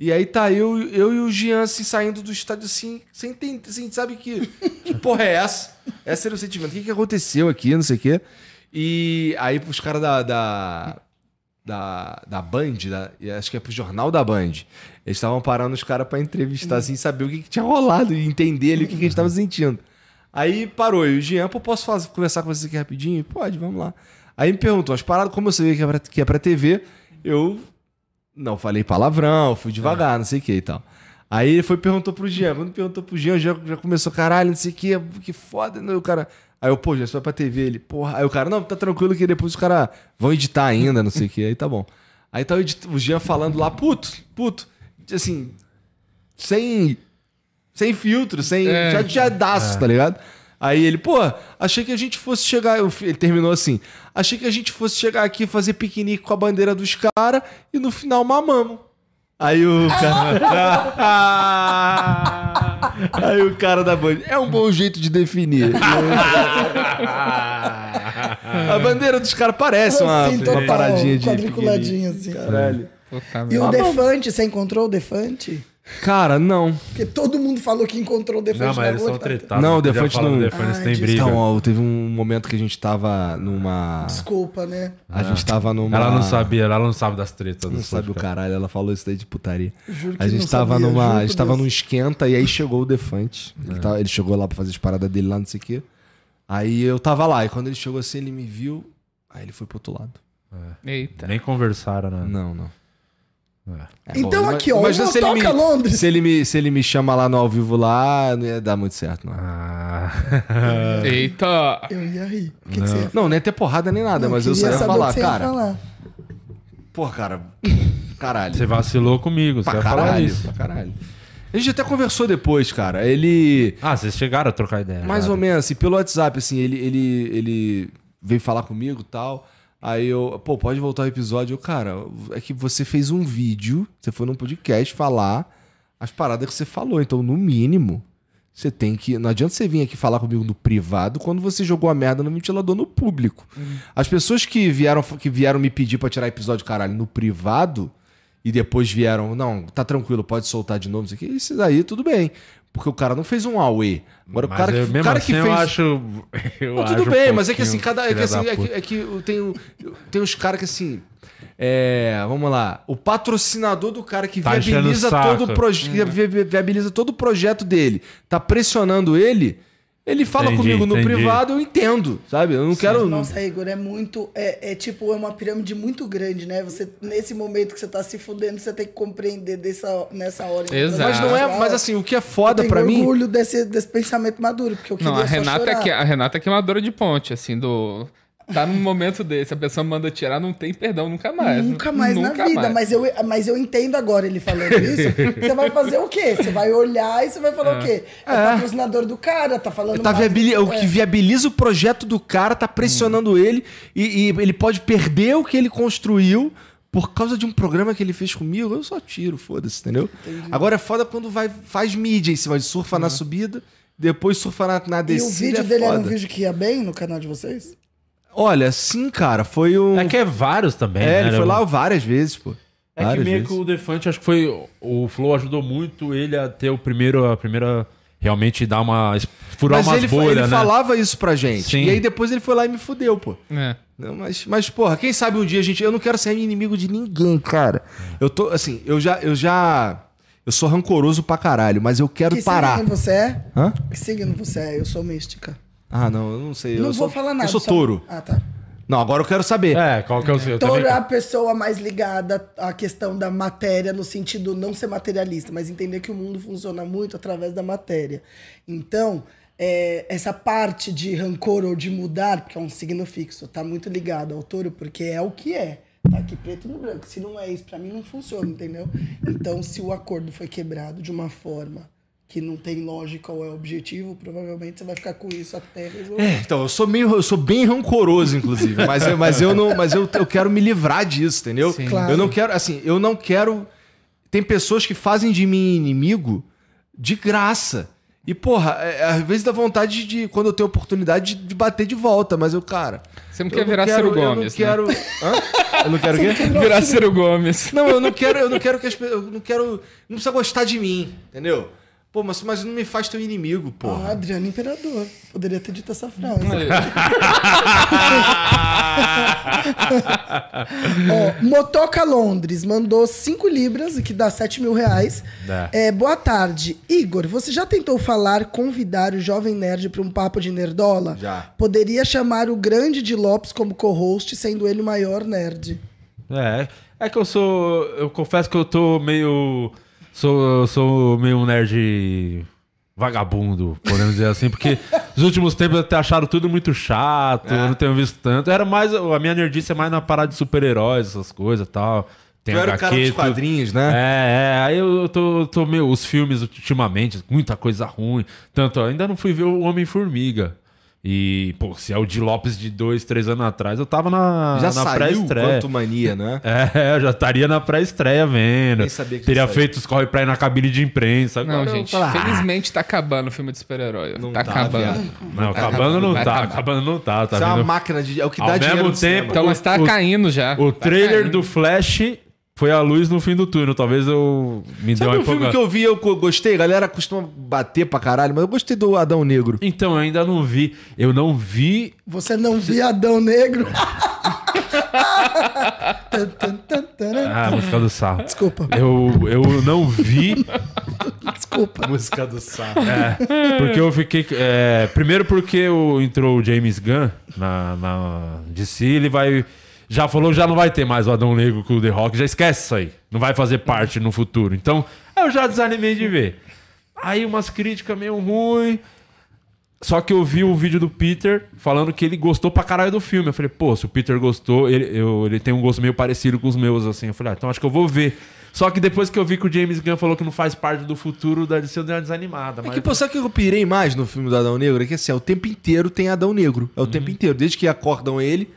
E aí tá eu, eu e o Jean assim, saindo do estádio assim, sem entender, assim, sabe que, que porra é essa? Esse era o sentimento. O que, que aconteceu aqui, não sei o quê. E aí os caras da, da, da, da Band, da- acho que é pro jornal da Band, eles estavam parando os caras pra entrevistar, assim, saber o que, que tinha rolado e entender ali o que, que a gente tava sentindo. Aí parou, e o Jean, pô, posso fazer, conversar com você aqui rapidinho? Pode, vamos lá. Aí me perguntou, as paradas, como você vê que é pra, que é pra TV, eu não falei palavrão, fui devagar, não sei o que e tal. Aí ele foi perguntou pro Jean. Quando perguntou pro Jean, já, já começou, caralho, não sei o que, que foda, né? O cara. Aí eu, pô, já vai pra TV. Ele, porra. Aí o cara, não, tá tranquilo que depois os caras vão editar ainda, não sei o que. Aí tá bom. Aí tá o, Jean falando lá, puto, puto, assim, sem. Sem filtro, sem. É. Já jadaço, tá ligado? Aí ele, pô, achei que a gente fosse chegar. Ele terminou assim. Achei que a gente fosse chegar aqui e fazer piquenique com a bandeira dos caras e no final mamamos. Aí o cara. Aí o cara da Band. É um bom jeito de definir. a bandeira dos caras parece uma, Assim, uma paradinha de. piquenique. quadriculadinho, assim. Caralho. Puta E o. Defante, você encontrou o Defante? Cara, não. Porque todo mundo falou que encontrou o Defante Não, mas na eles rua. são tá- tretados. Não, o Defante não- Defante, Ai, tem briga. Então, ó, teve um momento que a gente tava numa. Desculpa, né? A gente tava numa. Ela não sabia, ela não sabe das tretas. Não sabe o caralho, ela falou isso daí de putaria. Juro que A gente não tava sabia, numa. A gente tava num esquenta e aí chegou o Defante. Ele, tava- ele chegou lá pra fazer as paradas dele lá, não sei o quê. Aí eu tava lá, e quando ele chegou assim, ele me viu. Aí ele foi pro outro lado. Eita. Nem conversaram, né? Não, não. É, Então bom, aqui, ó, se ele, me, toca Londres. se, ele me, se ele me chama lá no ao vivo lá, não ia dar muito certo, não. Ah. Eita. Eu ia rir. O que, que você ia Não, nem ia ter porrada nem nada, Não, mas eu só ia falar, você ia cara. falar. Pô, cara. Caralho. Você vacilou comigo, você pra ia falar caralho, isso. pra caralho. A gente até conversou depois, cara. Ele. Ah, vocês chegaram a trocar ideia. Mais né? ou menos, assim, pelo WhatsApp, assim, ele, ele, ele veio falar comigo e tal. Aí eu, pô, pode voltar ao episódio. Eu, cara, é que você fez um vídeo, você foi num podcast falar as paradas que você falou. Então, no mínimo, você tem que. Não adianta você vir aqui falar comigo no privado quando você jogou a merda no ventilador no público. As pessoas que vieram, que vieram me pedir pra tirar episódio, caralho, no privado, e depois vieram, não, tá tranquilo, pode soltar de novo, isso aqui, isso daí tudo bem. Porque o cara não fez um Aue. Agora o Mas cara, eu, que, o cara assim que eu fez. acho. Eu Não, acho tudo um bem, mas é que assim, cada. É que, assim, é que, é que eu eu tenho uns caras que assim. É, vamos lá. O patrocinador do cara que Tá viabiliza o todo o proje- que vi- vi- viabiliza todo o projeto dele, tá pressionando ele. Ele fala Entendi, comigo no entendi. privado, eu entendo, sabe? Eu não quero. Nossa, Igor, é muito. É, é tipo, é uma pirâmide muito grande, né? Você, nesse momento que você tá se fudendo, você tem que compreender dessa, nessa hora. Exato. Mas não é. Mas assim, o que é foda pra mim. orgulho desse, desse pensamento maduro, porque eu queria Não, a só Renata, é que, a Renata é queimadora de ponte, assim, do. Tá num momento desse, a pessoa manda tirar, não tem perdão nunca mais. Nunca mais na Nunca vida, mais. mas eu, mas eu entendo agora ele falando isso. você vai fazer o quê? Você vai olhar e você vai falar o quê? É, patrocinador do cara, tá falando Tá viabili- do- O que é. viabiliza o projeto do cara tá pressionando ele e, e ele pode perder o que ele construiu por causa de um programa que ele fez comigo. Eu só tiro, foda-se, entendeu? Agora é foda quando vai, faz mídia em cima de surfa na subida depois surfar na, na E descida. o vídeo é dele era um foda. vídeo que ia bem no canal de vocês? Olha, sim, cara, foi um. É que é vários também, É, né? ele foi lá várias vezes, pô. É que Várias meio vezes. que o Defante, acho que foi. O Flow ajudou muito ele a ter o primeiro. A primeira. Realmente dar uma. furar Mas umas ele, bolhas, ele né? falava isso pra gente. Sim. E aí depois ele foi lá e me fudeu, pô. É. Não, mas, mas, porra, quem sabe um dia a gente. Eu não quero ser inimigo de ninguém, cara. Eu tô, assim, eu já. Eu já. Eu sou rancoroso pra caralho, mas eu quero Que parar. signo você é? Hã? Que signo você é? Eu sou mística. Ah, não, eu não sei. não eu vou sou, falar nada. Eu sou só- touro. Ah, tá. Não, agora eu quero saber. É, qual que é o seu? Eu Touro também- é a pessoa mais ligada à questão da matéria, no sentido não ser materialista, mas entender que o mundo funciona muito através da matéria. Então, é, essa parte de rancor ou de mudar, porque é um signo fixo, tá muito ligado ao touro, porque é o que é. Tá aqui preto no branco. Se não é isso, pra mim não funciona, entendeu? Então, se o acordo foi quebrado de uma forma que não tem lógica ou é objetivo, provavelmente você vai ficar com isso até resolver. É, então, eu sou meio, eu sou bem rancoroso, inclusive, mas, eu, mas eu não, mas eu, eu quero me livrar disso, entendeu? Sim. Claro. Eu não quero, assim, eu não quero. Tem pessoas que fazem de mim inimigo de graça. E, porra, é, às vezes dá vontade de, quando eu tenho oportunidade, de, de bater de volta, mas eu, cara. Você não quer virar quero, Ciro Eu não Gomes, né? quero. Hã? Eu não quero o quê? Virar Ciro Gomes. Não, eu não quero, eu não quero que as pessoas. Eu não quero. Não precisa gostar de mim, entendeu? Pô, mas, mas não me faz teu inimigo, Ah, porra. Adriano Imperador. Poderia ter dito essa frase. Ó, Motoca Londres mandou 5 libras, o que dá 7 mil reais. É. É, boa tarde. Igor, você já tentou falar, convidar o Jovem Nerd para um papo de nerdola? Já. Poderia chamar o grande de Lopes como co-host, sendo ele o maior nerd. É, é que eu sou. Eu confesso que eu tô meio. Sou, sou meio um nerd vagabundo, podemos dizer assim, porque nos últimos tempos até acharam tudo muito chato, eu não tenho visto tanto. Era mais. A minha nerdice é mais na parada de super-heróis, essas coisas e tal. Tem Tu era o cara dos quadrinhos, né? É, é, aí eu tô, tô meio. Os filmes ultimamente, muita coisa ruim. Tanto, ainda não fui ver o Homem-Formiga. E, pô, se é o de Lopes de dois, três anos atrás, eu tava na, Já na saiu pré-estreia. quanto mania, né? É, eu já estaria na pré-estreia vendo. Nem sabia que Teria feito os corre pra ir na cabine de imprensa. Não, Agora gente, ah, felizmente tá acabando o filme de super-herói. Não Tá tá, acabando. viado. Não, acabando não tá, acabando não tá, tá Isso é uma máquina de. É o que Ao dá dinheiro mesmo tempo- Então, mas tá O- caindo já. O Tá trailer caindo. do Flash foi a luz no fim do túnel. Talvez eu me dê Sabe uma um filme que eu vi, eu gostei? A galera costuma bater pra caralho, mas eu gostei do Adão Negro. Então, eu ainda não vi. Eu não vi. Você não via Adão Negro? Ah, a música do sarro. Desculpa, Eu, eu não vi. desculpa. Música do Sarro. Porque eu fiquei. é, primeiro porque o, entrou o James Gunn na, na DC, ele vai. Já falou que já não vai ter mais o Adão Negro com o The Rock, já esquece isso aí. Não vai fazer parte no futuro. Então, eu já desanimei de ver. Aí umas críticas meio ruins. Só que eu vi o vídeo do Peter falando que ele gostou pra caralho do filme. Eu falei, pô, se o Peter gostou, ele, eu- ele tem um gosto meio parecido com os meus, assim. Eu falei, ah, então acho que eu vou ver. Só que depois que eu vi que o James Gunn falou que não faz parte do futuro, da DC eu dei uma desanimada. É mas- que, pô, sabe o que eu pirei mais no filme do Adão Negro? É que assim, é o tempo inteiro tem Adão Negro. É o tempo inteiro, desde que acordam ele.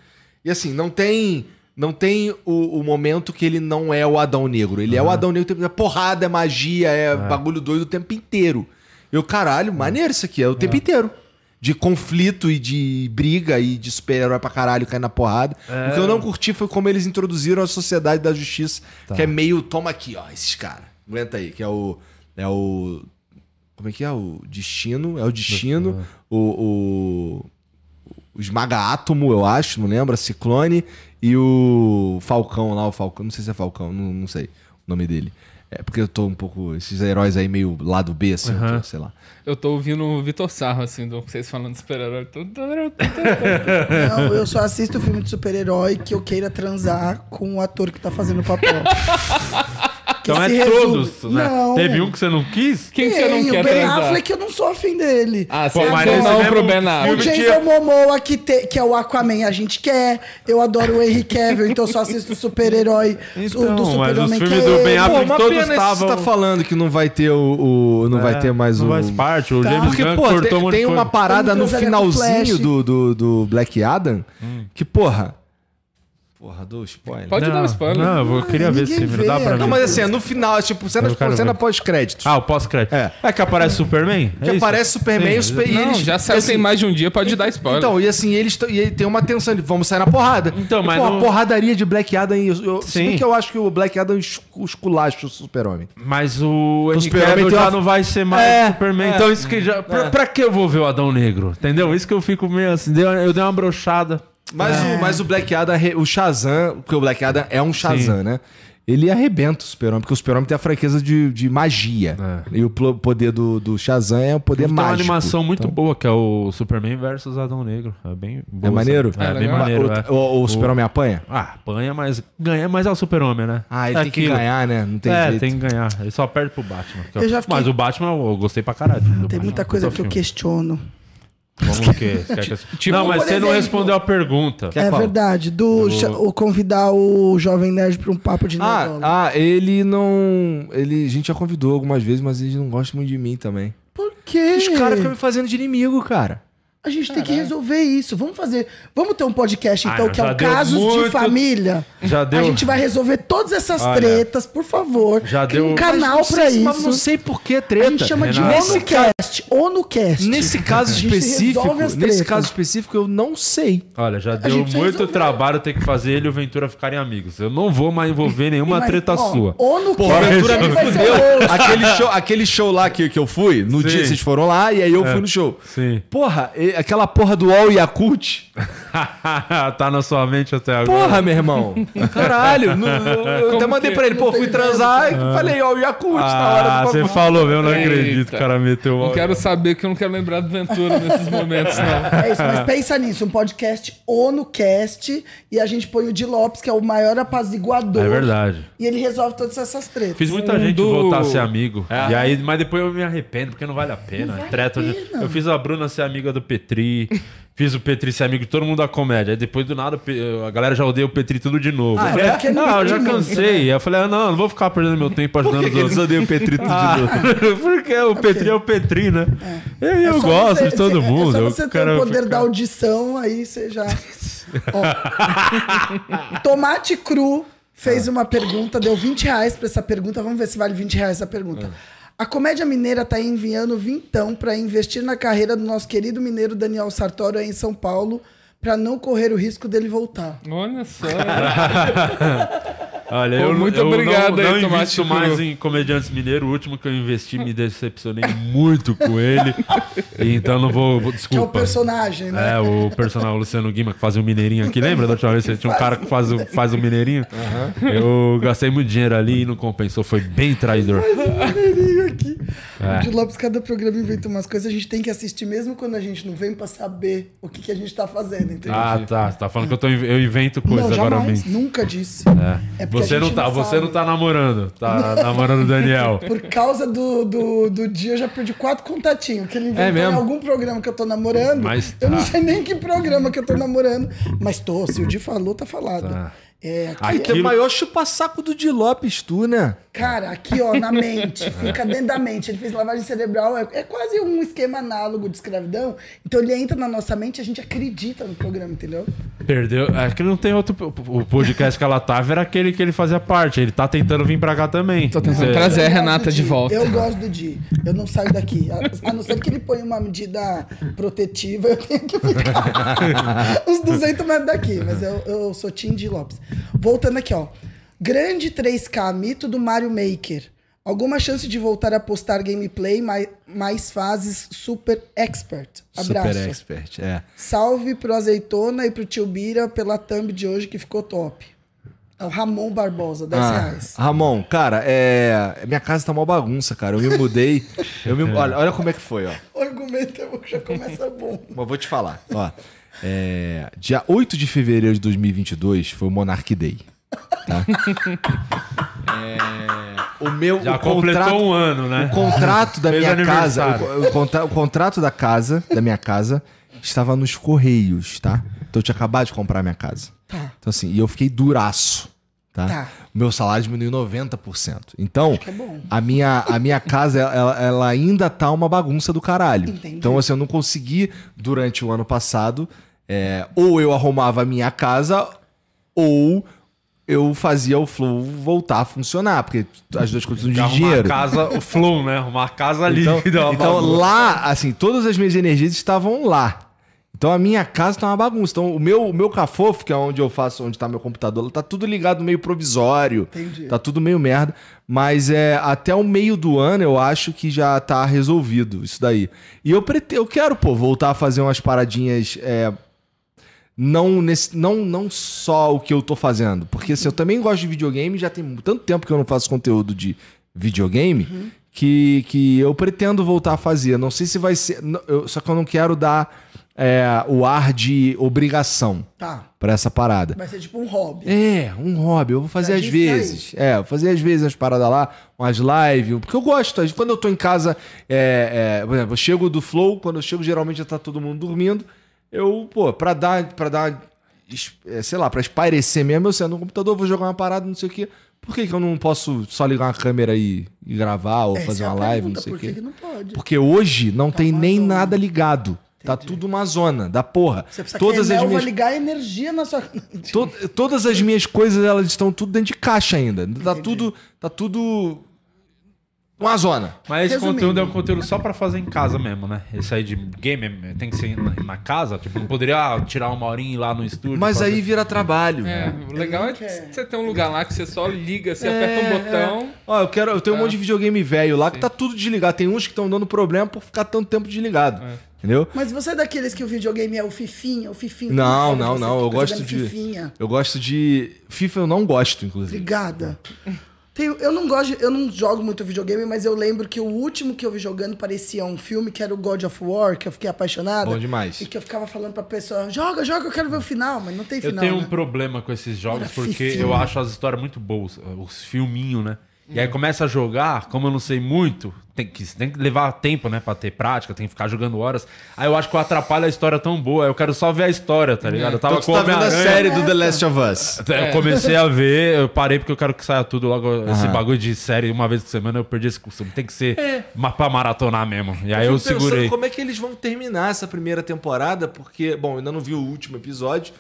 E assim, não tem. Não tem o, o momento que ele não é o Adão Negro. Ele é o Adão Negro o tempo inteiro. É porrada, é magia, é, bagulho doido o tempo inteiro. Eu, caralho, maneiro isso aqui, é o tempo inteiro. De conflito e de briga e de super-herói pra caralho cair na porrada. O que eu não curti foi como eles introduziram a Sociedade da Justiça, que é meio, toma aqui, ó, esses caras. Aguenta aí, que é o. É o. Como é que é? O Destino. É o Destino. O o Esmaga Átomo, eu acho, não lembro, a Ciclone e o Falcão lá, o Falcão, não sei se é Falcão, não, não sei o nome dele. É porque eu tô um pouco. Esses heróis aí meio lado B, assim, eu tô, sei lá. Eu tô ouvindo o Vitor Sarro, assim, do vocês falando de super-herói. Não, eu só assisto filme de super-herói que eu queira transar com o ator que tá fazendo o papel. Então é resume- todos, né? Não. Teve um que você não quis? Quem que você não quer o Ben transar? Affleck, eu não sou afim dele. Ah, Pô, você mas não, não pro Ben O Affleck. Jason Momoa, que, te- que é o Aquaman, a gente quer. Eu adoro o Henry Cavill, então só assisto o super-herói Então, o do mas super-homem que filmes é do Ben ele. Affleck- Pô, uma todos pena que estavam- você tá falando que não vai ter o. o- não vai É, ter mais não o. faz parte. O Tá. James Porque, Gunn pô, cortou tem, monte tem de uma coisa. parada Tem no com finalzinho Flash. do, do, do Black Adam Hum. que, porra. Porra, do spoiler. Pode dar um spoiler. Não, eu queria ver esse filme. Não dá pra Não, mim. mas assim, é no final, é tipo, cena, cena pós-créditos. Ah, o pós-crédito. É. É. que aparece Superman? que É isso? aparece Superman Sim, os super, e Não, eles, já saiu e assim, tem mais de um dia, pode dar spoiler. Então, e assim, eles e tem uma tensão, eles vamos sair na porrada. Então, E, mas pô, não- a porradaria de Black Adam, eu, eu, se bem Sim. que eu acho que o Black Adam es- esculacha o super-homem. Mas o Cavill tem já uma- não vai ser mais É, Superman. é. então isso que já... Pra, pra que eu vou ver o Adão Negro? Entendeu? Isso que eu fico meio assim... Eu dei uma brochada. Mas, É. o, mas o Black Adam, o Shazam, porque o Black Adam é um Shazam, né? Ele arrebenta o Super-Homem, porque o Super-Homem tem a fraqueza de, de magia. É. E o poder do, do Shazam é o poder Tem uma mágico. animação muito Então, boa, que é o Superman versus Adão Negro. É bem boa. É maneiro? É, É bem maneiro. o, é. o, o Super-Homem apanha? Ah, apanha, mas ganha, mas é o super-homem, né? Ah, ele é tem que aquilo. ganhar, né? Não tem é, jeito. tem que ganhar. Ele só perde pro Batman. que Eu já fiquei- Mas o Batman eu gostei pra caralho. Tem Batman. muita coisa que eu filme. questiono. Como que? Quer que- Tipo, não, mas você não exemplo- respondeu a pergunta. É qual? verdade. Do, cha- o convidar o Jovem Nerd pra um papo de Ah, ah, ele não. Ele, a gente já convidou algumas vezes, mas ele não gosta muito de mim também. Por quê? Os caras ficam me fazendo de inimigo, cara. A gente tem que resolver isso. Vamos fazer. Vamos ter um podcast, Ah, então, não, que é o Casos de muito- Família. Já deu- A gente vai resolver todas essas Olha, tretas, por favor. já deu- um canal sei- isso. Mas não sei por que A treta. gente chama de Renato. ONUcast. ONUcast. Nesse caso A específico, nesse caso específico, eu não sei. Olha, já deu muito resolver. trabalho ter que fazer ele e o Ventura ficarem amigos. Eu não vou mais envolver nenhuma Mas, treta ó, sua. ONUcast. Porra, a aventura ele me fudeu. o. Aquele show, aquele show lá que, que eu fui, no Sim. dia que vocês foram lá, e aí eu É. fui no show. Sim. Porra, aquela porra do All Yakult. tá na sua mente até agora. Porra, meu irmão. Caralho. no- eu até mandei que- pra ele, pô, fui transar e falei All Yakult na hora Ah, do você bagulho. falou mesmo, não Eita. acredito. O cara meteu o Não quero saber que eu não quero lembrar do Ventura nesses momentos, não. É isso, mas pensa nisso, um podcast ONUcast e a gente põe o Di Lopes, que é o maior apaziguador. É verdade. E ele resolve todas essas tretas. Fiz muita gente do- voltar a ser amigo. É. E aí, mas depois eu me arrependo, porque não vale a pena. vale Treta a de- pena. Eu fiz a Bruna ser amiga do Petri. fiz o Petri ser amigo de todo mundo da comédia. Aí depois do nada, a galera já odeia o Petri tudo de novo. Ah, eu falei, é? Porque não eu já cansei. Aí eu falei, ah, não, não vou ficar perdendo meu tempo Por ajudando que, os que eles outros. odeiam o Petrito Ah, de novo? porque o Petri é o Petri, né? Aí eu É gosto você- de todo é- mundo. É você ter quero o poder ficar- da audição, aí você já. Ó. Tomate Cru fez uma pergunta, deu 20 reais pra essa pergunta. Vamos ver se vale 20 reais essa pergunta. A Comédia Mineira tá enviando vintão pra investir na carreira do nosso querido mineiro Daniel Sartório aí em São Paulo, pra não correr o risco dele voltar. Olha só. Olha, Pô, eu, muito eu obrigado não, aí, não invisto mais em comediantes mineiros. O último que eu investi me decepcionei muito com ele. Então não vou. vou- Que é o Desculpa. personagem, né? É, o personagem o Luciano Guima que fazia o Mineirinho aqui. Lembra da última vez que tinha um cara que faz o, faz o Mineirinho? Eu gastei muito dinheiro ali e não compensou. Foi bem traidor. Maneirinho aqui. É. O Di Lopes, cada programa inventa umas coisas, a gente tem que assistir mesmo quando a gente não vem pra saber o que, que a gente tá fazendo, entendeu? Ah, tá. Você tá falando que eu, tô, eu invento coisa não, agora mesmo. nunca disse. É. É Você não tá, não você não tá namorando. Tá namorando o Daniel. Por causa do, do, do dia, eu já perdi quatro contatinhos. Que ele inventou É mesmo? em algum programa que eu tô namorando. Mas Eu não tá. sei nem que programa que eu tô namorando. Mas tô, se o Di falou, tá falado. Tá. É, aqui, Aqui- Que é o maior chupa-saco do Di Lopes, tu, né? Cara, aqui, ó, na mente. Fica dentro da mente. Ele fez lavagem cerebral. É, é quase um esquema análogo de escravidão. Então ele entra na nossa mente e a gente acredita no programa, entendeu? Perdeu. É que não tem outro. O podcast que ela tava era aquele que ele fazia parte. Ele tá tentando vir pra cá também. Tô tentando Você- trazer a Renata de volta. Eu gosto do Di. Eu não saio daqui. A, a não ser que ele ponha uma medida protetiva, eu tenho que ficar uns 200 metros daqui. Mas eu, eu sou Tim Di Lopes. Voltando aqui, ó. Grande 3K, mito do Mario Maker. Alguma chance de voltar a postar gameplay, mais, mais fases super expert. Abraço. Super expert, é. Salve pro Azeitona e pro Tio Bira pela thumb de hoje que ficou top. É o Ramon Barbosa, 10 Ah, reais. Ramon, cara, é. Minha casa tá uma bagunça, cara. Eu me mudei. Eu me... olha, olha como é que foi, ó. O argumento é já começa bom. Mas vou te falar. Ó, é, dia 8 de fevereiro de 2022 foi o Monarch Day. Tá? É, o meu Já o completou contrato, um ano, né? o contrato da Fez minha casa, o, o contra- o contrato da casa, da minha casa, estava nos correios, tá? Então eu tinha acabado de comprar a minha casa. Tá. Então assim, e eu fiquei duraço, tá? Tá. O meu salário diminuiu 90%. Então, é a minha, a minha casa, ela, ela ainda tá uma bagunça do caralho. Entendi. Então, assim, eu não consegui, durante o ano passado, é, ou eu arrumava a minha casa, ou eu fazia o Flow voltar a funcionar, porque as duas coisas de dinheiro. a casa, o flow, né? Arrumar a casa ali. Então, então lá, assim, todas as minhas energias estavam lá. Então a minha casa tá uma bagunça. Então o meu, o meu cafofo, que é onde eu faço, onde tá meu computador, tá tudo ligado meio provisório. Entendi. Tá tudo meio merda. Mas é até o meio do ano eu acho que já tá resolvido isso daí. E eu prete, eu quero, pô, voltar a fazer umas paradinhas. é, não, nesse, não, não só o que eu tô fazendo. Porque assim, eu também gosto de videogame, já tem tanto tempo que eu não faço conteúdo de videogame que, que eu pretendo voltar a fazer. Não sei se vai ser. eu- só que eu não quero dar é, o ar de obrigação Tá. pra essa parada. Vai ser tipo um hobby. É, um hobby. Eu vou fazer Pra às vezes. É, vou fazer às vezes as paradas lá, umas lives. Porque eu gosto. Quando eu tô em casa, é, é, por exemplo, eu chego do Flow, quando eu chego, geralmente já tá todo mundo dormindo. Eu, pô, pra dar, pra dar, é, sei lá, pra espairecer mesmo, eu sento no computador, vou jogar uma parada, não sei o quê. Por que, que eu não posso só ligar uma câmera e, e gravar ou Essa fazer é uma live, pergunta, não sei o quê? que não pode? Porque hoje não tem uma nem nada ligado. Tá tudo uma zona da porra. Você precisa Todas que a as Enel minhas vai ligar energia na sua... To- todas as minhas coisas, elas estão tudo dentro de caixa ainda. Tá tudo, tá tudo uma zona. Mas esse Resumindo. conteúdo é um conteúdo só pra fazer em casa mesmo, né? Esse aí de game é- tem que ser na, na casa. Tipo, não poderia ah, tirar uma horinha e ir lá no estúdio. Mas fazer. aí vira trabalho. É, o legal é quer. você ter um lugar lá que você só liga, você É, aperta um botão. Ó, eu quero, eu tenho um monte de videogame velho lá que tá tudo desligado. Tem uns que estão dando problema por ficar tanto tempo desligado. Entendeu? Mas você é daqueles que o videogame é o fifinha, o fifinho. Não, que não, não. Eu gosto de. Fifinha. Eu gosto de. FIFA eu não gosto, inclusive. Obrigada. Tem- eu não gosto, de- eu não jogo muito videogame, mas eu lembro que o último que eu vi jogando parecia um filme que era o God of War, que eu fiquei apaixonada. Bom demais. E que eu ficava falando pra pessoa, joga, joga, eu quero ver o final, mas não tem Eu final. tenho um né? problema com esses jogos Era porque fifinho. eu acho as histórias muito boas, os filminhos, né? E aí começa a jogar, como eu não sei muito, tem que, tem que levar tempo, né, pra ter prática, tem que ficar jogando horas. Aí eu acho que eu atrapalho a história tão boa, eu quero só ver a história, tá ligado? Eu tava Então com tá vendo a série do The Last of Us. Eu comecei a ver, eu parei porque eu quero que saia tudo logo. Esse bagulho de série, uma vez por semana, eu perdi esse costume. Tem que ser ma- pra maratonar mesmo. E aí eu, pensando segurei. Como é que eles vão terminar essa primeira temporada? Porque, bom, eu ainda não vi o último episódio,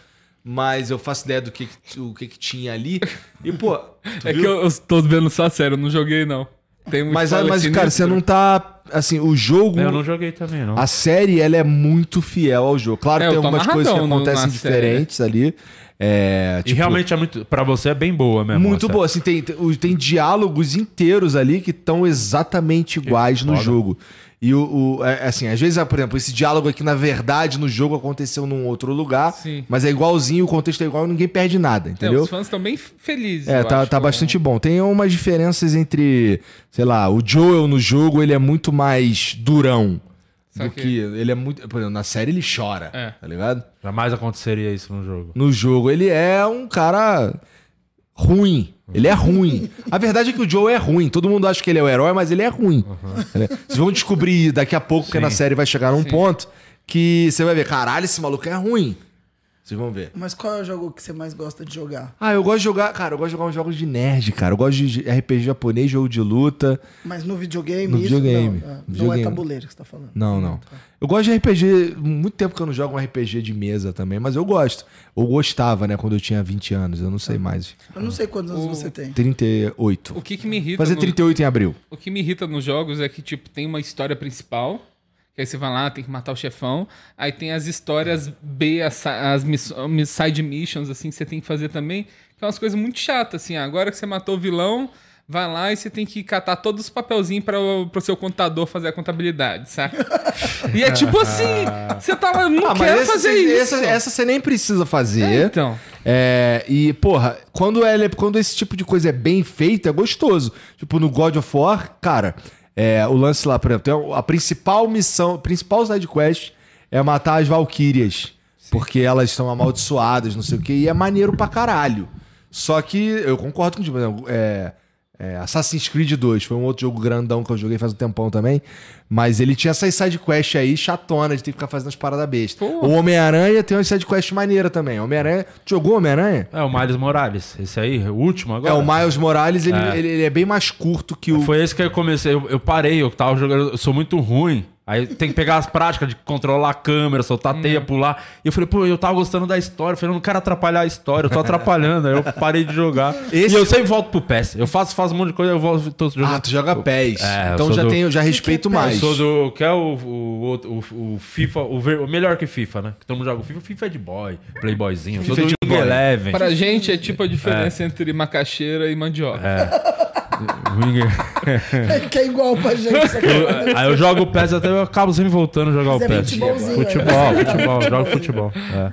mas eu faço ideia do que, que- o que, que tinha ali. E, pô. tu É viu? que eu, eu tô vendo só a série, eu não joguei não. Tem um Mas, mas cara, você não tá. Assim, o jogo. Eu não joguei também, não. A série, ela é muito fiel ao jogo. Claro É, que tem eu tô algumas coisas que acontecem série. diferentes ali. É, E tipo, realmente é muito. Pra você é bem boa mesmo. muito boa. Assim, tem, tem, tem diálogos inteiros ali que estão exatamente iguais no foda. jogo. E o, o- é, assim, às vezes, por exemplo, esse diálogo aqui, na verdade, no jogo aconteceu num outro lugar, Sim. mas é igualzinho, o contexto é igual, ninguém perde nada, É, entendeu? os fãs estão bem felizes. É, eu tá, acho, tá com- bastante bom. Tem umas diferenças entre, sei lá, o Joel no jogo, ele é muito mais durão. Do Saquei. que. Ele é muito. Por exemplo, na série ele chora, É. tá ligado? Jamais aconteceria isso no jogo. No jogo ele é um cara ruim. Ele é ruim. A verdade é que o Joe é ruim. Todo mundo acha que ele é o herói, mas ele é ruim. Né? Vocês vão descobrir daqui a pouco, porque Sim. na série vai chegar num ponto que você vai ver, caralho, esse maluco é ruim. Vocês vão ver. Mas qual é o jogo que você mais gosta de jogar? Ah, eu gosto de jogar, cara, eu gosto de jogar uns jogos de nerd, cara. Eu gosto de RPG japonês, jogo de luta. Mas no videogame, No isso? videogame. Não, é, não Videogame. é tabuleiro que você tá falando. Não, não. Eu gosto de RPG. Muito tempo que eu não jogo um RPG de mesa também, mas eu gosto. Ou gostava, né, quando eu tinha 20 anos. Eu não sei mais. Eu não sei quantos anos você tem. 38. O que, que me irrita Fazer no- 38 em abril. O que me irrita nos jogos é que, tipo, tem uma história principal, que aí você vai lá, tem que matar o chefão. Aí tem as histórias B, as, as side missions, assim, que você tem que fazer também, que é umas coisas muito chatas, assim. Agora que você matou o vilão, vai lá e você tem que catar todos os papelzinhos para o seu contador fazer a contabilidade, saca? e é tipo assim, você tá lá, eu não Ah, quero fazer isso. Essa, essa você nem precisa fazer. É, então. É, e, porra, quando, ela é- quando esse tipo de coisa é bem feita, é gostoso. Tipo, no God of War, cara, é, o lance lá, por exemplo, a principal missão, a principal side quest é matar as Valkyrias. Porque elas estão amaldiçoadas, não sei o quê, e é maneiro pra caralho. Só que eu concordo com o é, é, Assassin's Creed 2 foi um outro jogo grandão que eu joguei faz um tempão também. Mas ele tinha essas sidequests aí chatona de ter que ficar fazendo as paradas bestas. O Homem-Aranha tem uma sidequest maneira também. Homem-Aranha. Tu jogou Homem-Aranha? É o Miles Morales. Esse aí, o último agora. É, o Miles Morales, ele É. ele- ele é bem mais curto que o. Foi esse que eu comecei. Eu, eu parei, eu tava jogando. Eu sou muito ruim. Aí tem que pegar as práticas de controlar a câmera, soltar a teia, pular. E eu falei, pô, eu tava gostando da história. Eu falei, eu não quero atrapalhar a história, eu tô atrapalhando. Aí eu parei de jogar. Esse- E eu sempre volto pro PES. Eu faço, faço um monte de coisa, eu volto, tô jogando. Ah, tu joga PES. É, eu então já do- tenho, já respeito que é mais. Eu sou do. Que é o, o, o, o FIFA, o, ver- o melhor que FIFA, né? Que todo mundo joga o FIFA. FIFA é de boy, playboyzinho. Eu sou FIFA é do de boy. Eleven. Pra gente é tipo a diferença entre macaxeira e mandioca. Winger. Que é igual pra gente. Eu- Aí eu jogo o PES até eu acabo sempre voltando a jogar Mas o é PES. futebolzinho, Futebol, né? futebol, jogo futebol. É.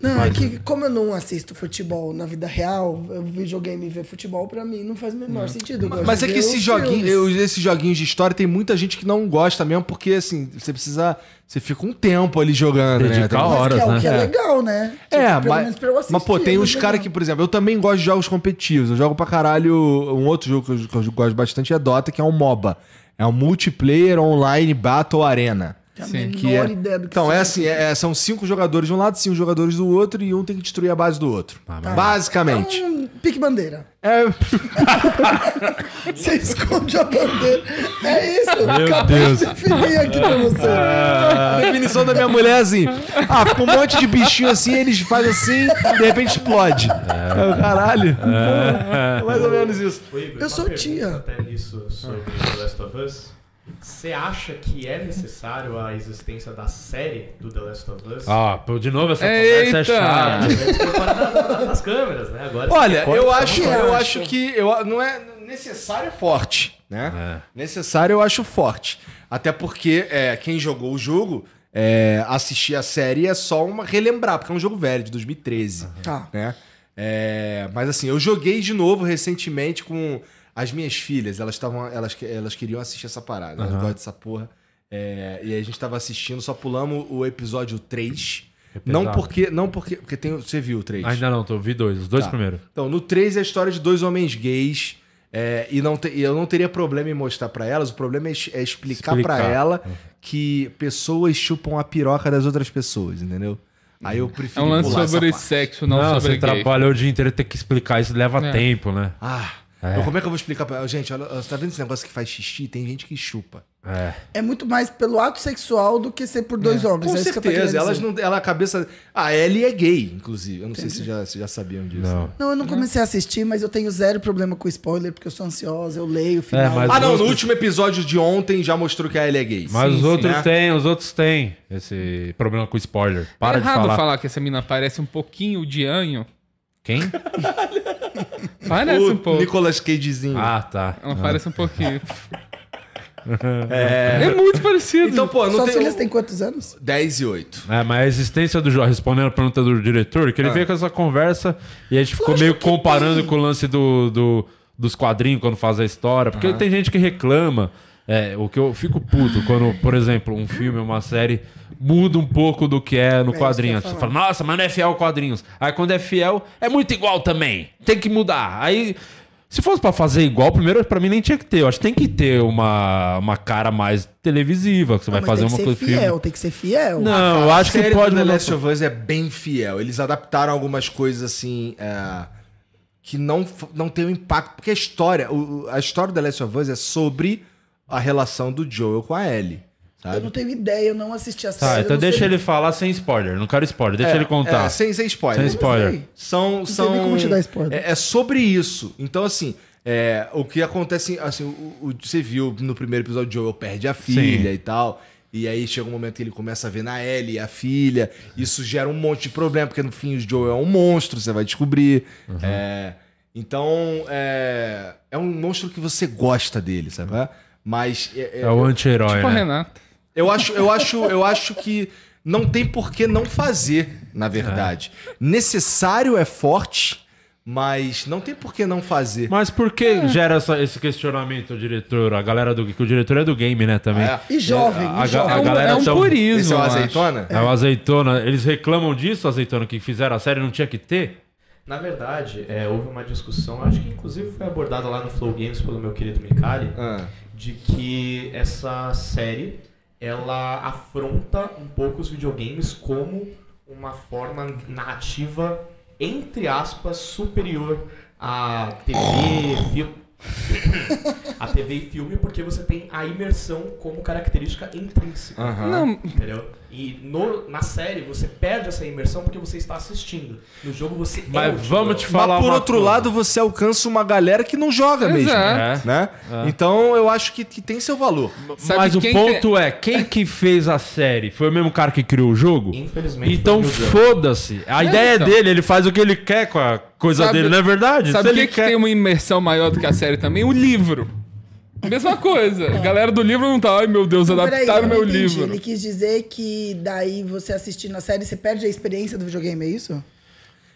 Não, é que como eu não assisto futebol na vida real, eu videogame e ver futebol pra mim não faz o menor sentido. Eu gosto Mas é que esses os joguinhos, esses joguinhos de história tem muita gente que não gosta mesmo, porque assim, você precisa. Você fica um tempo ali jogando, né? Dedicar Tem- a Mas horas, que é né? o que é É. legal, né? Tipo, É, pelo mas, menos pra eu assistir, mas pô, tem é uns caras que, por exemplo, eu também gosto de jogos competitivos. Eu jogo pra caralho. Um outro jogo que eu, que eu gosto bastante é Dota, que é um MOBA. É um multiplayer online battle arena. A Sim, menor Que é, ideia do que então, é assim, é- são cinco jogadores de um lado, cinco jogadores do outro, e um tem que destruir a base do outro. Basicamente. Um pique bandeira. É, Você esconde a bandeira. É isso. Meu Acabei Deus. de definir aqui pra você. a definição da minha mulher é assim: ah, fica um monte de bichinho assim, eles fazem assim, de repente explode. É, o caralho. É mais ou menos isso. Igor, Eu sou tia. Até nisso sobre The Last of Us. Você acha que é necessário a existência da série do The Last of Us? Ah, pô, de novo essa Eita! conversa é chata. Da- das câmeras, né? Agora Olha, eu tá acho, muito eu forte. acho que eu, não é necessário é forte, né? É. Necessário eu acho forte. Até porque é, quem jogou o jogo, é, assistir a série é só uma relembrar, porque é um jogo velho, de 2013. Tá. Né? É, mas assim, eu joguei de novo recentemente com as minhas filhas. Elas estavam. Elas, elas queriam assistir essa parada. Elas gostam dessa porra. É, e a gente tava assistindo, só pulamos o episódio 3. Não pesado. porque. Não porque. Porque tem, você viu o 3. Ainda não, tô, vi dois, os dois Tá. primeiros. Então, no 3 é a história de dois homens gays. é, e, não te- e eu não teria problema em mostrar pra elas. O problema é, é explicar, Explicar. pra ela que pessoas chupam a piroca das outras pessoas, entendeu? Aí eu É prefiro. um lance sobre sexo, não, Não, sobre você gay. trabalhou o dia inteiro ter que explicar isso, leva É. tempo, né? Ah, É. eu- como é que eu vou explicar pra ela? Gente, olha, você tá vendo esse negócio que faz xixi? Tem gente que chupa. É. É muito mais pelo ato sexual do que ser por dois homens. Com é certeza. Elas não. Ela, a cabeça. A Ellie é gay, inclusive. Eu não sei se já, se já sabiam disso. Não. né? Não, eu não comecei a assistir, mas eu tenho zero problema com spoiler, porque eu sou ansiosa, eu leio o final. É, mas- Ah, não. No Outros- último episódio de ontem já mostrou que a Ellie é gay. Mas Sim, os sim, outros né? têm, os outros têm esse problema com spoiler. Para é de errado falar. que essa mina parece um pouquinho de anho. Quem? Parece um o pouco. Nicolas Cagezinho. Ah, tá. Ela parece um pouquinho. É, muito parecido. Então, pô, não Suas tem. filhas têm quantos anos? 10 e 8. É, mas a existência do jogo, respondendo a pergunta do diretor, Ah. que ele veio com essa conversa e a gente ficou Lógico meio comparando tem. com o lance do, do- dos quadrinhos quando faz a história. Porque tem gente que reclama. É, o que eu fico puto quando, por exemplo, um filme, uma série muda um pouco do que é no que quadrinho. Você fala, nossa, mas não é fiel aos quadrinhos. Aí quando é fiel, é muito igual também. Tem que mudar. Aí. Se fosse pra fazer igual, primeiro pra mim nem tinha que ter. Eu acho que tem que ter uma, uma cara mais televisiva, que você vai Mas fazer tem uma que coisa ser filme. fiel, tem que ser fiel. Não, eu A acho que pode The mudar. Last of Us é bem fiel. Eles adaptaram algumas coisas assim. é, que não, não tem um impacto. Porque a história. o- o- a história do The Last of Us é sobre a relação do Joel com a Ellie. Eu Sabe? não tenho ideia, eu não assisti a série. Tá, eu então não deixa sei- ele falar sem spoiler. Não quero spoiler, deixa É, ele contar. é, sem, sem spoiler. Sem spoiler. São. sei são como te dar spoiler. É, é sobre isso. Então, assim, é, o que acontece. Assim, o, o- você viu no primeiro episódio, o Joel perde a filha e tal. E aí chega um momento que ele começa a ver na Ellie a filha. Isso gera um monte de problema, porque no fim o Joel é um monstro, você vai descobrir. É, então, é, é um monstro que você gosta dele, sabe? Mas é- é- É o anti-herói, tipo a né? Renata. Eu acho, eu acho, eu acho que não tem por que não fazer, na verdade. Necessário é forte, mas não tem por que não fazer. Mas por que gera essa- esse questionamento, diretor? A galera do... Que o diretor é do game, né, também. É. E jovem, A, e jovem. a É um, galera é um tão- purismo. Esse é o azeitona? É o azeitona. Eles reclamam disso, azeitona, que fizeram a série e não tinha que ter? Na verdade, é, houve uma discussão, acho que inclusive foi abordada lá no Flow Games pelo meu querido Mikari, Ah. de que essa série ela afronta um pouco os videogames como uma forma narrativa entre aspas superior à TV, filme. a TV e filme porque você tem a imersão como característica intrínseca. Não, Entendeu? E no- na série você perde essa imersão porque você está assistindo. No jogo você é Mas o vamos te falar Mas por uma outro coisa. lado, você alcança uma galera que não joga mesmo. Exato. Né? Então eu acho que, que tem seu valor. Sabe Mas o quem ponto é, quem que fez a série? Foi o mesmo cara que criou o jogo? Infelizmente. Então foda-se. A ideia então. dele, ele faz o que ele quer com a coisa Sabe- dele, não é verdade? Sabe o que, ele que quer... tem uma imersão maior do que a série também? O livro. Mesma coisa. A galera do livro não tá, ai meu Deus, Então, peraí, adaptaram eu não meu entendi. livro. Ele quis dizer que daí você assistindo a série, você perde a experiência do videogame, é isso?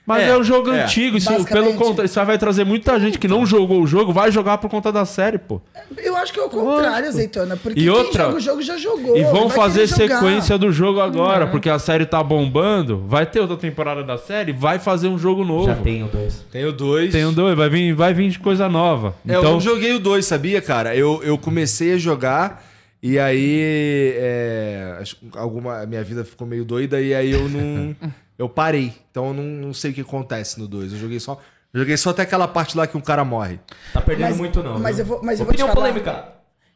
Mas é, um jogo antigo, isso, Basicamente. pelo conta, isso vai trazer muita gente que não jogou o jogo, vai jogar por conta da série, pô. Eu acho que é o contrário, Lógico. Azeitona. Porque E quem outra- joga o jogo já jogou. E vão fazer querer jogar. sequência do jogo agora, porque a série tá bombando. Vai ter outra temporada da série, vai fazer um jogo novo. Já tem o dois. Tem o 2. Tem um dois, vai vir, vai vir de coisa nova. É, eu Então, não joguei o 2, sabia, cara? Eu, eu comecei a jogar e aí é, alguma a minha vida ficou meio doida e aí eu não eu parei. Então eu não, não sei o que acontece no 2. Eu joguei só eu joguei só até aquela parte lá que um cara morre. Tá perdendo Mas- muito não. mas viu? eu vou- mas eu vou te falar- polêmica.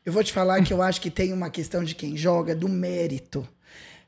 Eu vou te falar que eu acho que tem uma questão de quem joga, do mérito.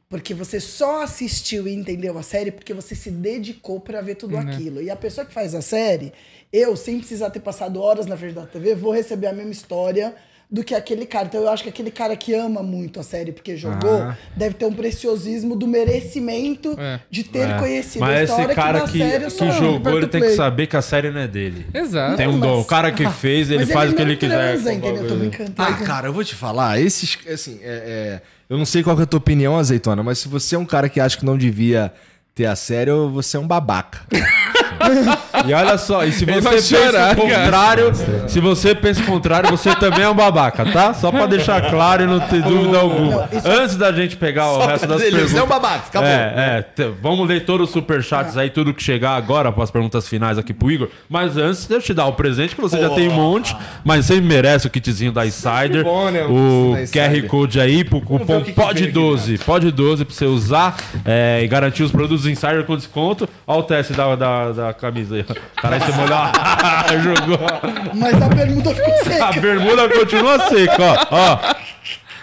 Porque você só assistiu e entendeu a série porque você se dedicou pra ver tudo aquilo. E a pessoa que faz a série, eu, sem precisar ter passado horas na frente da TV, vou receber a mesma história do que aquele cara. Então eu acho que aquele cara que ama muito a série porque jogou, deve ter um preciosismo do merecimento É. de ter é. conhecido a Mas história esse cara na que, série que jogou, ele tem que saber que a série não é dele. Exato. Tem um dom. O cara que fez, ele Mas faz o que ele quiser. transa, o entendeu? Eu tô brincando. Ah, cara, eu vou te falar, esses assim, é, é, eu não sei qual que é a tua opinião, azeitona, mas se você é um cara que acha que não devia ter a série, você é um babaca. E olha só, e se Ele você vai pensa chorar, o contrário, se você pensa o contrário, você também é um babaca, tá? Só pra deixar claro e não ter dúvida alguma. Antes da gente pegar o resto das perguntas. é um babaca, acabou. É, é, vamos ler todos os superchats aí, tudo que chegar agora para as perguntas finais aqui pro Igor. Mas antes, deixa eu te dar o presente, que você já tem um monte, mas você merece o kitzinho da Insider. bom, né, o O QR. Code aí pro cupom o que que vem aqui, POD12. POD12 pra você usar é, e garantir os produtos Insider com desconto. Olha o teste da, da, da camisa aí. Caralho, você molhou. Jogou. Mas a bermuda ficou A seca. bermuda continua seca, ó. ó.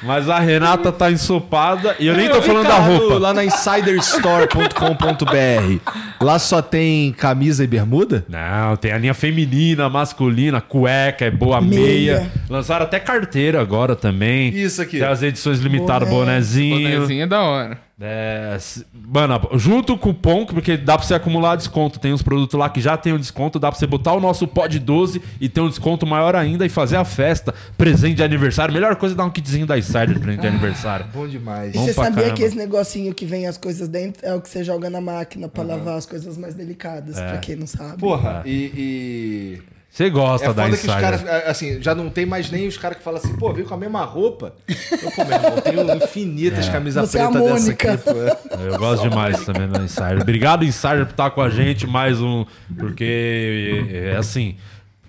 Mas a Renata tá ensopada e eu nem tô falando da roupa. Lá na insiderstore.com.br. Lá só tem camisa e bermuda? Não, tem a linha feminina, masculina, cueca, é boa meia. Meia. Lançaram até carteira agora também. Isso aqui. Tem as edições limitadas, Boné. bonezinho. Bonezinho é da hora. É, se- mano, junto com o cupom, porque dá pra você acumular desconto. Tem uns produtos lá que já tem um desconto, dá pra você botar o nosso pod 12 e ter um desconto maior ainda e fazer a festa. Presente de aniversário. Melhor coisa é dar um kitzinho da Insider de presente de aniversário. Bom demais. E Bom você sabia caramba. que esse negocinho que vem as coisas dentro é o que você joga na máquina pra lavar as coisas mais delicadas, pra quem não sabe. Porra, e. e... Você gosta É da foda que os Insider. caras, assim, já não tem mais nem os caras que falam assim, pô, veio com a mesma roupa. Eu, pô, meu irmão, tenho infinitas camisas Você é a pretas dessa Mônica. aqui, pô. Eu gosto demais também da Insider. Obrigado, Insider, por estar com a gente. Mais um. Porque é assim.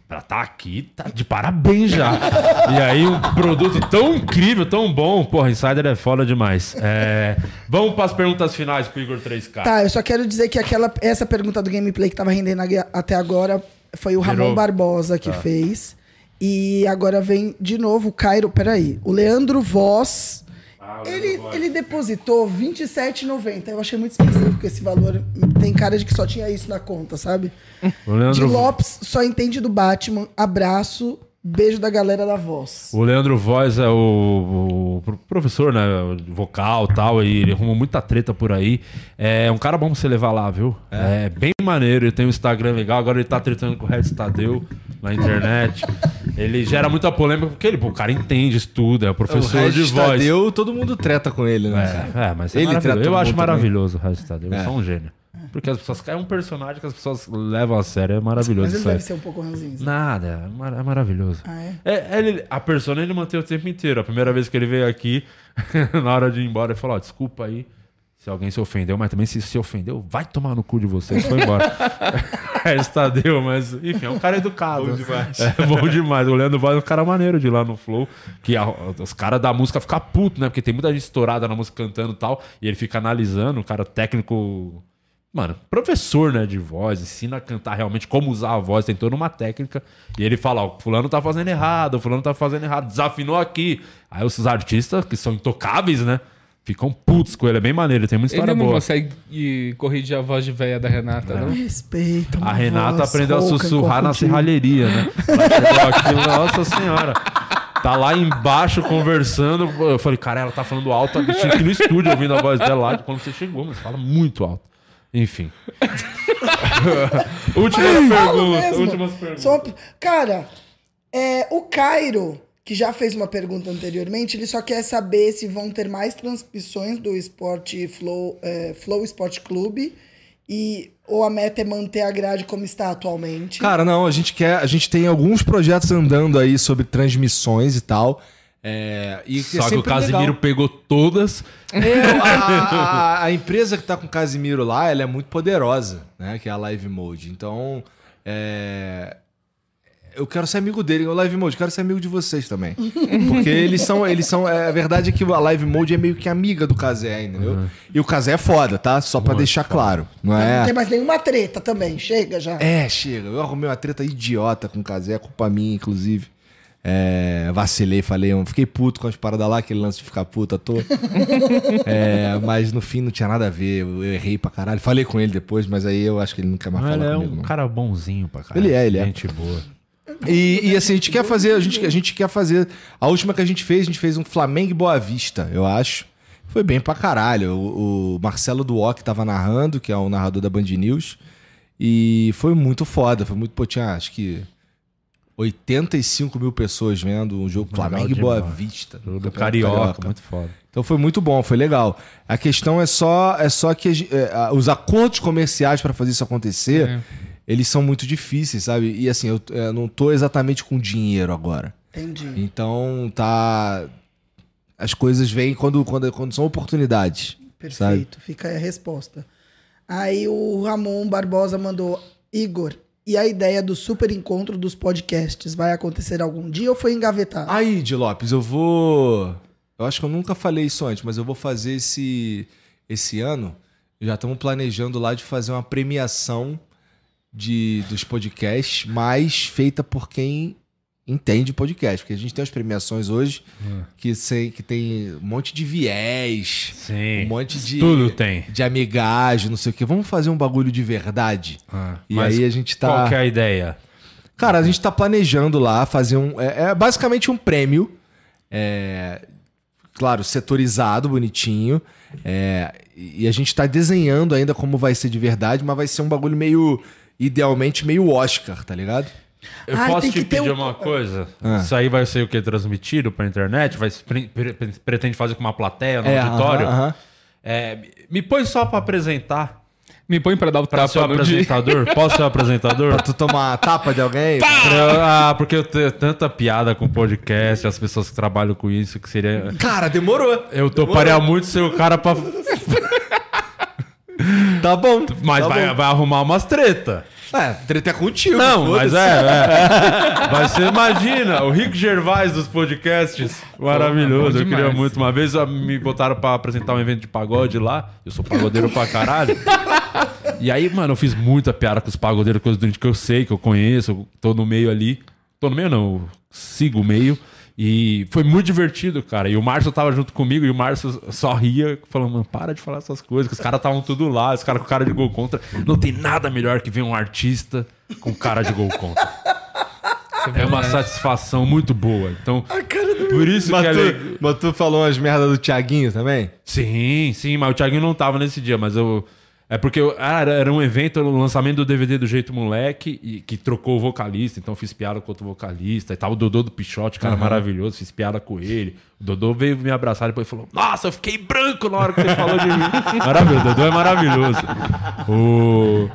Pra estar aqui, tá de parabéns já. E aí, um produto tão incrível, tão bom. Porra, Insider é foda demais. É, vamos para as perguntas finais pro Igor 3K. Tá, eu só quero dizer que aquela, essa pergunta do gameplay que tava rendendo ag- até agora foi o Ramon Virou. Barbosa que fez. E agora vem de novo o Cairo. Peraí. O Leandro Voz. ele, ele depositou R$27,90. Eu achei muito específico esse valor. Tem cara de que só tinha isso na conta, sabe? O De Leandro, Lopes só entende do Batman. Abraço. Beijo da galera da voz. o Leandro Voz é o, o pro- professor, né? Vocal e tal. E ele arrumou muita treta por aí. É um cara bom pra você levar lá, viu? É, bem maneiro. Ele tem um Instagram legal. Agora ele tá tretando com o Red Tadeu na internet. ele gera muita polêmica porque ele, pô, o cara entende, estuda, é o professor o de voz. Tadeu, todo mundo treta com ele, né? É, é, mas é Ele maravilhoso. Eu acho mundo também. maravilhoso o Red Tadeu. É. só um gênio. Porque as pessoas. É um personagem que as pessoas levam a sério. É maravilhoso Mas ele isso aí. deve ser um pouco ranzinho. Nada, é, mar- é maravilhoso. Ah, é? É, ele, a persona ele mantém o tempo inteiro. A primeira vez que ele veio aqui, na hora de ir embora, ele falou: ó, desculpa aí se alguém se ofendeu, mas também se se ofendeu, vai tomar no cu de vocês. Foi embora. é, Estadeu, mas enfim, é um cara educado. Bom demais. É bom demais. O Leandro Vaz é um cara maneiro de ir lá no Flow. Que a- os caras da música ficam putos, né? Porque tem muita gente estourada na música cantando e tal. E ele fica analisando, o cara técnico Mano, professor, né, de voz, ensina a cantar realmente como usar a voz, tem toda uma técnica. E ele fala, ó, fulano tá fazendo errado, fulano tá fazendo errado, desafinou aqui. Aí os artistas, que são intocáveis, né, ficam putos com ele, é bem maneiro, tem muita Ele história não boa. consegue ir corrigir a voz de véia da Renata, não? Respeita. A Renata voz aprendeu a sussurrar na serralheria, né? Aqui, nossa senhora. Tá lá embaixo conversando. Eu falei, cara, ela tá falando alto. Eu tinha que ir no estúdio ouvindo a voz dela lá quando você chegou, mas fala muito alto. Enfim. últimas Falo perguntas. Últimas perguntas. Só Cara, é, o Cairo, que já fez uma pergunta anteriormente, ele só quer saber se vão ter mais transmissões do Esporte Flow, é, Flow Esporte Clube e ou a meta é manter a grade como está atualmente. Cara, não, a gente quer. A gente tem alguns projetos andando aí sobre transmissões e tal. É, e Só é que o Casimiro legal. pegou todas. É, a, a- a empresa que tá com o Casimiro lá, ela é muito poderosa, né? Que é a Live Mode. Então, é, eu quero ser amigo dele, o Live Mode, quero ser amigo de vocês também. Porque eles são, eles são, é, a verdade é que a Live Mode é meio que amiga do Casé, entendeu? E o Casé é foda, tá? Só pra deixar claro, não Não é? tem mais nenhuma treta também, chega já. É, chega. Eu arrumei uma treta idiota com o Casé, culpa minha, inclusive. É, vacilei, falei, eu fiquei puto com as paradas lá, aquele lance de ficar puto à toa. É, mas no fim não tinha nada a ver, eu, eu errei pra caralho. Falei com ele depois, mas aí eu acho que ele não quer mais falar ele é comigo. um não. cara bonzinho pra caralho. Ele é, ele é. Gente boa. E, e, assim, a gente quer fazer, a gente, a gente quer fazer. A última que a gente fez, a gente fez um Flamengo e Boa Vista, eu acho. Foi bem pra caralho. O, o Marcelo Duoc tava narrando, que é o narrador da Band News. E foi muito foda. Foi muito. Pô, tinha acho que 85 mil pessoas vendo um jogo Legal Flamengo e Boa. Vista. Do Campeonato Carioca, muito foda. Então foi muito bom, foi legal. A questão é só, é só que é, os acordos comerciais para fazer isso acontecer, É. eles são muito difíceis, sabe? E assim, eu, eu não tô exatamente com dinheiro agora. Entendi. Então tá. As coisas vêm quando, quando, quando são oportunidades. Perfeito, fica aí a resposta. Aí o Ramon Barbosa mandou: Igor, e a ideia do super encontro dos podcasts vai acontecer algum dia ou foi engavetado? Aí, Di Lopes, eu vou. Eu acho que eu nunca falei isso antes, mas eu vou fazer esse, esse ano. Já estamos planejando lá de fazer uma premiação de, dos podcasts, mas feita por quem entende podcast. Porque a gente tem as premiações hoje que, sei, que tem um monte de viés, Sim. um monte de. Tudo tem. De amigagem, não sei o quê. Vamos fazer um bagulho de verdade. E Mas aí a gente tá. Qual que é a ideia? Cara, a gente tá planejando lá fazer um. É, é basicamente um prêmio. é, claro, setorizado, bonitinho. é, e a gente tá desenhando ainda como vai ser de verdade, mas vai ser um bagulho meio. Idealmente meio Oscar, tá ligado? Eu Ai, posso te pedir um- uma coisa? Ah. Isso aí vai ser o que? Transmitido pra internet? Vai, pre- pre- pretende fazer com uma plateia no É, auditório? aham, aham. É, me- põe só pra apresentar. Me põe pra dar o Pra ser o tapa no dia. apresentador? Posso ser o apresentador? Pra tu tomar a tapa de alguém? Pra ah, porque eu tenho tanta piada com podcast, as pessoas que trabalham com isso, que seria. Cara, demorou. Eu toparia muito ser o cara pra. Tá bom. Mas tá vai, bom. vai arrumar umas treta. É, treta é contigo. Não, mas é, é. Vai ser, imagina, o Rick Gervais dos podcasts. Maravilhoso. eu queria muito. Uma vez ah, me botaram pra apresentar um evento de pagode lá. Eu sou pagodeiro pra caralho. E aí, mano, eu fiz muita piada com os pagodeiros, coisas do que eu sei, que eu conheço, eu tô no meio ali. Tô no meio, não, sigo o meio. E foi muito divertido, cara. E o Márcio tava junto comigo e o Márcio só ria, falando, mano, para de falar essas coisas, que os caras estavam tudo lá, os caras com cara de gol contra. Não tem nada melhor que ver um artista com cara de gol contra. É uma satisfação muito boa. Então, por isso que Mas é tu, legal. mas tu falou umas merdas do Thiaguinho também? Sim, sim, mas o Thiaguinho não tava nesse dia, mas eu. É porque eu- ah, era, um evento, o lançamento do DVD do Jeito Moleque, e, que trocou o vocalista, então fiz piada com outro vocalista. E tava o Dodô do Pichote, cara maravilhoso, fiz piada com ele. O Dodô veio me abraçar e depois falou: Nossa, eu fiquei branco na hora que ele falou de mim. Maravilhoso, o Dodô é maravilhoso. O.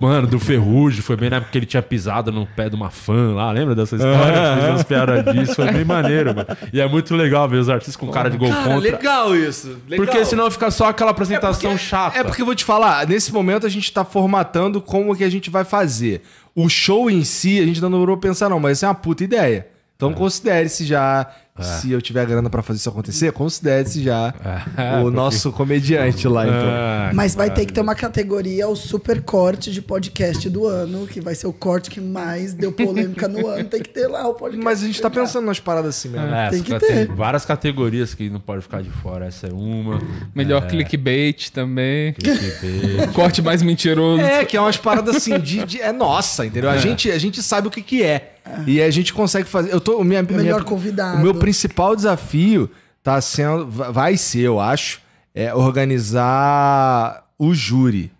Mano, do Ferrugem, foi bem na época que ele tinha pisado no pé de uma fã lá, lembra dessa história? Fiz umas piadas disso, foi bem maneiro, mano. E é muito legal ver os artistas com cara de gol Cara, contra. legal isso. Legal. Porque senão fica só aquela apresentação chata. É porque eu vou te falar, nesse momento a gente tá formatando como que a gente vai fazer. O show em si, a gente ainda não parou pra pensar não, mas essa é uma puta ideia. Então considere-se já, se eu tiver grana pra fazer isso acontecer, considere-se já o nosso comediante lá, então. Ah, Mas vai ter que ter uma categoria, o super corte de podcast do ano, que vai ser o corte que mais deu polêmica no ano. Tem que ter lá o podcast. Mas a gente tá pensando nas paradas assim mesmo. É, Tem que ter. várias categorias que não pode ficar de fora. Essa é uma. Melhor clickbait também. clickbait. Corte mais mentiroso. É, que é umas paradas assim, de, de- é nossa, entendeu? A, gente, a gente sabe o que, que é. E a gente consegue fazer. Eu tô, o minha, Melhor minha- convidado. O meu principal desafio tá sendo. va- Vai ser, eu acho, é organizar o júri.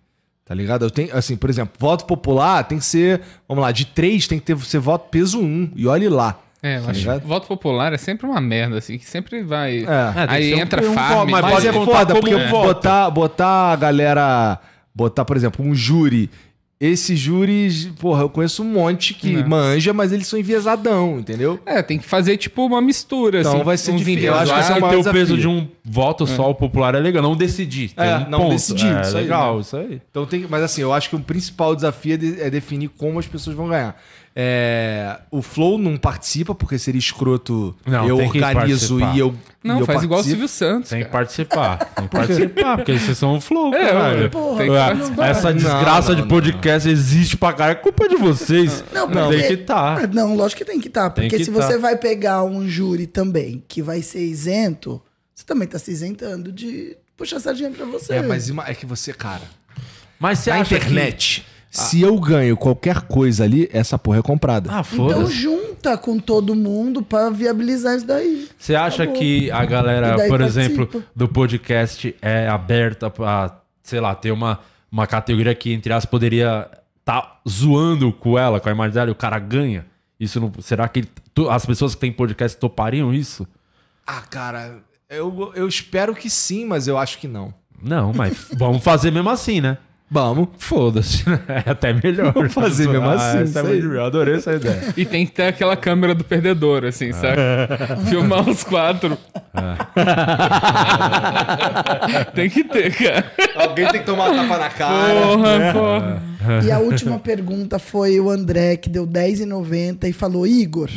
Tá ligado? Eu tenho, assim, por exemplo, voto popular tem que ser, vamos lá, de três tem que ter, ser voto peso um. E olhe lá. É, eu Tá acho que voto popular é sempre uma merda, assim, que sempre vai. É. É, Aí um- entra um farm. voto, mas Mas pode é foda, porque um voto. botar, botar a galera. Botar, por exemplo, um júri. Esses júris, porra, eu conheço um monte que Não. manja, mas eles são enviesadão, entendeu? É, tem que fazer tipo uma mistura, Então assim. vai ser uns difícil. Eu acho que esse é o maior ter o peso de um voto só, o popular é legal. Não decidir. Tem É, um não ponto. decidir, É isso aí, legal, né? isso aí. Então tem, que- mas assim, eu acho que o principal desafio é, de- é definir como as pessoas vão ganhar. É, o Flow não participa, porque seria escroto. Não, eu tem que organizo e eu. Não, e eu faz igual o participo. Silvio Santos. Tem que cara. participar. Tem que participar, porque vocês são o flow, É, caralho. porra, tem que. Essa desgraça Não, de não, podcast existe pra caralho. É culpa de vocês. Não, Tem porque- que estar. Ah, Não, lógico que tem que estar. Tem porque que se tá. você vai pegar um júri também que vai ser isento, você também tá se isentando de puxar sardinha pra você. É, mas é que você, cara. Mas você Na acha internet, se eu ganho qualquer coisa ali, essa porra é comprada. Ah, Então foda-se. junta com todo mundo pra viabilizar isso daí. Você acha Acabou. que a galera, por participa. exemplo, do podcast é aberta pra, sei lá, ter uma, uma categoria que, entre aspas, poderia tá zoando com ela, com a imagem dela, e o cara ganha? Isso não, será que tu- as pessoas que têm podcast topariam isso? Ah, cara, eu, eu espero que sim, mas eu acho que não. Não, mas vamos fazer mesmo assim, né? Vamos. Foda-se, né? É até melhor. Vamos fazer mesmo Ah, assim, essa é muito. Eu adorei essa ideia. E tem que ter aquela câmera do perdedor, assim, saca? Filmar os quatro. tem que ter, cara. Alguém tem que tomar tapa na cara. Porra, porra. E a última pergunta foi o André, que deu R$10,90 e falou: Igor,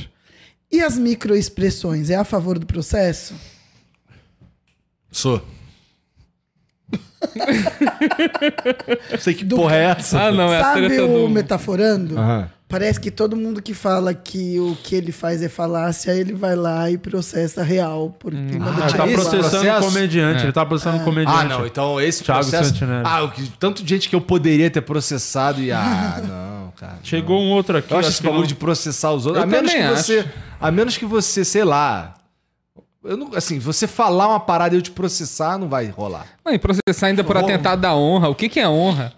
e as microexpressões? É a favor do processo? Sou. Não sei que porra é essa. Ah, não, é a Sabe treta o do... metaforando? Aham. Parece que todo mundo que fala que o que ele faz é falácia, ele vai lá e processa real, porque manda Ele tá tirar esse isso. processando processo? o comediante. Ele tá processando o comediante. Ah, não, então esse Thiago processo... Santinelli. Ah, o que, tanto de gente que eu poderia ter processado e... Ah, não, cara. Chegou um outro aqui. Eu acho acho esse que bagulho não- de processar os outros. Eu a menos que também você. acho. A menos que você, sei lá. Eu não, assim, você falar uma parada e eu te processar, não vai rolar. Não, e processar ainda por atentado da honra. O que, que é honra?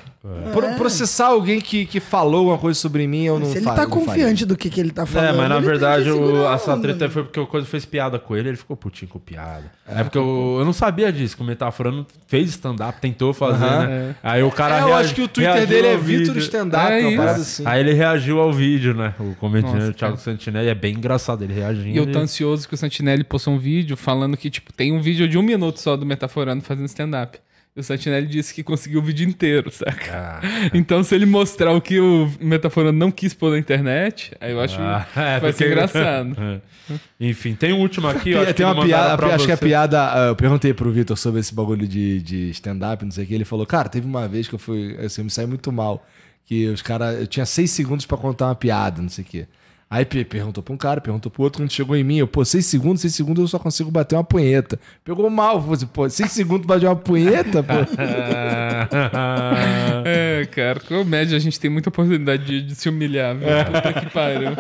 Pro- processar alguém que, que falou alguma coisa sobre mim, eu não Se ele tá confiante do que, que ele tá falando. É, mas na verdade o, essa treta né? foi porque o Coisa fez piada com ele, ele ficou putinho com piada. É, porque eu, eu não sabia disso, que o Metaforando fez stand-up, tentou fazer, né? Aí o cara É, eu acho que o Twitter dele é Vitor. Stand-up, É uma parada assim. Aí ele reagiu ao vídeo, né? O comediante Nossa, Thiago Santinelli é bem engraçado, ele reagindo. E eu tô ansioso que o Santinelli postou um vídeo falando que, tipo, tem um vídeo de um minuto só do Metaforando fazendo stand-up. O Santinelli disse que conseguiu o vídeo inteiro, saca? Ah, Então, se ele mostrar o que o Metaforando não quis pôr na internet, aí eu acho Ah, que é, vai porque- ser engraçado. É. Enfim, tem um último aqui, eu acho que tem uma não mandaram piada, pra acho que a você. piada. Eu perguntei pro Vitor sobre esse bagulho de, de stand-up, não sei o que. Ele falou, cara, teve uma vez que eu fui. Assim, eu me saí muito mal. Que os caras. Eu tinha seis segundos pra contar uma piada, não sei o quê. Aí pe- perguntou pra um cara, perguntou pro outro, quando chegou em mim, eu, pô, seis segundos, seis segundos eu só consigo bater uma punheta. Pegou mal, falou assim, pô, seis segundos bater uma punheta, pô. É, cara, comédia a gente tem muita oportunidade de, de se humilhar, viu? Puta que pariu.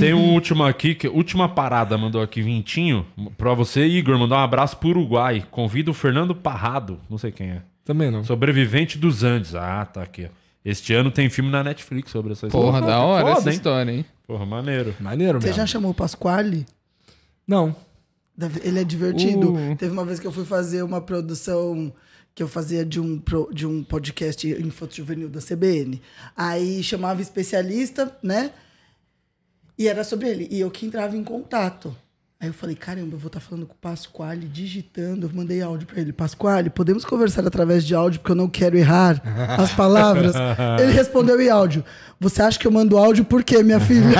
Tem um último aqui, que última parada mandou aqui Vintinho, pra você, Igor, mandar um abraço pro Uruguai. Convida o Fernando Parrado, não sei quem é. Também não. Sobrevivente dos Andes. Ah, tá aqui. ó. Este ano tem filme na Netflix sobre essa Porra, da hora Foda, essa hein? história, hein? Porra, maneiro. Maneiro Você mesmo. já chamou o Pasquale? Não. Ele é divertido. Uh. Teve uma vez que eu fui fazer uma produção que eu fazia de um, pro- de um podcast infanto juvenil da CBN. Aí chamava especialista, né? E era sobre ele. E eu que entrava em contato. Aí eu falei, caramba, eu vou estar falando com o Pasquale, digitando. Eu mandei áudio pra ele. Pasquale, podemos conversar através de áudio, porque eu não quero errar as palavras. ele respondeu em áudio. Você acha que eu mando áudio por quê, minha filha?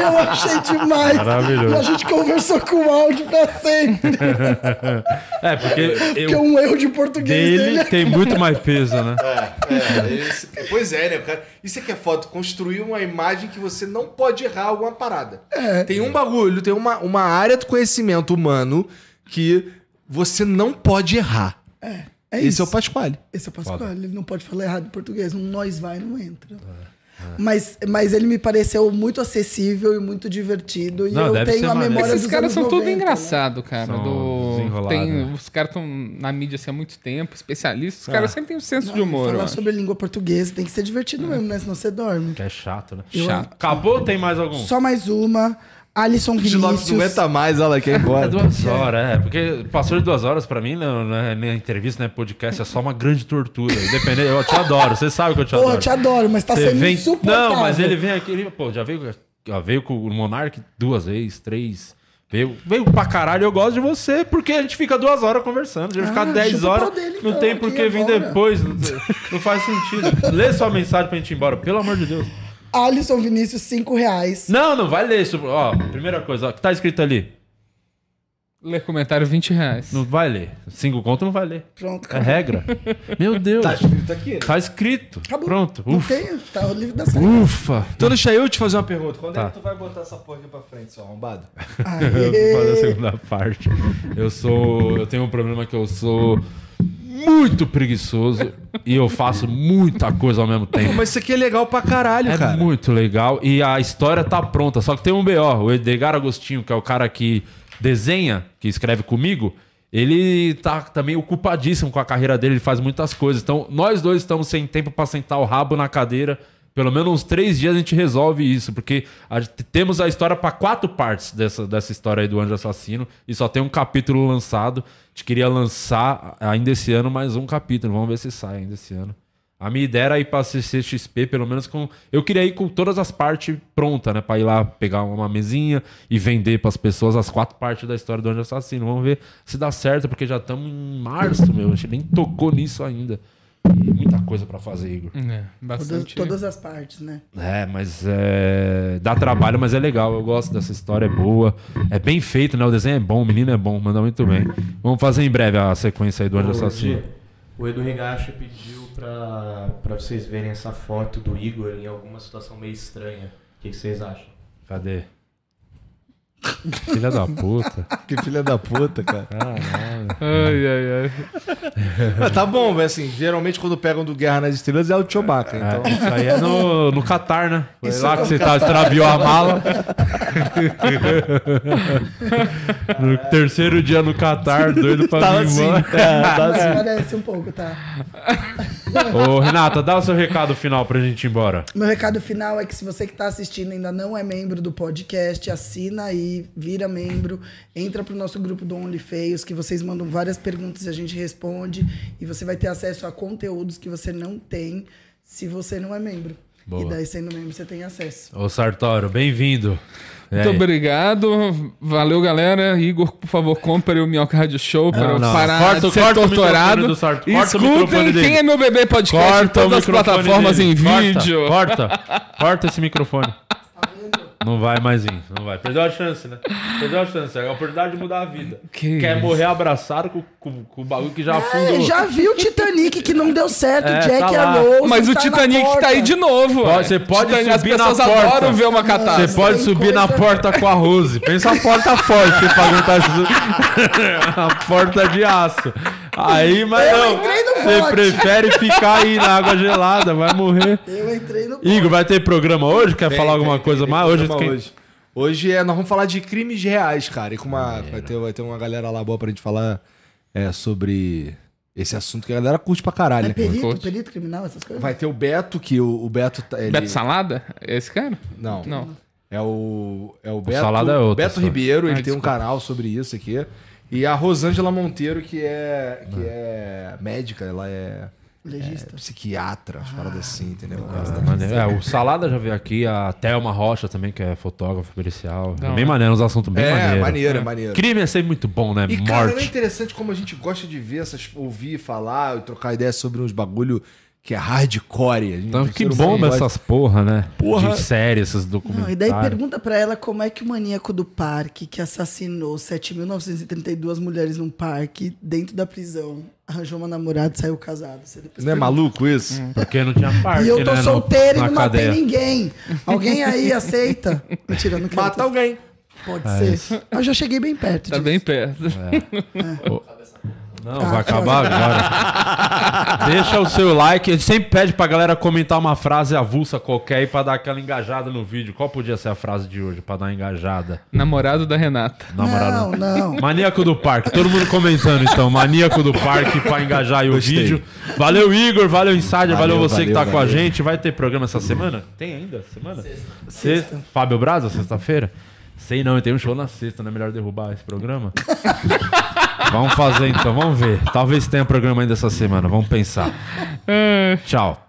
eu achei demais. Maravilhoso. E a gente conversou com áudio pra sempre. É, porque Porque eu, um erro de português dele dele. tem muito mais peso, né? É, esse- pois é, né, cara? Isso aqui é foto, construir uma imagem que você não pode errar alguma parada. Tem um bagulho, tem uma, uma área do conhecimento humano que você não pode errar. É Esse isso. é o Pasquale. Esse é o Pasquale, ele não pode falar errado em português. Um nós vai, não entra. Mas, mas ele me pareceu muito acessível e muito divertido. E Não, eu tenho a maneiro. memória Esses dos caras anos são tudo 90, né? engraçados, cara. São do... tem- né? Os caras estão na mídia assim, há muito tempo, especialistas. Os caras sempre têm um senso de Não, humor. eu Falar acho. sobre língua portuguesa tem que ser divertido mesmo, né? Senão você dorme. Que é chato, né? Chato. Acabou ou tem mais algum? Só mais uma. Alisson De Lopes não Vinícius. aguenta mais, olha, quer ir É embora. duas horas, é. Porque passou de duas horas pra mim, não, não é nem entrevista, nem podcast, é só uma grande tortura. Independente, eu te adoro, você sabe que eu te Porra, adoro. eu te adoro, mas tá Você sendo vem... insuportável. Não, mas ele vem aqui, ele, pô, já veio, já veio com o Monark duas vezes, três. Veio, veio pra caralho, eu gosto de você, porque a gente fica duas horas conversando. A gente Ah, ficar dez o horas, dele, não então, tem por que vir depois. Não, não faz sentido. Lê sua mensagem pra gente ir embora, pelo amor de Deus. Alisson Vinícius, 5 reais. Não, não vai ler isso. Ó, primeira coisa, ó, o que tá escrito ali? Ler comentário 20 reais. Não vai ler. Cinco conto não vai ler. Pronto, É acabou. regra. Meu Deus. Tá escrito aqui, né? Tá escrito. Acabou. Pronto. Não Ufa. tem, tá o livro da série. Ufa. Então deixa eu te fazer uma pergunta. Quando Tá. é que tu vai botar essa porra aqui pra frente, seu arrombado? Eu vou fazer a segunda parte. Eu sou. Eu tenho um problema que eu sou muito preguiçoso e eu faço muita coisa ao mesmo tempo. mas isso aqui é legal pra caralho, É cara. muito legal e a história tá pronta. Só que tem um BO, o Edgar Agostinho, que é o cara que desenha, que escreve comigo, ele tá também ocupadíssimo com a carreira dele, ele faz muitas coisas. Então, nós dois estamos sem tempo pra sentar o rabo na cadeira. Pelo menos uns três dias a gente resolve isso, porque a temos a história pra quatro partes dessa, dessa história aí do Anjo Assassino e só tem um capítulo lançado. A gente queria lançar ainda esse ano mais um capítulo. Vamos ver se sai ainda esse ano. A minha ideia era ir pra CCXP, pelo menos com. Eu queria ir com todas as partes prontas, né? Pra ir lá pegar uma mesinha e vender pras pessoas as quatro partes da história do Anjo Assassino. Vamos ver se dá certo, porque já estamos em março, meu. A gente nem tocou nisso ainda. E muita coisa pra fazer, Igor. É, Todas, bastante. todas as partes, né? É, mas é. Dá trabalho, mas é legal. Eu gosto dessa história, é boa. É bem feito, né? O desenho é bom, o menino é bom, manda muito bem. Vamos fazer em breve a sequência aí do Anjo Assassino. O Edu Higashi pediu pra, pra vocês verem essa foto do Igor em alguma situação meio estranha. O que, que vocês acham? Cadê? Filha da puta. Que filha da puta, cara. Caralho. Ai, ai, ai. Mas tá bom, velho. Assim, geralmente quando pegam do Guerra nas Estrelas é o Chewbacca. Então... É, isso aí é no, no Catar, né? Foi Isso lá é que você tá, extraviou a mala. no terceiro dia no Catar, doido pra Tá vir assim, tá, tá assim. Parece um pouco, tá? Ô, Renata, dá o seu recado final pra gente ir embora. Meu recado final é que se você que está assistindo ainda não é membro do podcast, assina aí, vira membro, entra pro nosso grupo do OnlyFeios, que vocês mandam várias perguntas e a gente responde. E você vai ter acesso a conteúdos que você não tem se você não é membro. Boa. E daí, sendo membro, você tem acesso. Ô, Sartório, bem-vindo. É, Muito obrigado. Valeu, galera. Igor, por favor, compre o Minhoca Rádio Show para eu parar Corta- de ser corta o torturado. Corta o Escutem dele. quem é meu bebê podcast em Corta o todas as plataformas dele. em Corta, vídeo. Corta, corta esse microfone. Não vai mais vir, não vai. Perdeu a chance, né? Perdeu a chance. É a oportunidade de mudar a vida. Que Quer isso. morrer abraçado com, com, com o bagulho que já É, afundou. já viu o Titanic que não deu certo, É, Jack tá e lá. a Rose. Mas o tá na Titanic tá aí de novo. Pode- você pode Titanic, subir As na pessoas porta. adoram ver uma Você catástrofe. pode tem subir na coisa- porta com a Rose. Pensa a porta forte pra aguentar isso. a porta de aço. Aí, mas Eu não. entrei no Você bote. prefere ficar aí na água gelada, vai morrer. Eu entrei no. Igor, vai ter programa hoje? Quer Tem, falar alguma tem, coisa tem, mais? tem Hoje, quem- hoje. Hoje é, nós vamos falar de crimes reais, cara. E com uma, vai, ter, vai ter uma galera lá boa pra gente falar é, sobre esse assunto que a galera curte pra caralho. É perito, perito criminal, essas coisas? Vai ter o Beto, que o, o Beto. tá- Ele, Beto Salada? É esse cara? Não. Não. É o, é o Beto, Salada é outro, Beto. Ribeiro, ele Ah, tem um canal sobre isso aqui. E a Rosângela Monteiro, que é, que é médica, ela é Legista. psiquiatra, as paradas assim, entendeu? É. É, o Salada já veio aqui, a Thelma Rocha também, que é fotógrafa policial. É bem hora. maneiro, uns assuntos bem É, maneiros. maneiro, é maneiro. Crime é sempre muito bom, né? E, cara, não é Morte. interessante como a gente gosta de ver essas, ouvir falar, trocar ideias sobre uns bagulho que é hardcore. Então, que bomba essas porra, né? Porra. De séries, esses Não, documentários. e daí pergunta pra ela como é que o maníaco do parque, que assassinou 7.932 mulheres num parque, dentro da prisão, arranjou uma namorada e saiu casado. Você Não é pergunta. maluco isso? Porque não tinha parte, E eu tô né, no- solteiro e não matei cadeia. ninguém. Alguém aí aceita? Mentira, não quero. Mata alguém. Pode É ser. Eu já cheguei bem perto. Tá disso. bem perto. Não, Ah, vai acabar agora. Deixa o seu like. Ele sempre pede pra galera comentar uma frase avulsa qualquer aí pra dar aquela engajada no vídeo. Qual podia ser a frase de hoje pra dar uma engajada? Namorado da Renata. Namorado. Não, não. Maníaco do Parque. Todo mundo comentando então. Maníaco do Parque pra engajar aí o Gostei. vídeo. Valeu, Igor. Valeu, Insider. Valeu, Valeu, você que tá valeu, com a valeu. gente. Vai ter programa essa semana? Tem ainda? Semana? Sexta. Fábio Braza, sexta-feira? Sei não, tem um show na sexta, não é melhor derrubar esse programa? vamos fazer então, vamos ver. Talvez tenha programa ainda essa semana, vamos pensar. Tchau.